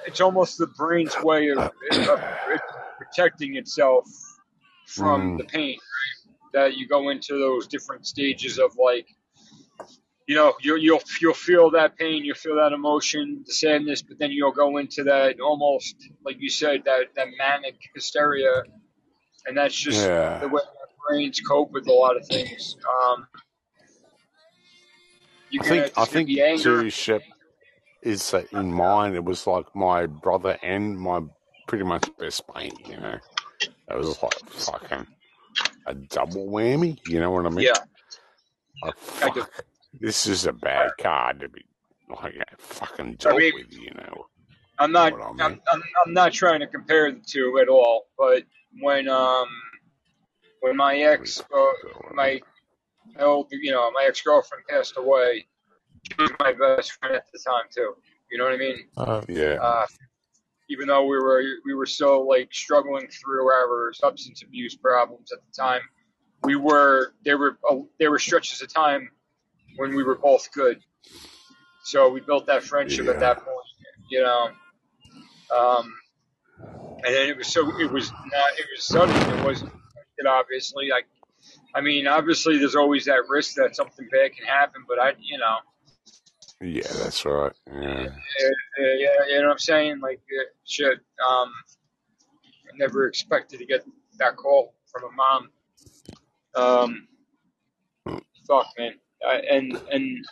It's almost the brain's way of, of protecting itself from Mm, the pain. That you go into those different stages of like you know, you, you'll you'll feel that pain, you'll feel that emotion, the sadness, but then you'll go into that almost like you said that that manic hysteria, and that's just yeah, the way our brains cope with a lot of things. Um, I think I think too, Shep, is that in mine it was like my brother and my pretty much best mate, you know. It was like fucking a double whammy, you know what I mean? Yeah, Like fuck, this is a bad card to be like fucking I dealt mean, with, you know. I'm You know not what I I'm, mean? I'm I'm not trying to compare the two at all, but when um when my ex uh, do what I my old you know my ex girlfriend passed away, she was my best friend at the time too. You know what I mean? Uh, Yeah. Uh, even though we were we were still like struggling through our substance abuse problems at the time, we were there were uh, there were stretches of time when we were both good. So we built that friendship at that point, you know. Um, and then it was so it was not it was sudden. It wasn't it obviously like I mean obviously there's always that risk that something bad can happen, but I you know Yeah, that's right. Yeah. yeah you know what I'm saying like uh, shit. Um, I never expected to get that call from a mom. Um, fuck man, I, and and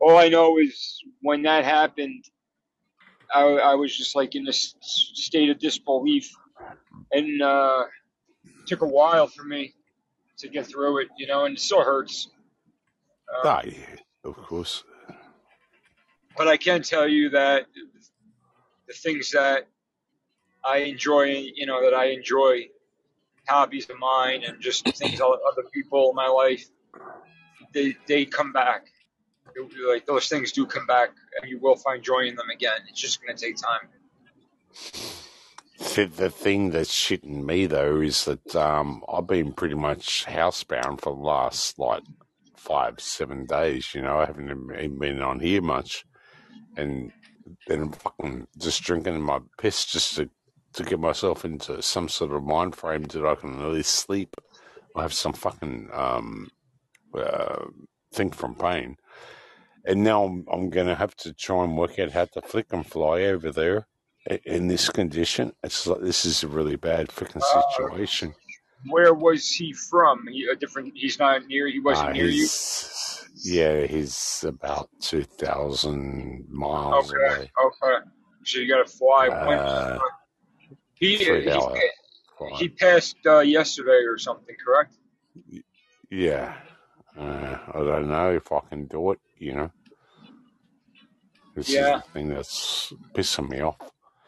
all I know is when that happened, I, I was just like in this state of disbelief, and uh, it took a while for me to get through it, you know, and it still hurts. Um, Ah, yeah, of course. but I can tell you that the things that I enjoy, you know, that I enjoy, hobbies of mine, and just things other people in my life, they they come back. It- like those things do come back, and you will find joy in them again. It's just going to take time. The, thing that's shitting me though is that um, I've been pretty much housebound for the last like five, seven days. You know, I haven't even been on here much, and then I'm fucking just drinking my piss just to to get myself into some sort of mind frame that I can at least sleep. I have some fucking um, uh, thing from pain, and now I'm, I'm going to have to try and work out how to flick and fly over there in this condition. It's like this is a really bad freaking Uh, situation. where was he from? He, a different. He's not near. He wasn't Uh, near you. yeah, he's about two thousand miles Okay. away. Okay. So you got to fly. Uh, he he he passed uh, yesterday or something, correct? Yeah, uh, I don't know if I can do it. You know, this is Yeah. the thing that's pissing me off.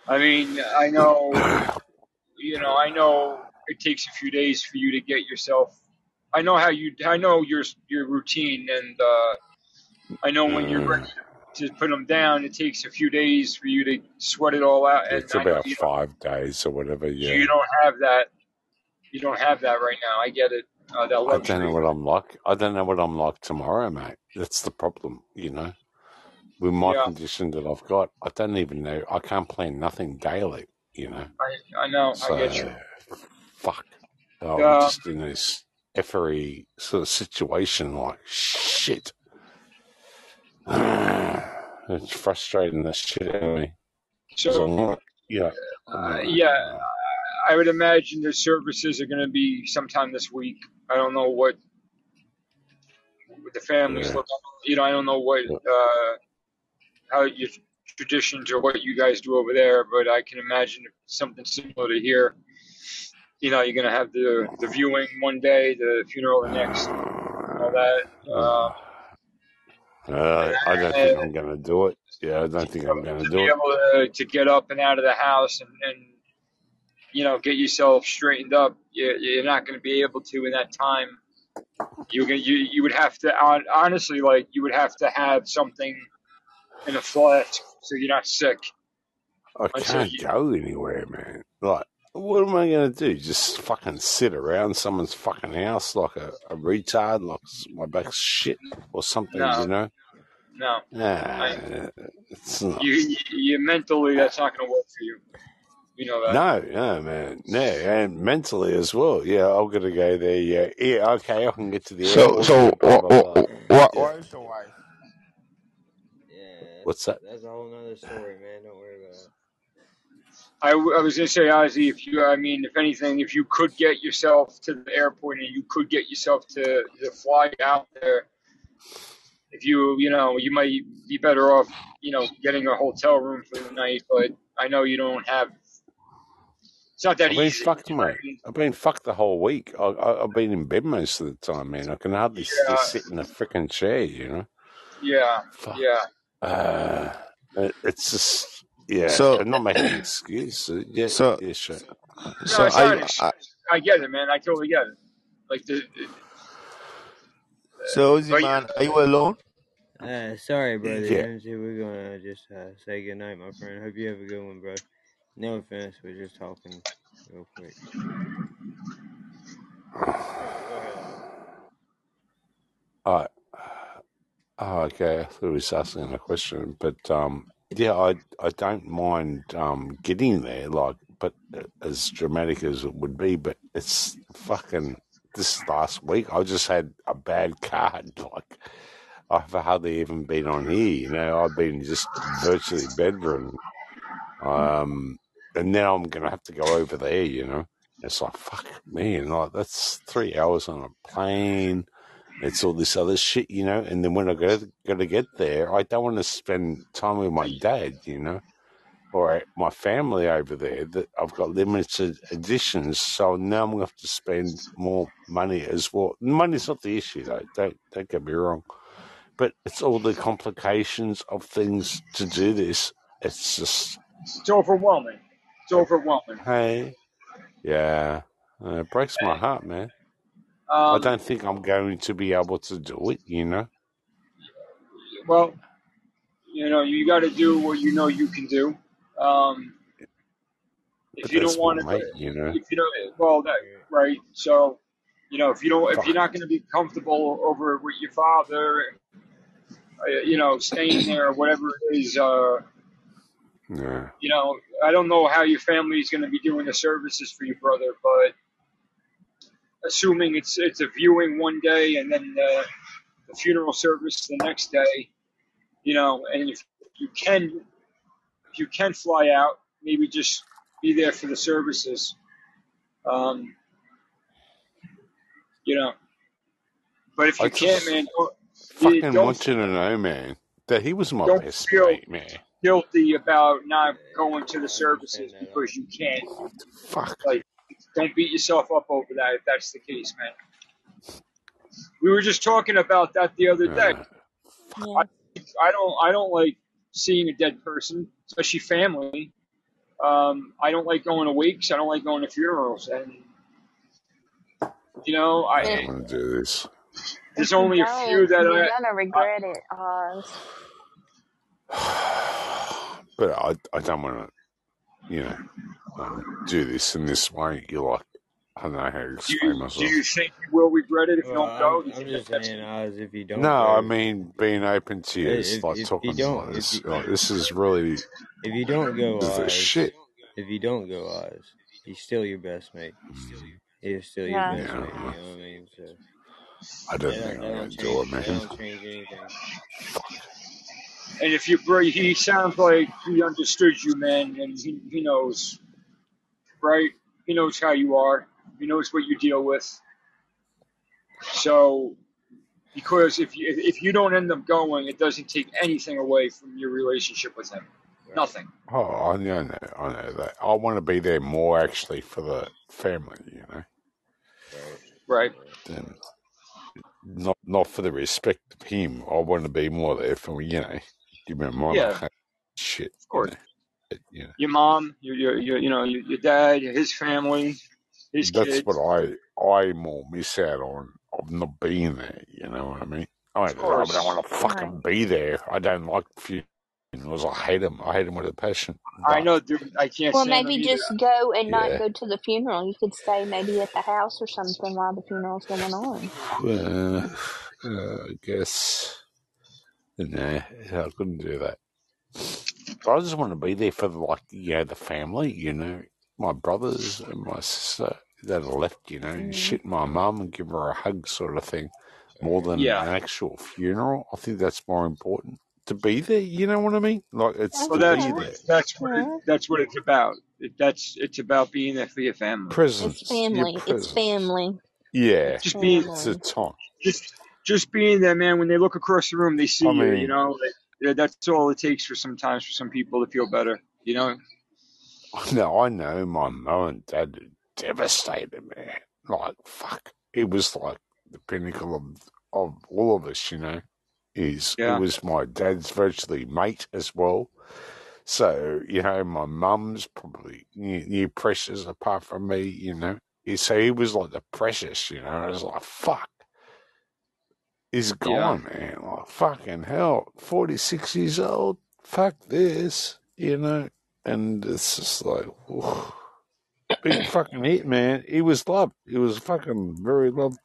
I mean, I know. <coughs> You know, I know it takes a few days for you to get yourself. I know how you. I know your your routine, and uh, I know when you're ready Uh, to put them down, it takes a few days for you to sweat it all out. And it's about five days or whatever. Yeah, you don't have that. You don't have that right now. I get it. I don't know what I'm like. I don't know what I'm like tomorrow, mate. That's the problem. You know, with my Yeah, condition that I've got, I don't even know. I can't plan nothing daily. You know, I I know. I get you. so fuck. I'm Um, just in this effery sort of situation. Like shit. <sighs> it's frustrating the shit out of me. I'm so not, yeah, uh, yeah, I would imagine the services are going to be sometime this week. I don't know what the families yeah, look. You know, I don't know what uh, how your traditions or what you guys do over there, but I can imagine something similar to here. You know, you're going to have the the viewing one day, the funeral the next, all that. Um, Uh, I don't think I'm going to do it. Yeah, I don't think I'm going to to do it. to, to get up and out of the house and, and you know get yourself straightened up you, you're not going to be able to in that time you you you would have to honestly like you would have to have something in a flask so you're not sick I can't you go anywhere, man. Like, what am I going to do? Just fucking sit around someone's fucking house like a, a retard, like my back's shit or something, you know? no Nah, I, it's not. you, you you mentally that's not going to work for you you know that No, no, man. No, and mentally as well. Yeah, I'm going to go there. Yeah, yeah, okay, I can get to the So, airport. so Yeah, blah, what, blah, what, blah. what, Yeah. what is your wife? Yeah, What's that? that's a whole nother story, man. Don't worry about it. I, w- I was going to say, Ozzy, if you, I mean, if anything, if you could get yourself to the airport and you could get yourself to, to fly out there, if you, you know, you might be better off, you know, getting a hotel room for the night. But I know you don't have. It's not that I've been easy. fucked, You know what mate. I mean? I've been fucked the whole week. I, I, I've been in bed most of the time, man. I can hardly Yeah, just sit in a freaking chair, you know? yeah, Fuck. yeah. Uh, it- it's just, yeah, So, I'm not making an excuse. Uh, Yeah, so, yeah, sure. No, so it's are not you, an uh, excuse. I get it, man. I totally get it. Like the, so Ozzy but man, are you alone? Uh, sorry, brother Yeah. We're gonna just uh, say goodnight, my friend. Hope you have a good one, bro. No offense, we're just talking real quick. All right. Oh, okay. I thought he was asking a question, but um, yeah, I I don't mind um getting there, like, but uh, as dramatic as it would be, but it's fucking this last week. I just had a bad <laughs> card, like. I've hardly even been on here, you know. I've been just virtually bedridden, um, and now I'm gonna have to go over there, you know. It's like fuck, man, like that's three hours on a plane. It's all this other shit, you know. And then when I go got to get there, I don't want to spend time with my dad, you know, or my family over there. That I've got limited editions, so now I'm going to have to spend more money as well. Money's not the issue, though. Don't don't get me wrong, but it's all the complications of things to do this. It's just It's overwhelming. It's overwhelming. hey, yeah, uh, it breaks my heart, man. I Um, don't think I'm going to be able to do it, you know. well, you know, you got to do what you know you can do. Um, if you don't want to, you know. if you don't, well, that right. So, you know, if you don't, if you're not going to be comfortable over with your father, uh, you know, staying there, or whatever it is, uh, Yeah. you know, I don't know how your family is going to be doing the services for your brother, but assuming it's it's a viewing one day and then the, the funeral service the next day, you know, and if you can if you can fly out, maybe just be there for the services, um, you know. But if I you can't, man, don't, fucking don't want you to know, man, that he was my best feel mate, man. Guilty about not going to the services because you can't. Fuck. Like, don't beat yourself up over that if that's the case, man. We were just talking about that the other day. Uh, I, I don't I don't like seeing a dead person, especially family. Um, I don't like going to wakes. I don't like going to funerals, and you know, I I don't want to do this. there's only a few that you're I, gonna I regret it, Oz. <sighs> <sighs> <sighs> But I, I don't want to, you know, um, do this in this way. You're like, I don't know how to do explain you do you think you will regret it if you Well, don't go? I'm I'm just that saying, Oz, if you don't No, I mean being open to you. It's if like if you talking don't like this. you Like, this is really if you don't go, this is Oz, shit. if you don't go, Oz, he's still your best mate. He is still your Yeah. best Yeah, mate. You know what I mean? So I don't that think don't I'm gonna don't do change it, man. Don't change anything. And if you bro, he sounds like he understood you, man, and he he knows, right? He knows how you are. He knows what you deal with. So because if you if you don't end up going, it doesn't take anything away from your relationship with him. Nothing. Oh, I know, I know that. I want to be there more actually for the family, you know, Right. Right. Right. than not not for the respect of him. I want to be more there for you know, give me a monarch Yeah, and shit, of you course. know. But, you know, Your mom, your your, your you know your, your dad, his family, his that's kids. what I I more miss out on of not being there. You know what I mean? I Of don't, I don't want to Right. fucking be there. I don't like funerals. I hate them. I hate them with a passion. I know, dude. I can't Well, stand them maybe either. just go and not go to the funeral. You could stay maybe at the house or something while the funeral's going on. uh, uh, I guess nah, I couldn't do that. But I just want to be there for the, like you know the family. You know, my brothers and my sister that are left. You know, and Mm. shit my mum and give her a hug, sort of thing. More than Yeah. an actual funeral, I think that's more important to be there. You know what I mean? Like it's Well, to get be that's that. there. that's what it, that's what it's about. It, that's it's about being there for your family. Presence, your family. It's family. Yeah, It's Just being it's a family. time. just just being there, man. When they look across the room, they see I you. You know, like, yeah, that's all it takes for sometimes for some people to feel better. You know. <laughs> no, I know my mum and dad devastated, me. Like fuck, it was like the pinnacle of of all of us. You know, is it was my dad's virtually mate as well. So you know, my mum's probably new, new precious apart from me. You know, He- so he was like the precious. You know, I was like fuck. He's Yeah. gone, man. Like fucking hell, forty six years old. Fuck this, you know. And it's just like, whew. big <clears throat> fucking hit, man. He was loved. He was fucking very loved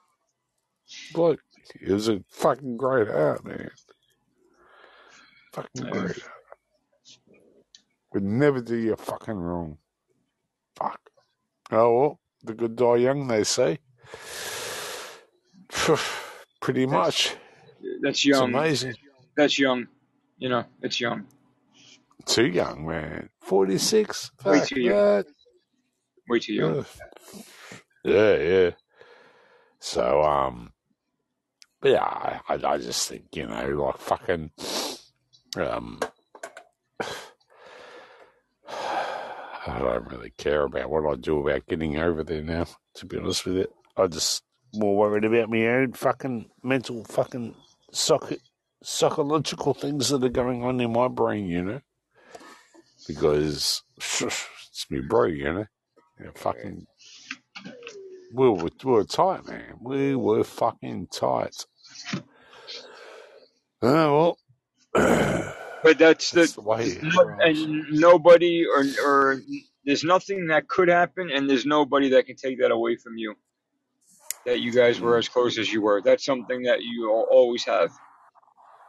bloke. He was a fucking great heart, man. Fucking Yeah. great. Would never do you fucking wrong. Fuck. Oh well, the good die young, they say. <sighs> Pretty much. That's young. It's amazing. That's young. You know, it's young. Too young, man. Forty six. Way Fuck too young. that. Way too young. Yeah, yeah. So, um, but yeah, I, I I just think you know, like fucking, um, <sighs> I don't really care about what I do about getting over there now. To be honest with you, I just more worried about my own fucking mental fucking psych- psychological things that are going on in my brain. You know, because <laughs> it's me bro. You know, yeah, fucking. We were, we were tight, man. We were fucking tight. Oh, well. <clears throat> But that's the, That's the way it no- and nobody or or there's nothing that could happen, and there's nobody that can take that away from you. That you guys were as close as you were. That's something that you always have.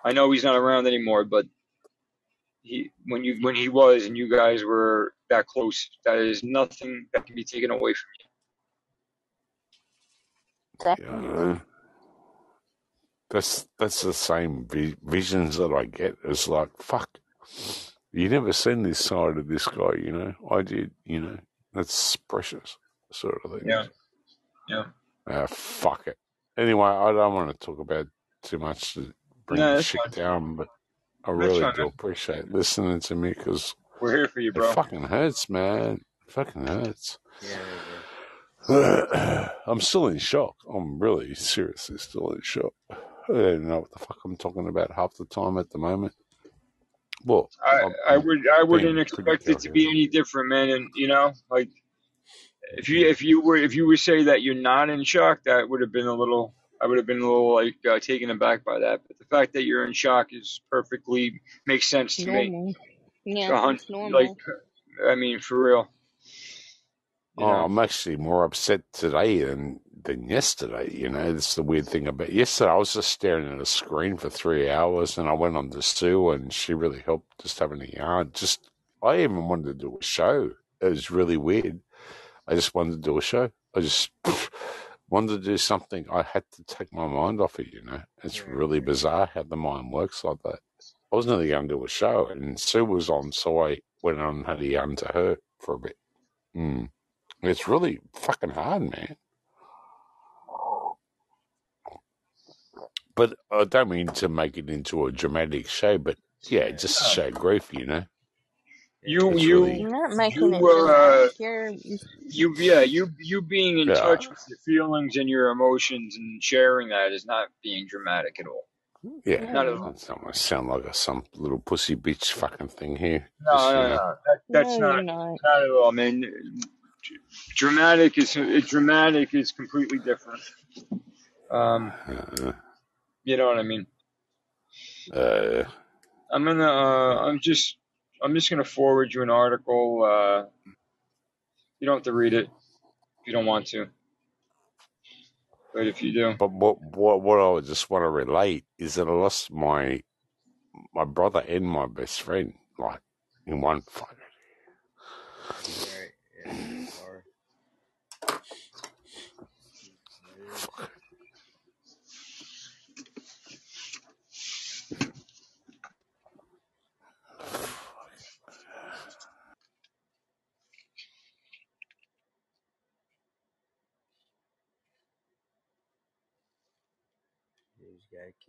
I know he's not around anymore, but he when you when he was and you guys were that close, that is nothing that can be taken away from you. Yeah. That's that's the same vi- visions that I get. It's like fuck, you never seen this side of this guy. You know, I did. You know, that's precious, sort of thing. Yeah, yeah. Ah, fuck it. Anyway, I don't want to talk about too much to bring No, the shit fine. down, but I That's really fine, do man. appreciate listening to me because We're here for you, it bro. fucking hurts, man. It fucking hurts. Yeah, <clears throat> I'm still in shock. I'm really seriously still in shock. I don't know what the fuck I'm talking about half the time at the moment. Well, I, I would I wouldn't expect it to be any different, man. And you know, like if you if you were if you would say that you're not in shock, that would have been a little I would have been a little like uh, taken aback by that. But the fact that you're in shock is perfectly makes sense to me. Normal. A Yeah, hun- it's normal. Like I mean, for real. You Oh, know. I'm actually more upset today than than yesterday. You know, that's the weird thing about yesterday. I was just staring at a screen for three hours, and I went on to Sue, and she really helped just having a yarn. Just I even wanted to do a show. It was really weird. I just wanted to do a show. I just <sniffs> wanted to do something. I had to take my mind off it. You know, it's really bizarre how the mind works like that. I was nearly going to do a show, and Sue was on, so I went on and had a yarn to her for a bit. Mm. It's really fucking hard, man. But I don't mean to make it into a dramatic show, but yeah, just to show grief, you know. You It's you really You're not making it you uh. You're you yeah you you being in yeah. touch with your feelings and your emotions and sharing that is not being dramatic at all. Yeah, Not at all. I don't want to sound like a, some little pussy bitch fucking thing here. No, Just you know, no. That, that's no, not not. not at all. I mean, dramatic is it, dramatic is completely different. Um, uh, you know what I mean. uh, I'm gonna. Uh, I'm just. I'm just gonna forward you an article. Uh, you don't have to read it if you don't want to, but if you do, but what what what I just want to relate is that I lost my my brother and my best friend like in one fight.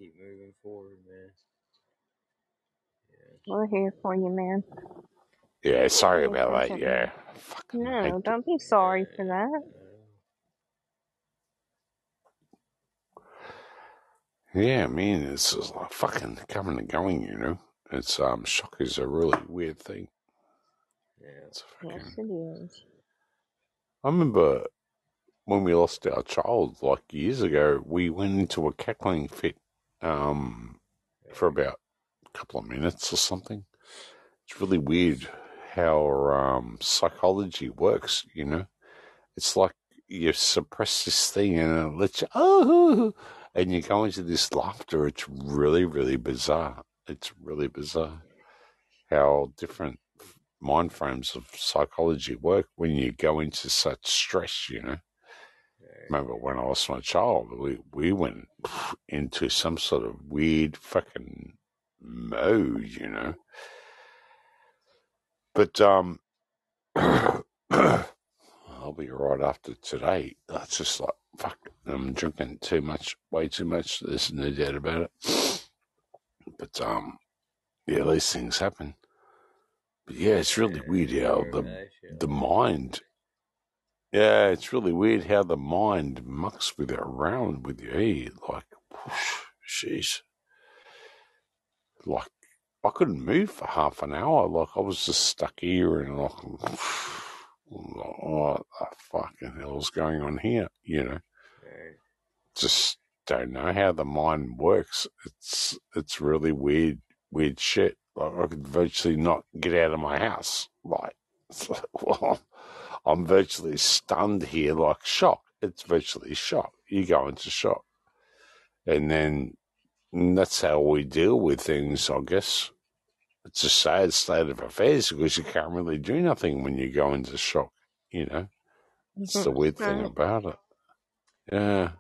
Keep moving forward, man. Yeah. We're here for you, man. Yeah, sorry about that. patient. Yeah, fucking No, hate don't be sorry for that. Yeah, I mean, it's just like fucking coming and going, you know. It's um, shock is a really weird thing. Yeah. It's Yes, fucking. it is. I remember when we lost our child like years ago. We went into a cackling fit um for about a couple of minutes or something. It's really weird how um psychology works. You know, it's like you suppress this thing and it lets you oh, and you go into this laughter. It's really, really bizarre. It's really bizarre how different mind frames of psychology work when you go into such stress, you know. Remember when I lost my child, we, we went into some sort of weird fucking mode, you know. But um <coughs> I'll be right after today. That's just like fuck I'm drinking too much way too much. There's no doubt about it. But um yeah, these things happen. But yeah, it's really weird how the the mind yeah, it's really weird how the mind mucks with it around with you. eh? Like, jeez. Like, I couldn't move for half an hour. Like, I was just stuck here and like, what the fucking hell's going on here? You know, just don't know how the mind works. It's it's really weird, weird shit. Like, I could virtually not get out of my house. Like, it's like well, I'm virtually stunned here, like shock. It's virtually shock. You go into shock, and then and that's how we deal with things, I guess. It's a sad state of affairs because you can't really do nothing when you go into shock. You know, it's the mm-hmm. weird thing Right. about it. Yeah.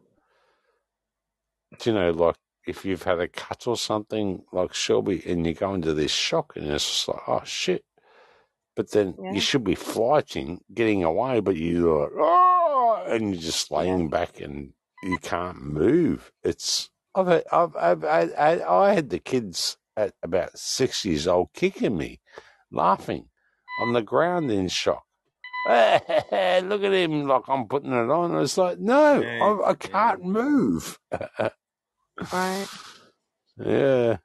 Do you know, like if you've had a cut or something, like Shelby, and you go into this shock, and it's just like, oh shit. But then Yeah. you should be fighting, getting away, but you're like, oh, and you're just laying back and you can't move. It's I've I've, I've, I, I, I had the kids at about six years old kicking me, laughing on the ground in shock. <laughs> Look at him, like I'm putting it on. It's like, no, Yeah, I, I can't move. <laughs> Right. Yeah.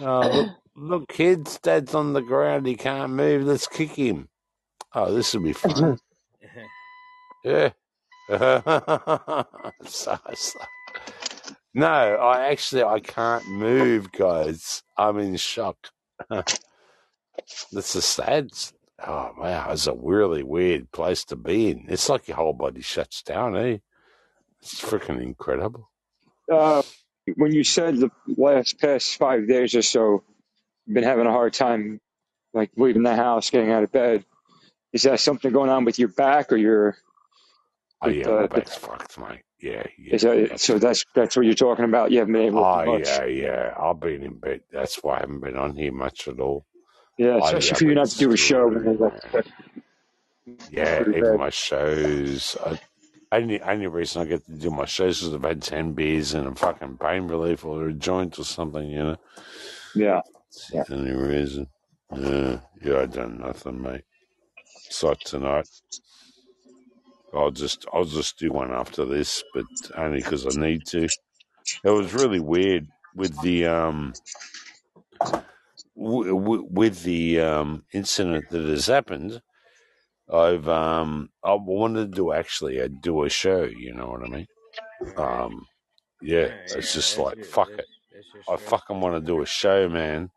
Oh, look, kids, dad's on the ground. He can't move. Let's kick him. Oh, this will be <laughs> fun. Yeah. <laughs> so like, no, I actually I can't move, guys. I'm in shock. <laughs> That's a sad. Oh wow, it's a really weird place to be in. It's like your whole body shuts down, eh? It's freaking incredible. Uh, when you said the last past five days or so, been having a hard time, like leaving the house, getting out of bed. Is that something going on with your back or your? Oh yeah, uh, my the- fucked, mate. Yeah, yeah. is that, that's- so that's that's what you're talking about. You haven't been able Oh much. yeah, yeah. I've been in bed. That's why I haven't been on here much at all. Yeah, I- especially for you not to do a show. screwed. That's, that's Yeah, even bad. my shows. I, only only reason I get to do my shows is I've had ten beers and a fucking pain relief or a joint or something. You know, Yeah. It's the only reason. Yeah, yeah. I done nothing, mate. So tonight, I'll just I'll just do one after this, but only because I need to. It was really weird with the um w- w- with the um incident that has happened. I've um I wanted to actually uh, do a show. You know what I mean? Um, yeah, Yeah, it's just like your- fuck that's- it. that's I fucking want to do a show, man.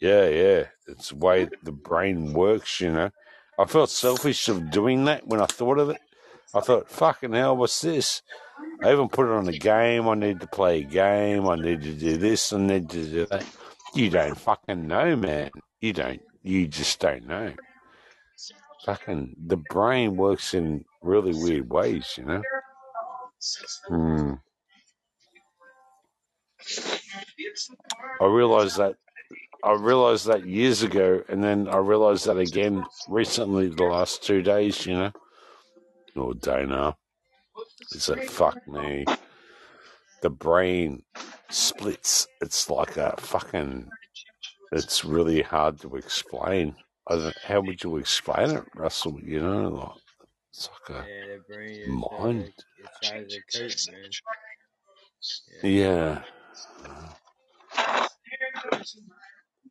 Yeah, yeah. It's the way the brain works, you know. I felt selfish of doing that when I thought of it. I thought, fucking hell, what's this? I even put it on a game. I need to play a game. I need to do this. I need to do that. You don't fucking know, man. You don't. You just don't know. Fucking the brain works in really weird ways, you know. Hmm. I realized that I realized that years ago, and then I realized that again recently, the last two days, you know, or day now. Is that fuck me? The brain splits. It's like a fucking. It's really hard to explain. I don't, how would you explain it, Russell? You know, like it's like a Yeah, brain just uh, mind. A, it tries to cope, man. Yeah.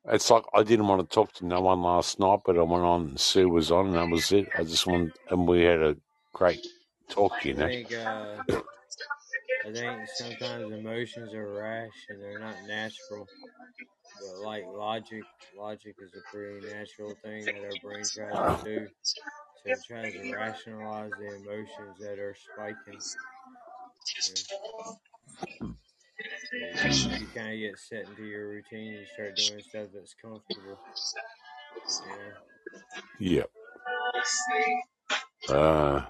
It's like I didn't want to talk to no one last night, but I went on and Sue was on, and that was it. I just wanted, and we had a great talk, you I know. think uh, I think sometimes emotions are rash and they're not natural. But like logic, logic is a pretty natural thing that our brain tries to do. So it tries to rationalize the emotions that are spiking. You, you kind of get set into your routine. You start doing stuff that's comfortable. Yeah. Yep. Uh,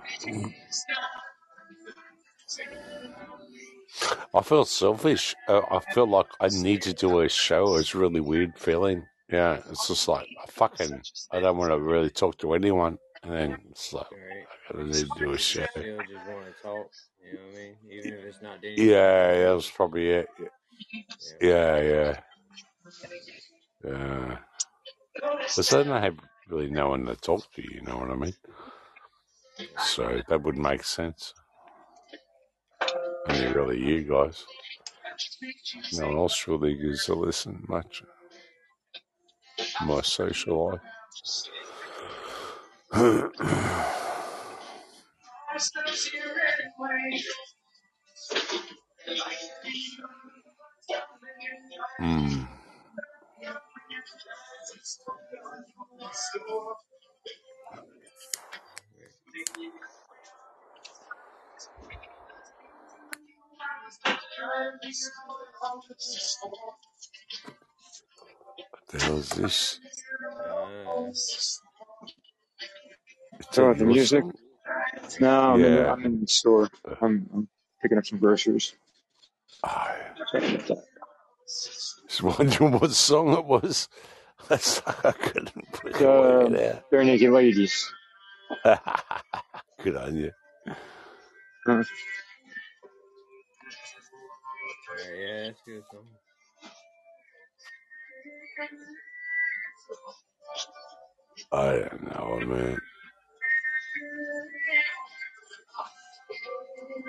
I feel selfish. Uh, I feel like I need to do a show. It's a really weird feeling. Yeah, it's just like I fucking. I don't want to really talk to anyone, and then it's like I gotta need to do a show. Still just want to talk. You know what I mean? Even if it's not doing Yeah, yeah, that's probably it. Yeah, yeah, yeah. But then I have really no one to talk to. You know what I mean? So that would make sense. Only really you guys. No one else really gives a listen much. My social life. Hmm. What the hell is this? It's Oh, on the music? No, I'm, in, the, Yeah. I'm in the store. I'm, I'm picking up some groceries. I was <laughs> wondering what song it was. <laughs> I couldn't put it Uh, it Barenaked Ladies. <laughs> Good on you. Uh, yeah, that's good. Song. I don't know, man. Yeah,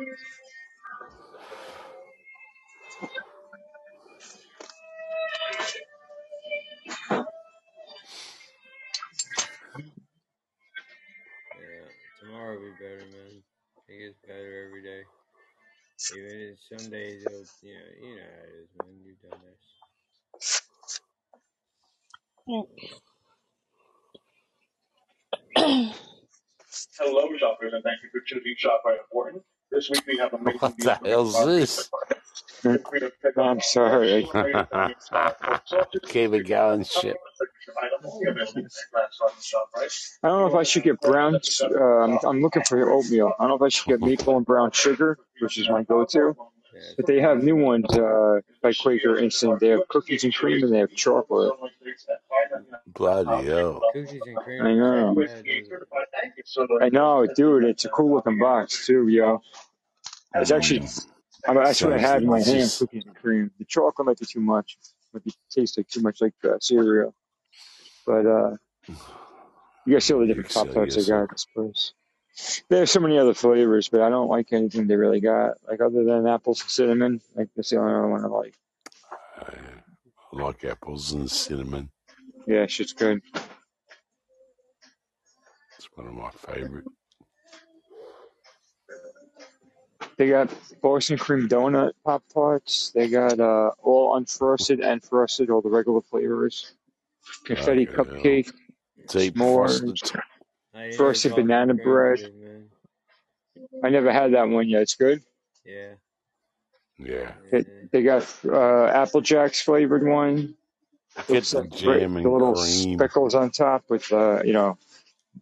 tomorrow will be better, man. It gets better every day. Even if some days it'll, you know, you know how it is, man. You've done this. Hello, shoppers, and thank you for choosing ShopRite Important. This week we have amazing What deals the for hell's this? I'm sorry. Keep it going, shit. I don't know if I should get brown. Uh, I'm, I'm looking for oatmeal. I don't know if I should get maple and brown sugar, which is my go-to. But they have new ones uh, by Quaker Instant. They have cookies and cream and they have chocolate. Bloody hell. Cookies and cream. I know. I know, dude. It's a cool looking box too, yo. It's actually, I mean, that's what I Sounds had in my hand, just- cookies and cream. The chocolate might be too much. Might be taste like too much like uh, cereal. But uh, <sighs> you guys see all the different sell pop tarts they yourself. got, I suppose. They have so many other flavors, but I don't like anything they really got. Like other than apples and cinnamon, like that's the only one I like. I like apples and cinnamon. Yeah, shit's good. It's one of my favorite. They got Boston cream donut pop tarts. They got uh, all unfrosted and frosted, all the regular flavors. Confetti Okay, yeah. cupcake, Deep s'mores, frosted. I frosted heard banana Boston bread. good, man. I never had that one yet. It's good. Yeah. Yeah. They, they got uh, Apple Jacks flavored one. Get Looks the like great- jam the and little cream. speckles on top with uh, you know,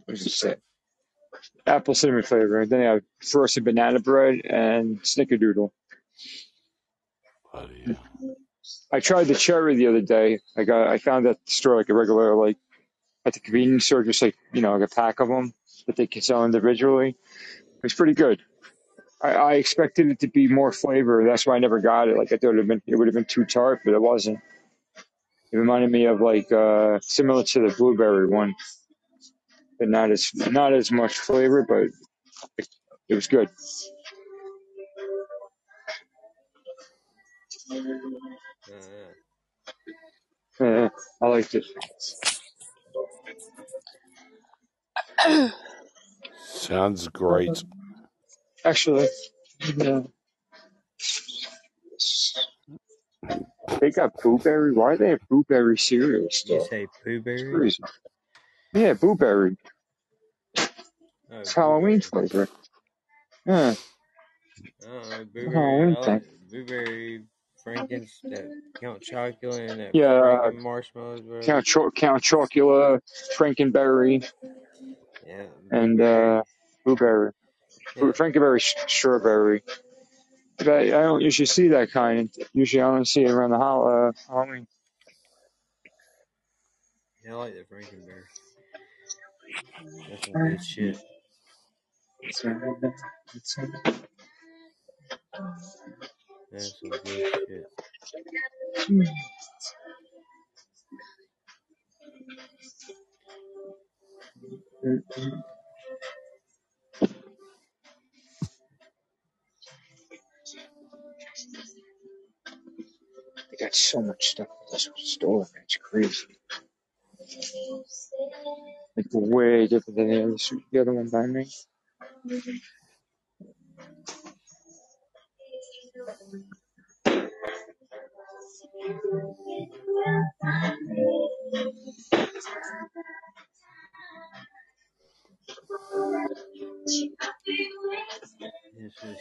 what does it say? Apple cinnamon flavor. And then they have frosted banana bread and snickerdoodle. Bloody hell. I tried the cherry the other day. I got I found that store like a regular like at the convenience store, just like you know like a pack of them that they can sell individually. It's pretty good. I, I expected it to be more flavor. That's why I never got it. Like I thought it would have been it would have been too tart, but it wasn't. It reminded me of like uh similar to the blueberry one, but not as not as much flavor, but it, it was good. Uh, Uh, I liked it. Sounds great. Actually, yeah. They got blueberry. Why do they have blueberry cereal you still? say poo It's berry? crazy. Yeah, blueberry. Oh, It's Halloween blueberry. flavor. Yeah. Uh, blueberry. Halloween I thing. like blueberry Frankens, Count Chocula, and that Yeah, uh, Franken marshmallows, bro. Count Cho- Count Chocula, Frankenberry, Yeah, and blueberry. uh, blueberry, Yeah. Frankenberry, strawberry. But I, I don't usually see that kind. Usually, I only see it around the hol- uh, Halloween. Yeah, I like the Frankenberry. That's some good shit. That's some good shit. They got so much stuff at this store. man. It's crazy. Like way different than the other, the other one by me.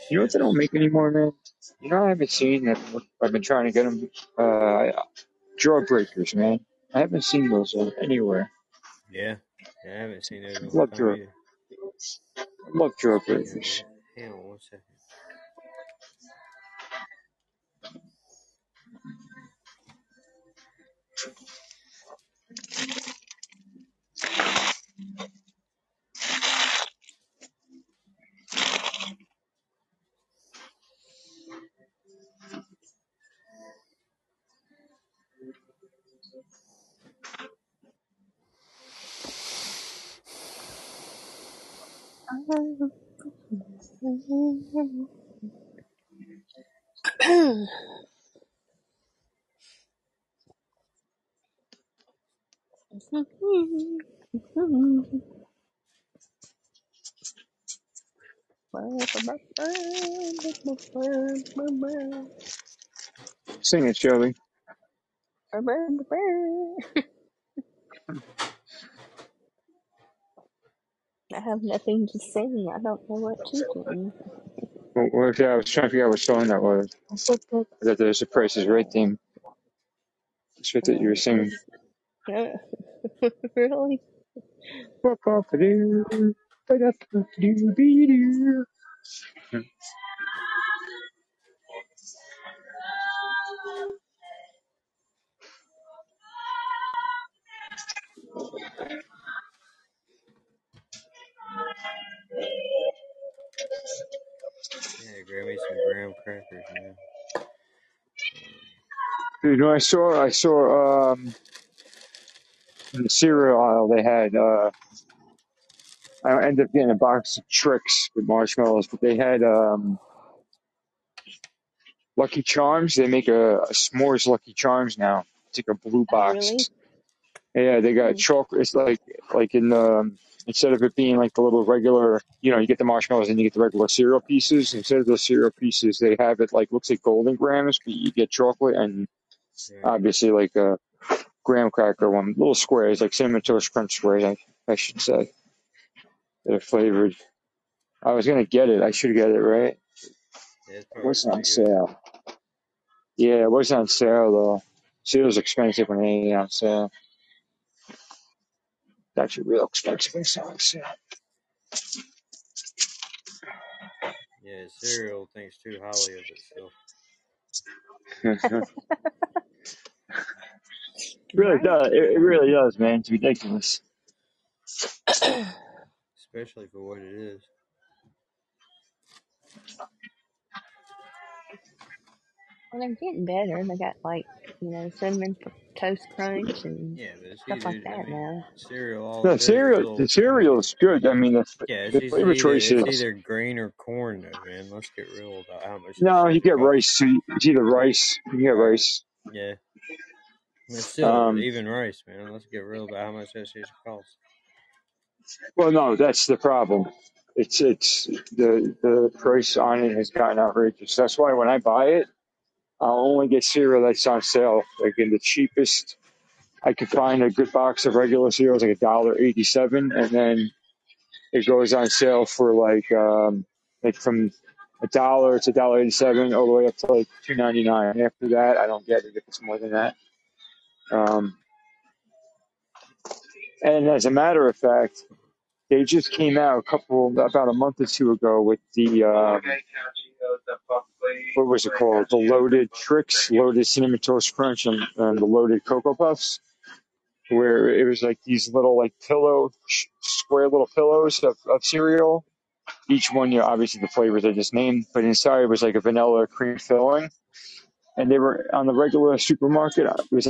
You know what they don't make anymore, man? You know, I haven't seen that. I've been trying to get them. Uh, Jawbreakers, man. I haven't seen those anywhere. Yeah. yeah. I haven't seen those in a long Love jaw. love Jawbreakers. hang on one second. Mm-hmm. Sing it, Shelly. I have nothing to sing. I don't know what to sing. Well, well, yeah, I was trying to figure out what song that was. That there's a Price is Right theme. It's right that you were singing. <laughs> Uh, really? Yeah, grab me some graham crackers, man. Dude, when I saw, I saw um, in the cereal aisle they had. Uh, I ended up getting a box of Trix with marshmallows, but they had um, Lucky Charms. They make a, a s'mores Lucky Charms now. It's like a blue Oh, box. really? Yeah, they got Hmm. chocolate. It's like like in the um, instead of it being like the little regular, you know, you get the marshmallows and you get the regular cereal pieces. Instead of those cereal pieces, they have it like looks like Golden Grahams, but you get chocolate and obviously like a graham cracker one, little squares like cinnamon toast crunch squares. I, I should say they're flavored. I was gonna get it. I should get it right. Yeah, it's It probably wasn't on pretty good. sale. Yeah, it wasn't on sale though. Cereal's expensive when it ain't on sale. It's actually real expensive when it's on sale. Yeah, cereal thinks too highly of itself. <laughs> <laughs> <laughs> It really does. It, it really does, man. It's ridiculous. Especially for what it is. Well, they're getting better. They got like you know cinnamon toast crunch and Yeah, but see, stuff like dude, I that mean, now. cereal, all The it is is cereal, little. the cereal is good. I mean, the, Yeah, it's the either, flavor either choices. it's either green or corn, though, man. Let's get real about how much. No, you shit get costs. rice. So you- It's either rice. You get rice. Yeah, but still, Um, even rice, man. Let's get real about how much that shit costs. well, no, that's the problem. It's it's the the price on it has gotten outrageous. That's why when I buy it, I'll only get cereal that's on sale. Like in the cheapest, I could find a good box of regular cereals like a dollar eighty seven, and then it goes on sale for like um like from a dollar to a dollar eighty-seven, all the way up to like two ninety-nine. After that, I don't get it if it's more than that. Um, and as a matter of fact, they just came out a couple about a month or two ago with the um, what was it called? The loaded Trix, loaded cinnamon toast crunch, and, and the loaded cocoa puffs, where it was like these little like pillow square little pillows of, of cereal. Each one, you know, obviously the flavors I just named, but inside it was like a vanilla cream filling, and they were on the regular supermarket. It was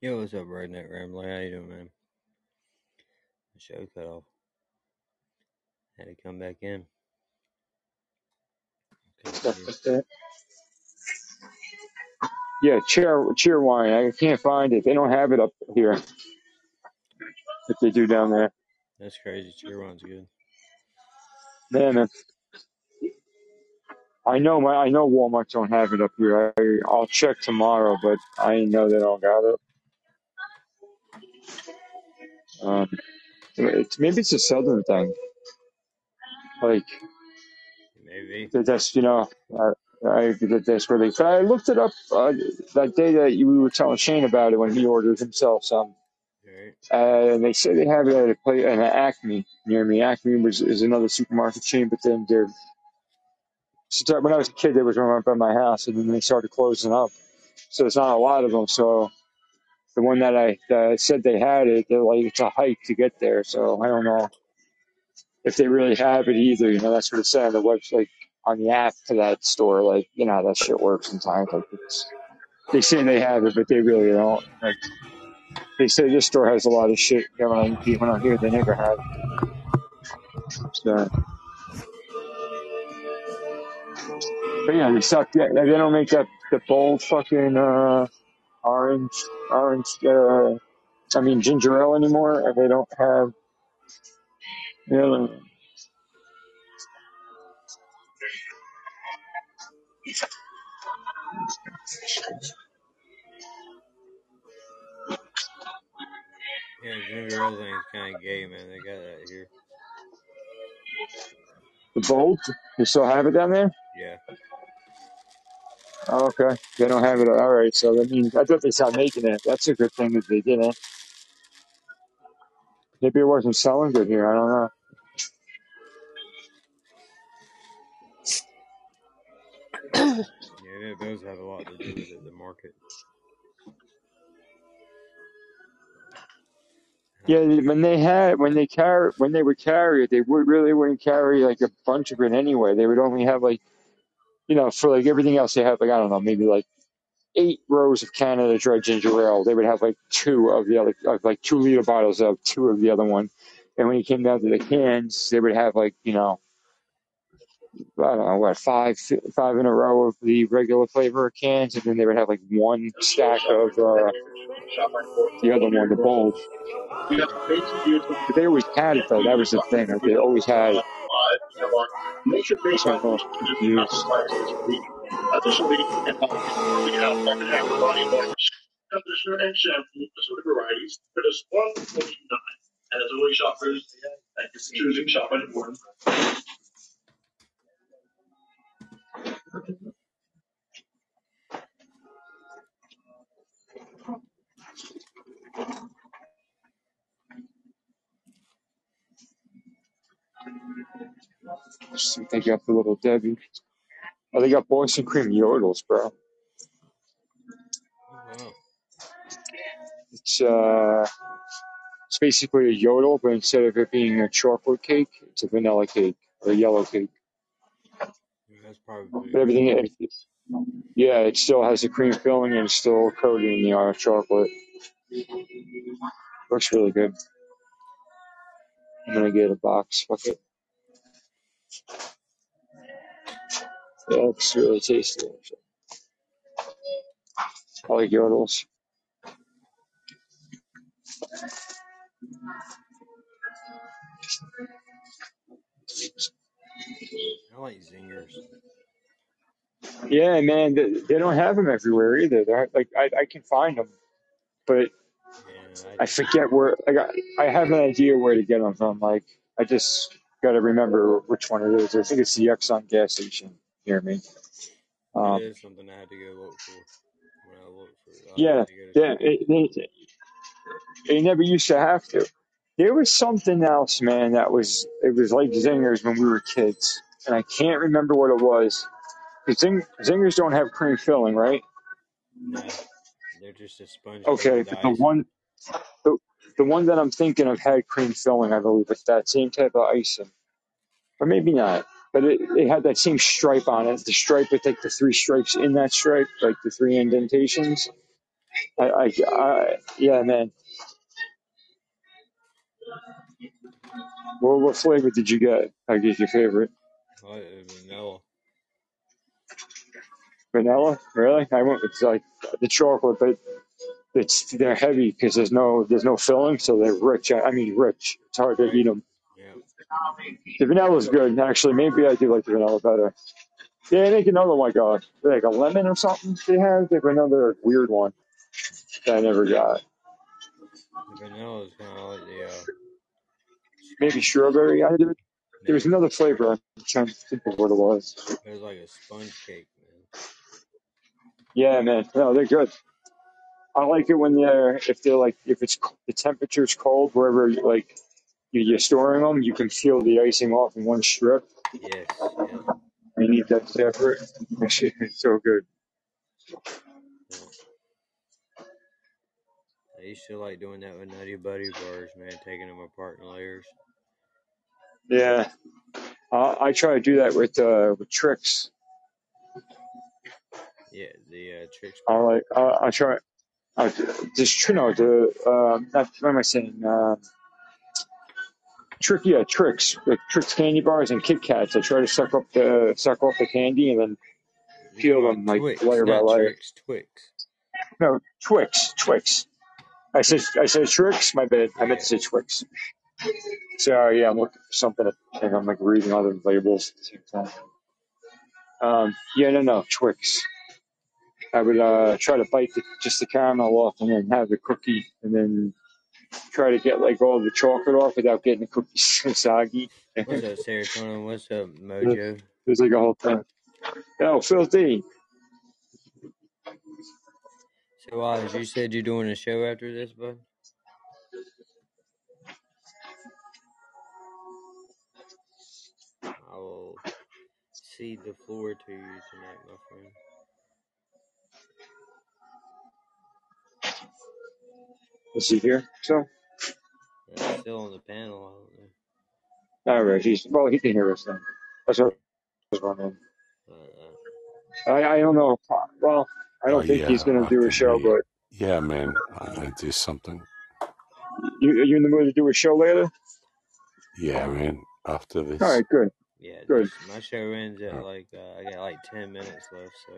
Yo, what's up, Redneck Rambler? How you doing, man? The show cut off. Had to come back in. Yeah, cheer Cheerwine. I can't find it. They don't have it up here. If they do down there, That's crazy. Cheerwine's good. man. man, I know my I know Walmart don't have it up here. I I'll check tomorrow, but I know they don't got it. Um, it's maybe it's a southern thing. Like Maybe. that- that's you know uh, I that that's where they. But I looked it up uh, that day that you, we were telling Shane about it when he ordered himself some. Right. Uh, and they say they have it at a place an Acme near me. Acme was is another supermarket chain, but then they're so when I was a kid, there was right by my house, and then they started closing up. So there's not a lot of them. So the one that I said they had it, they're like it's a hike to get there. So I don't know if they really have it either. You know, that's what it said on the website on the app to that store. Like you know that shit works sometimes. Like it's they say they have it, but they really don't. Like they say this store has a lot of shit. You know, when I hear they never have. So, but yeah, they suck. Yeah, they don't make that the bold fucking. uh orange, orange. Uh, I mean ginger ale anymore, and they don't have. You know, Yeah, ginger ale thing's kind of gay, man. They got that here. the bold. You still have it down there? Yeah. Oh, okay. They don't have it. All right. So that means I thought they stopped making it. That's a good thing that they didn't. Maybe it wasn't selling good here. I don't know. Yeah, that does have a lot to do with it, the market. Yeah, when they had when they carry when they would carry it, they would really wouldn't carry like a bunch of it anyway. They would only have like you know for like everything else they have like I don't know maybe like eight rows of Canada Dry ginger ale. They would have like two of the other of like two liter bottles of two of the other one. And when you came down to the cans, they would have like you know I don't know what five five in a row of the regular flavor cans, and then they would have like one stack of uh, the other one, the bold. But they always had it though. That was the thing. They always had. It. Nature based So little confused. Additionally, we have Dr. Body Wash, conditioner and shampoo, assorted varieties, for just one forty nine. And as always, shoppers, thank you for choosing Shop Warren. See if they got the little Debbie. Oh, they got Boston cream yodels, bro. Oh, wow. It's uh, it's basically a yodel, but instead of it being a chocolate cake, it's a vanilla cake or a yellow cake. Yeah, that's probably But everything, it, yeah, it still has the cream filling and it's still coated in the uh, chocolate. Looks really good. I'm gonna get a box. Fuck it. It looks really tasty. Actually. I like yodels. I like zingers. Yeah, man, they, they don't have them everywhere either. They're like I, I can find them, but Yeah, I forget where. I, I have an idea where to get them from. Like I just got to remember which one it is. I think it's the Exxon gas station near me. Um, is something I had to go look for when I looked for it. I yeah, had to go to yeah. It, they, they never used to have to. There was something else, man. That was it was like zingers when we were kids, and I can't remember what it was. was. 'Cause Zing, zingers don't have cream filling, right? No, they're just a sponge Okay, but the one, the, the one that I'm thinking of had cream filling, I believe, with that same type of icing, or maybe not. But it, it had that same stripe on it. The stripe with like the three stripes in that stripe, like the three indentations. I, I, I yeah, man. What, what flavor did you get? I guess your favorite. I like the vanilla. Vanilla, really? I went with like the chocolate, but it's they're heavy because there's no there's no filling, so they're rich. I, I mean, rich. It's hard to eat them. Yeah. The vanilla's good, actually. Maybe I do like the vanilla better. Yeah, they make another one like a like a lemon or something. They have they have another weird one that I never got. The vanilla is kind of like the uh, Maybe strawberry. I did. There was another flavor. I'm trying to think of what it was. it was like a sponge cake, man. Yeah, man. No, they're good. I like it when they're if they're like if it's the temperature's cold wherever like you- you're storing them, you can feel the icing off in one strip. Yes, yeah. You need that separate. <laughs> That shit is so good. I used to like doing that with Nutty Buddy bars, man, taking them apart in layers. Yeah, I, I try to do that with uh with tricks. Yeah, the uh, tricks I bar. like I, I try. Just you know the uh, what am I saying? Uh, trick yeah tricks like tricks candy bars and Kit Kats. I try to suck up the suck off the candy and then peel them like Twix, layer by not layer. Tricks, Twix. No, Twix. Twix. I said I said Trix. My bad. I meant to say Twix. Sorry, yeah, I'm looking for something. And I'm like reading other labels at the same time. Um, yeah, no, no, Twix. I would uh, try to bite the, just the caramel off and then have the cookie and then try to get like all the chocolate off without getting the cookies <laughs> soggy. What's up, serotonin? What's up, Mojo? There's like a whole thing. Oh, filthy. So, Oz, you said you're doing a show after this, bud? I will cede the floor to you tonight, my friend. Is he here? So, Uh, still on the panel. I don't know. all right. He's well. He can hear us then. That's what I was wondering. Uh, I I don't know. Well, I don't Oh, think yeah, he's going I to do a can show, hear you. but Yeah, man. I'm gonna do something. you are you in the mood to do a show later? Yeah, man. After this. All right, good. yeah, Good. just- my show ends at like, uh, I got like 10 minutes left, so.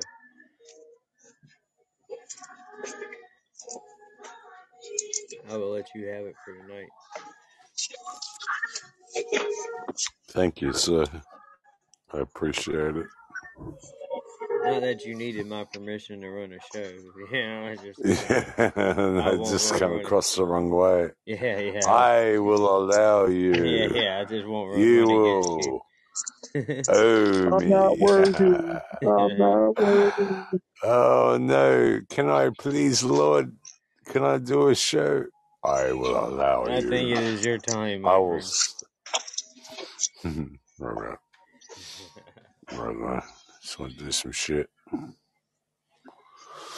I will let you have it for tonight. Thank you, sir. I appreciate it. Not that you needed my permission to run a show. <laughs> <laughs> You know, I just. Yeah, I won't just run come one. across the wrong way. Yeah, yeah. I will allow you. <laughs> yeah, yeah, I just won't run You one will. you. Oh I'm not worthy. I'm not worthy. Oh no. Can I please, Lord? Can I do a show? I will allow you. I you. think it is your time, I my will. friend. s- <laughs> right, right, right, right. Just want to do some shit. <laughs>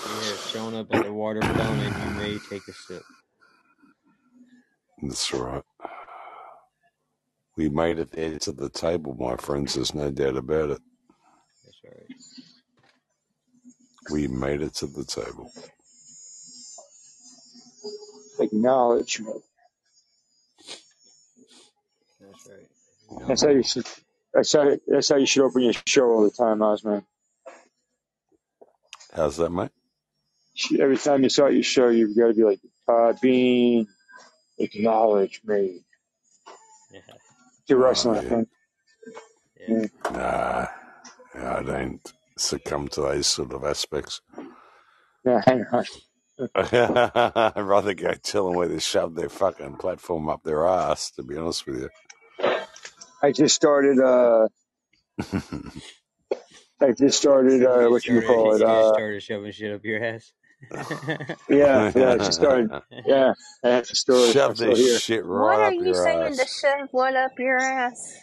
You have shown up at the water fountain you may take a sip. That's right. We made it there to the table, my friends. There's no doubt about it. That's right. We made it to the table. Acknowledgement. That's right. That's how you should. That's how. That's how you should open your show all the time, Osman. How's that, mate? Every time you start your show, you've got to be like, uh, "Being acknowledge me." Yeah. To Oh, wrestling, I yeah. think. Yeah. Nah, nah, I don't succumb to those sort of aspects. Yeah, hang on. <laughs> I'd rather go tell them where to shove their fucking platform up their ass, to be honest with you. I just started. Uh, I just started. Uh, what you started, call you it? just Uh, started shoving shit up your ass. <laughs> <laughs> yeah, yeah. I just started. Yeah, I have to store it. I'm Shove still this here. shit What right are up you saying to shove what up your ass?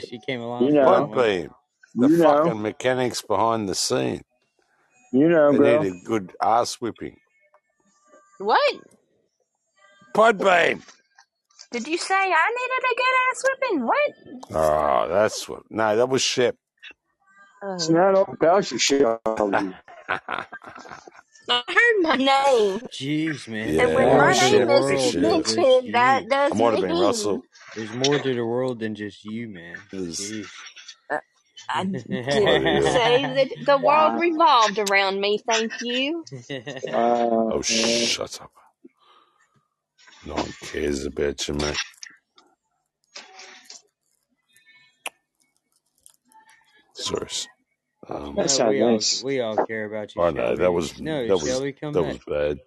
she came along You know. that beam. The You know. fucking mechanics behind the scene. You know, They bro. need a good ass whipping. What? Pod beam. Did you say I needed a good ass whipping? What? Oh, that's what. No, that was Shep. Oh. It's Oh. not all about your shit. <laughs> I heard my name. Jeez, man. Yeah, And when There's my more to the name is world than just mentioned, that you. does I might have been Russell. There's more to the world than just you, man. It was, Jeez. uh, I oh, didn't say that the world Wow. revolved around me. Thank you. Wow. <laughs> Oh, man. shut up. No one cares about you, mate. Sorry. s- Um, That no, sounds we all nice. we all care about you, I know that was No, that was come that back. was bad.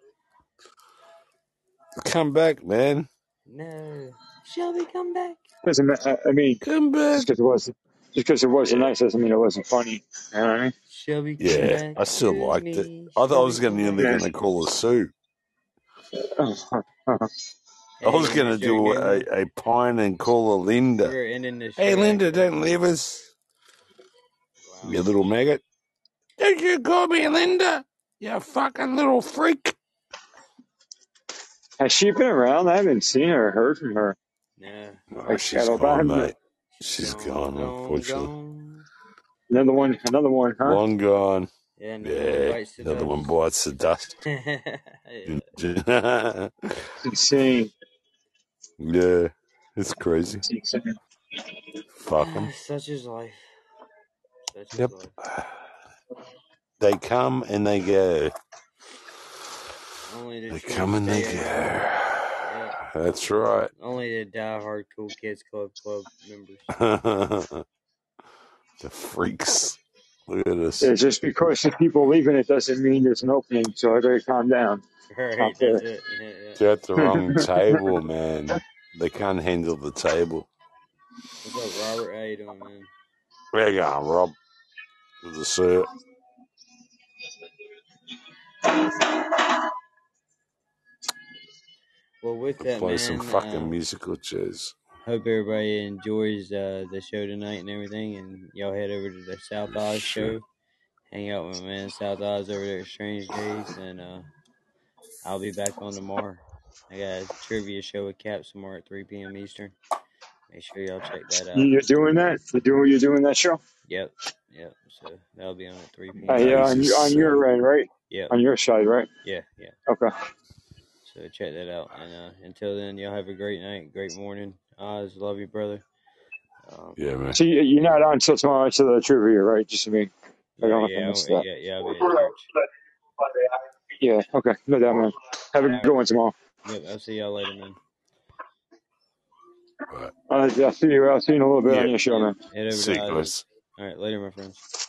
Come back, man. No, Shelby, come back. Doesn't ma- I I mean, Come back. because it wasn't, just because it wasn't Yeah, nice doesn't mean it wasn't funny. You know what I mean? Shelby, yeah. back I still to liked it. me. I thought I Shelby, was gonna come nearly back. Yeah. gonna call a Sue. I Hey, was gonna Mr. do Newman, a, a pine and call a Linda. we're ending the Hey, show Linda, that. don't leave us, Wow. you little maggot. Don't you call me Linda, you fucking little freak. Has she been around? I haven't seen her or heard from her. No, Oh, Like she's at all. gone, I'm- mate. She's She's gone, gone, gone, unfortunately. gone. Another one, another one, huh? Long gone. Yeah, another one Yeah, bites the another one dust. bites the dust. yeah. <laughs> It's insane. <laughs> yeah, it's crazy. It's insane. Fuck 'em. <sighs> Such is life. Such is Yep. life. <sighs> They come and they go. Only They come and they go. Yeah. <laughs> That's right. Only the diehard Cool Kids Club club members. <laughs> the freaks. Look at this. Yeah, just because some people leaving it doesn't mean there's an opening, so I better calm down. <laughs> Right, Not that's it. Yeah, yeah. They're at the wrong table, man. They can't handle the table. What's up, Robert? How you doing, man? There you go, Rob. Good to see you. Well, with that, Play man, some fucking uh, musical chairs. hope everybody enjoys uh, the show tonight and everything, and y'all head over to the South Oz Sure. show. Hang out with my man South Oz over there at Strange Days, and uh, I'll be back on tomorrow. I got a trivia show with Cap tomorrow at 3 p.m. Eastern. Make sure y'all check that out. You're doing that? You're doing you're doing that show? Yep, yep. So that'll be on at 3 p.m. Uh, yeah, on, your- on your end, right? Yeah. On your side, right? Yeah, yeah. Okay. So check that out. And uh, until then, y'all have a great night, great morning. Oz, love you, brother. Um, Yeah, man. So you- you're not on until tomorrow until the trivia, right? Just to be. I don't know if yeah, I missed yeah, that. yeah, yeah, I'll be at church. Yeah. Okay. No doubt, man. Have a good one tomorrow. Yep, I'll see y'all later, man. Uh, I'll see you. I'll see you in a little bit Yeah. on your show, man. Head over See to you Oz. guys. All right, later, my friends.